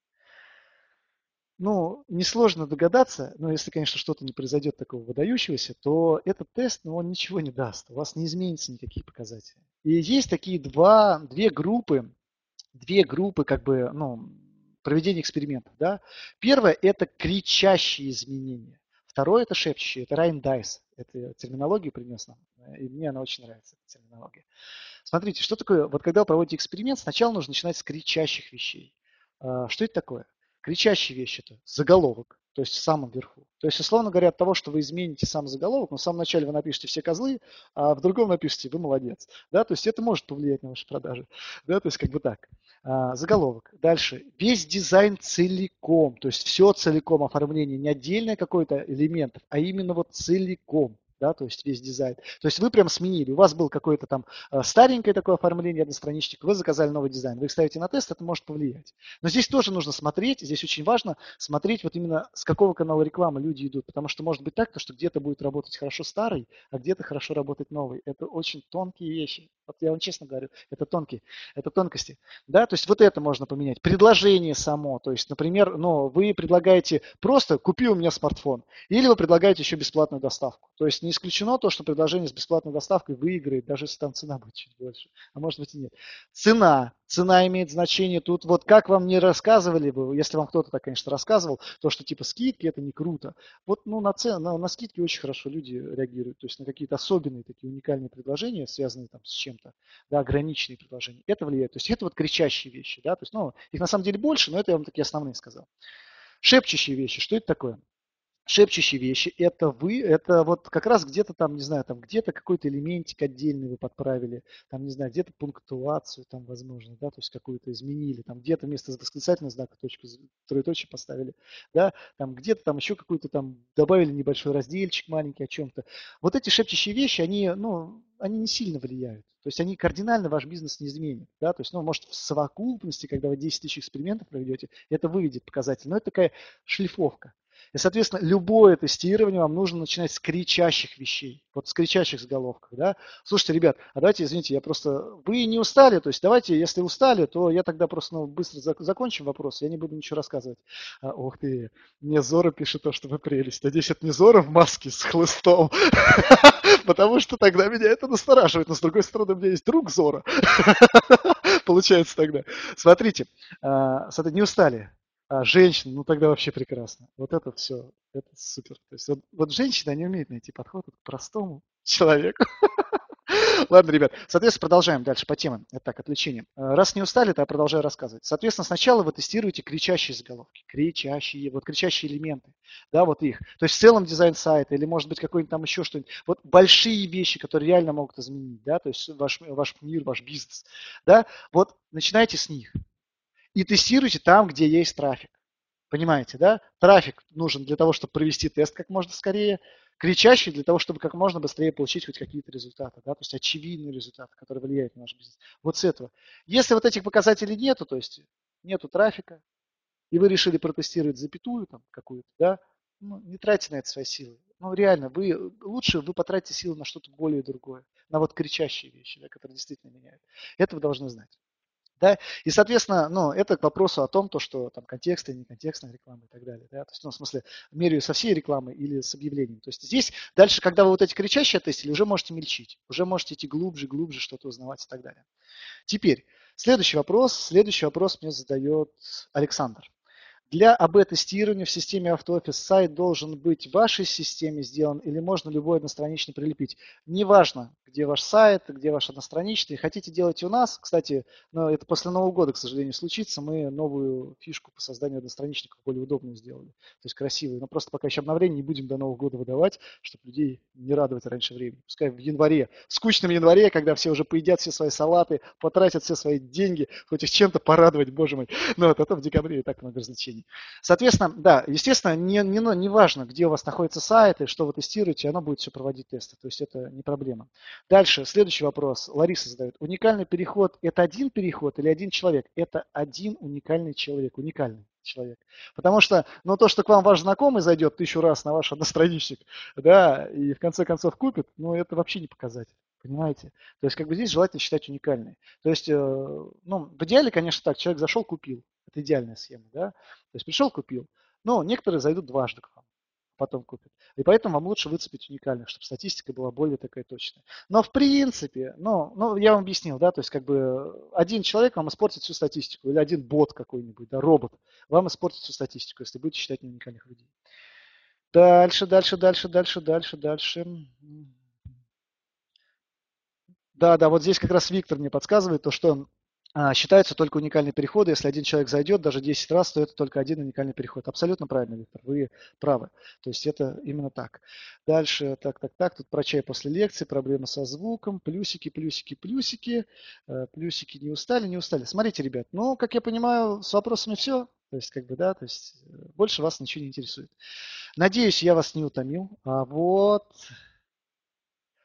ну, несложно догадаться, но если, конечно, что-то не произойдет такого выдающегося, то этот тест, ну, он ничего не даст, у вас не изменится никакие показатели. И есть такие два, две группы, две группы, как бы, ну, проведения экспериментов, да. Первое – это кричащие изменения. Второе – это шепчущие, это Райан Дайс. Это терминологию принес нам, и мне она очень нравится, эта терминология. Смотрите, что такое, вот когда вы проводите эксперимент, сначала нужно начинать с кричащих вещей. А, что это такое? Кричащие вещи это заголовок, то есть в самом верху. То есть, условно говоря, от того, что вы измените сам заголовок, но в самом начале вы напишете все козлы, а в другом напишите вы молодец. Да, то есть это может повлиять на ваши продажи. Да, то есть как бы так. А, заголовок. Дальше. Весь дизайн целиком, то есть все целиком оформление, не отдельное какой-то элемент, а именно вот целиком да, то есть весь дизайн. То есть вы прям сменили, у вас был какое-то там э, старенькое такое оформление одностраничник, вы заказали новый дизайн, вы их ставите на тест, это может повлиять. Но здесь тоже нужно смотреть, здесь очень важно смотреть вот именно с какого канала рекламы люди идут, потому что может быть так, что где-то будет работать хорошо старый, а где-то хорошо работать новый. Это очень тонкие вещи. Вот я вам честно говорю, это тонкие, это тонкости. Да, то есть вот это можно поменять. Предложение само, то есть, например, ну, вы предлагаете просто купи у меня смартфон, или вы предлагаете еще бесплатную доставку. То есть не исключено то, что предложение с бесплатной доставкой выиграет, даже если там цена будет чуть больше. А может быть и нет. Цена. Цена имеет значение тут. Вот как вам не рассказывали бы, если вам кто-то так, конечно, рассказывал, то, что типа скидки это не круто. Вот ну, на, цен, на, на скидки очень хорошо люди реагируют. То есть на какие-то особенные такие уникальные предложения, связанные там с чем-то, да, ограниченные предложения. Это влияет. То есть это вот кричащие вещи. Да? То есть, ну, их на самом деле больше, но это я вам такие основные сказал. Шепчущие вещи. Что это такое? Шепчущие вещи, это вы, это вот как раз где-то там, не знаю, там где-то какой-то элементик отдельный вы подправили, там, не знаю, где-то пунктуацию там, возможно, да, то есть какую-то изменили, там где-то вместо восклицательного знака точку, троеточие поставили, да, там где-то там еще какую-то там добавили небольшой разделчик маленький о чем-то. Вот эти шепчущие вещи, они, ну, они не сильно влияют. То есть они кардинально ваш бизнес не изменят. Да? То есть, ну, может, в совокупности, когда вы 10 тысяч экспериментов проведете, это выведет показатель. Но это такая шлифовка. И, соответственно, любое тестирование вам нужно начинать с кричащих вещей, вот с кричащих заголовков. Да? Слушайте, ребят, а давайте, извините, я просто... Вы не устали, то есть давайте, если устали, то я тогда просто ну, быстро зак- закончим вопрос, я не буду ничего рассказывать. А, ох ты, мне Зора пишет то, что вы прелесть. Надеюсь, это не Зора в маске с хлыстом, потому что тогда меня это настораживает. Но с другой стороны, у меня есть друг Зора. Получается тогда. Смотрите, а, не устали, а женщин, ну тогда вообще прекрасно. Вот это все, это супер. То есть вот, вот женщины, они умеют найти подход к простому человеку. Ладно, ребят, соответственно, продолжаем дальше по темам. Итак, отвлечение. Э, раз не устали, то я продолжаю рассказывать. Соответственно, сначала вы тестируете кричащие заголовки, кричащие, вот кричащие элементы, да, вот их. То есть в целом дизайн сайта или может быть какой-нибудь там еще что-нибудь. Вот большие вещи, которые реально могут изменить, да, то есть ваш, ваш мир, ваш бизнес, да, вот начинайте с них и тестируйте там, где есть трафик. Понимаете, да? Трафик нужен для того, чтобы провести тест как можно скорее, кричащий для того, чтобы как можно быстрее получить хоть какие-то результаты, да? то есть очевидные результаты, которые влияют на наш бизнес. Вот с этого. Если вот этих показателей нету, то есть нету трафика, и вы решили протестировать запятую там какую-то, да, ну, не тратьте на это свои силы. Ну, реально, вы, лучше вы потратите силы на что-то более другое, на вот кричащие вещи, да, которые действительно меняют. Это вы должны знать. Да? И, соответственно, ну, это к вопросу о том, то, что там контекстная реклама и так далее. Да? То есть, ну, в смысле, меряю со всей рекламой или с объявлением. То есть здесь дальше, когда вы вот эти кричащие тестили, уже можете мельчить, уже можете идти глубже, глубже, что-то узнавать и так далее. Теперь, следующий вопрос. Следующий вопрос мне задает Александр. Для АБ-тестирования в системе AutoOffice сайт должен быть в вашей системе сделан или можно любой одностранично прилепить. Неважно, где ваш сайт, где ваш одностраничный. Хотите делать у нас, кстати, но это после Нового года, к сожалению, случится, мы новую фишку по созданию одностраничников более удобную сделали. То есть красивую. Но просто пока еще обновление не будем до Нового года выдавать, чтобы людей не радовать раньше времени. Пускай в январе, в скучном январе, когда все уже поедят все свои салаты, потратят все свои деньги, хоть их чем-то порадовать, боже мой. Но вот это в декабре и так много развлечений. Соответственно, да, естественно, не, не, не важно, где у вас находится сайт и что вы тестируете, оно будет все проводить тесты. То есть это не проблема. Дальше, следующий вопрос. Лариса задает. Уникальный переход – это один переход или один человек? Это один уникальный человек, уникальный человек. Потому что, ну, то, что к вам ваш знакомый зайдет тысячу раз на ваш одностраничник, да, и в конце концов купит, ну, это вообще не показатель. Понимаете? То есть, как бы здесь желательно считать уникальной. То есть, э, ну, в идеале, конечно, так, человек зашел, купил. Это идеальная схема, да? То есть, пришел, купил. Но некоторые зайдут дважды к вам потом купят. И поэтому вам лучше выцепить уникальных, чтобы статистика была более такая точная. Но в принципе, ну, ну я вам объяснил, да, то есть как бы один человек вам испортит всю статистику, или один бот какой-нибудь, да, робот, вам испортит всю статистику, если будете считать не уникальных людей. Дальше, дальше, дальше, дальше, дальше, дальше. Да, да, вот здесь как раз Виктор мне подсказывает то, что считаются только уникальные переходы. Если один человек зайдет даже 10 раз, то это только один уникальный переход. Абсолютно правильно, Виктор, вы правы. То есть это именно так. Дальше, так, так, так, тут про чай после лекции, проблемы со звуком, плюсики, плюсики, плюсики, э, плюсики не устали, не устали. Смотрите, ребят, ну, как я понимаю, с вопросами все. То есть, как бы, да, то есть э, больше вас ничего не интересует. Надеюсь, я вас не утомил. А вот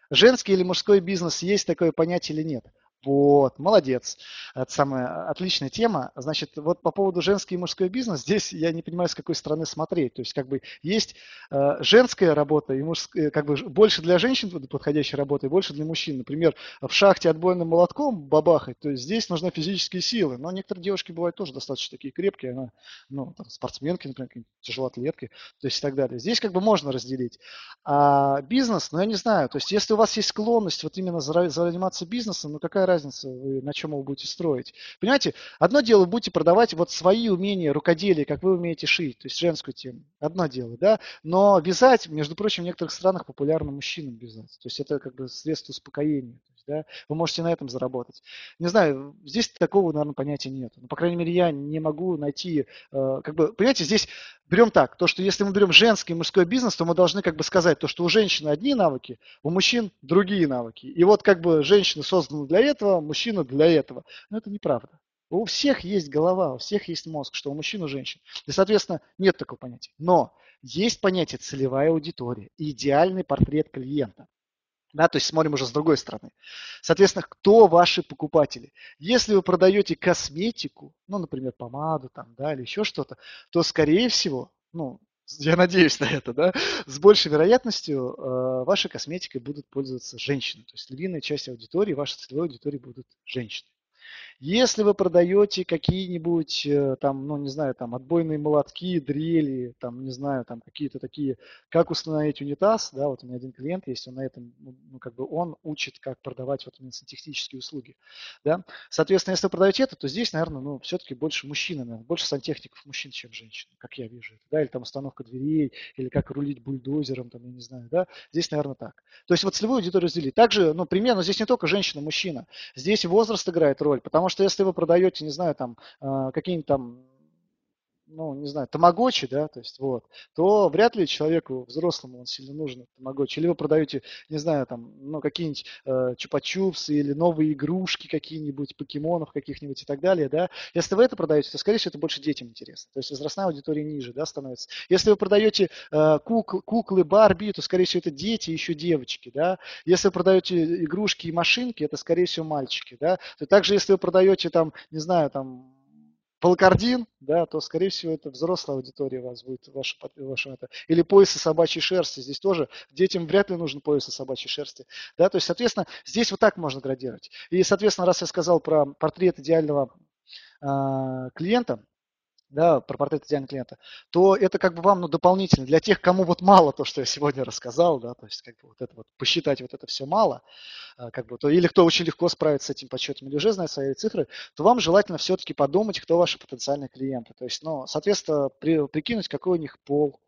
женский или мужской бизнес есть такое понятие или нет? Вот, молодец. Это самая отличная тема. Значит, вот по поводу женский и мужской бизнес, здесь я не понимаю, с какой стороны смотреть. То есть, как бы есть э, женская работа и мужская, как бы больше для женщин подходящая работа и больше для мужчин. Например, в шахте отбойным молотком бабахать, то есть здесь нужны физические силы. Но некоторые девушки бывают тоже достаточно такие крепкие, она, ну, там, спортсменки, например, тяжелоатлетки, то есть и так далее. Здесь как бы можно разделить. А бизнес, ну, я не знаю, то есть если у вас есть склонность вот именно заниматься бизнесом, ну, какая разница, вы, на чем вы будете строить. Понимаете, одно дело, вы будете продавать вот свои умения рукоделия, как вы умеете шить, то есть женскую тему. Одно дело, да. Но вязать, между прочим, в некоторых странах популярно мужчинам вязать. То есть это как бы средство успокоения. Есть, да, вы можете на этом заработать. Не знаю, здесь такого, наверное, понятия нет. Но, по крайней мере, я не могу найти, э, как бы, понимаете, здесь берем так, то, что если мы берем женский и мужской бизнес, то мы должны как бы сказать, то, что у женщины одни навыки, у мужчин другие навыки. И вот как бы женщина создана для этого, мужчина для этого. Но это неправда. У всех есть голова, у всех есть мозг, что у мужчин, у женщин. И, соответственно, нет такого понятия. Но есть понятие целевая аудитория, идеальный портрет клиента. Да, то есть смотрим уже с другой стороны. Соответственно, кто ваши покупатели? Если вы продаете косметику, ну, например, помаду там, да, или еще что-то, то, скорее всего, ну, я надеюсь на это, да, с большей вероятностью э, вашей косметикой будут пользоваться женщины. То есть львиная часть аудитории, вашей целевой аудитории будут женщины. Если вы продаете какие-нибудь, э, там, ну, не знаю, там, отбойные молотки, дрели, там, не знаю, там, какие-то такие, как установить унитаз, да, вот у меня один клиент есть, он на этом, ну, ну как бы он учит, как продавать вот именно сантехнические услуги, да. Соответственно, если вы продаете это, то здесь, наверное, ну, все-таки больше мужчины, наверное, больше сантехников мужчин, чем женщин, как я вижу это, да, или там установка дверей, или как рулить бульдозером, там, я не знаю, да, здесь, наверное, так. То есть вот целевую аудиторию разделить. Также, ну, примерно, здесь не только женщина, мужчина, здесь возраст играет роль, потому что если вы продаете, не знаю, там, э, какие-нибудь там ну, не знаю, тамагочи, да, то есть вот, то вряд ли человеку взрослому он сильно нужен тамагочи. Или вы продаете, не знаю, там, ну, какие-нибудь э, чупа-чупсы или новые игрушки какие-нибудь, покемонов каких-нибудь и так далее, да. Если вы это продаете, то, скорее всего, это больше детям интересно. То есть возрастная аудитория ниже, да, становится. Если вы продаете э, кукл, куклы, Барби, то, скорее всего, это дети, еще девочки, да. Если вы продаете игрушки и машинки, это, скорее всего, мальчики, да. То также, если вы продаете, там, не знаю, там, Полкардин, да, то, скорее всего, это взрослая аудитория у вас будет, ваша, ваша это. Или поясы собачьей шерсти. Здесь тоже детям вряд ли нужен поясы собачьей шерсти. Да, то есть, соответственно, здесь вот так можно градировать. И, соответственно, раз я сказал про портрет идеального э, клиента, да, про портрет идеального клиента, то это как бы вам ну, дополнительно для тех, кому вот мало то, что я сегодня рассказал, да, то есть как бы вот это вот посчитать вот это все мало, а, как бы, то, или кто очень легко справится с этим подсчетом, или уже знает свои цифры, то вам желательно все-таки подумать, кто ваши потенциальные клиенты. То есть, ну, соответственно, при, прикинуть, какой у них пол,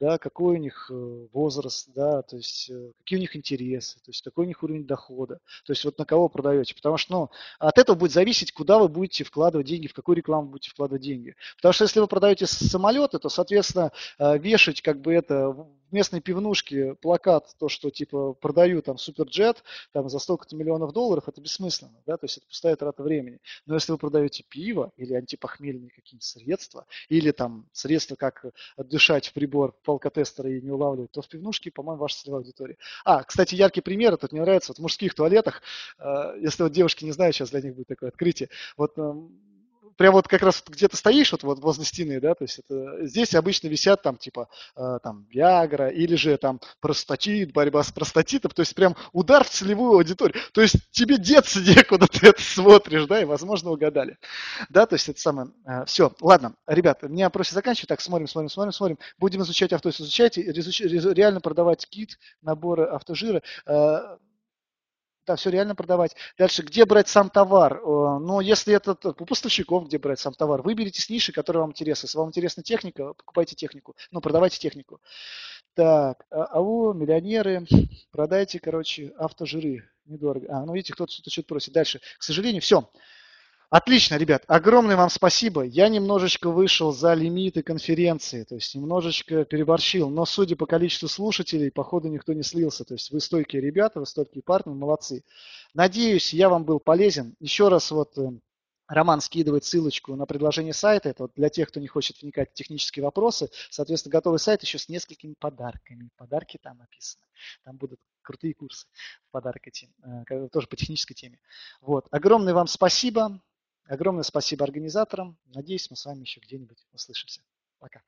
да, какой у них э, возраст, да, то есть э, какие у них интересы, то есть какой у них уровень дохода, то есть вот на кого продаете. Потому что ну, от этого будет зависеть, куда вы будете вкладывать деньги, в какую рекламу будете вкладывать деньги. Потому что если вы продаете самолеты, то, соответственно, э, вешать как бы это в местной пивнушке плакат, то, что типа продаю там суперджет там за столько-то миллионов долларов, это бессмысленно, да, то есть это пустая трата времени. Но если вы продаете пиво или антипохмельные какие-нибудь средства, или там средства, как отдышать в прибор алкотестера и не улавливать, то в пивнушке, по-моему, ваша целевая аудитория. А, кстати, яркий пример, этот мне нравится, вот в мужских туалетах, э, если вот девушки не знают, сейчас для них будет такое открытие, вот эм, прям вот как раз где-то стоишь вот, вот возле стены, да, то есть это, здесь обычно висят там типа э, там Виагра или же там простатит, борьба с простатитом, то есть прям удар в целевую аудиторию. То есть тебе деться некуда, ты это смотришь, да, и возможно угадали. Да, то есть это самое. Э, все, ладно, ребята, меня проще заканчивать. Так, смотрим, смотрим, смотрим, смотрим. Будем изучать авто, изучайте, реально продавать кит, наборы автожира. Э, да, все реально продавать. Дальше, где брать сам товар? Ну, если это у поставщиков, где брать сам товар, выберите с ниши, которая вам интересна. Если вам интересна техника, покупайте технику. Ну, продавайте технику. Так, а, АО, миллионеры, продайте, короче, автожиры. Недорого. А, ну, видите, кто-то что-то просит. Дальше. К сожалению, все. Отлично, ребят, огромное вам спасибо. Я немножечко вышел за лимиты конференции, то есть немножечко переборщил, но судя по количеству слушателей, походу никто не слился. То есть вы стойкие ребята, вы стойкие партнеры, молодцы. Надеюсь, я вам был полезен. Еще раз вот э, Роман скидывает ссылочку на предложение сайта. Это вот для тех, кто не хочет вникать в технические вопросы. Соответственно, готовый сайт еще с несколькими подарками. Подарки там написаны. Там будут крутые курсы в подарок эти, э, тоже по технической теме. Вот. Огромное вам спасибо. Огромное спасибо организаторам. Надеюсь, мы с вами еще где-нибудь услышимся. Пока.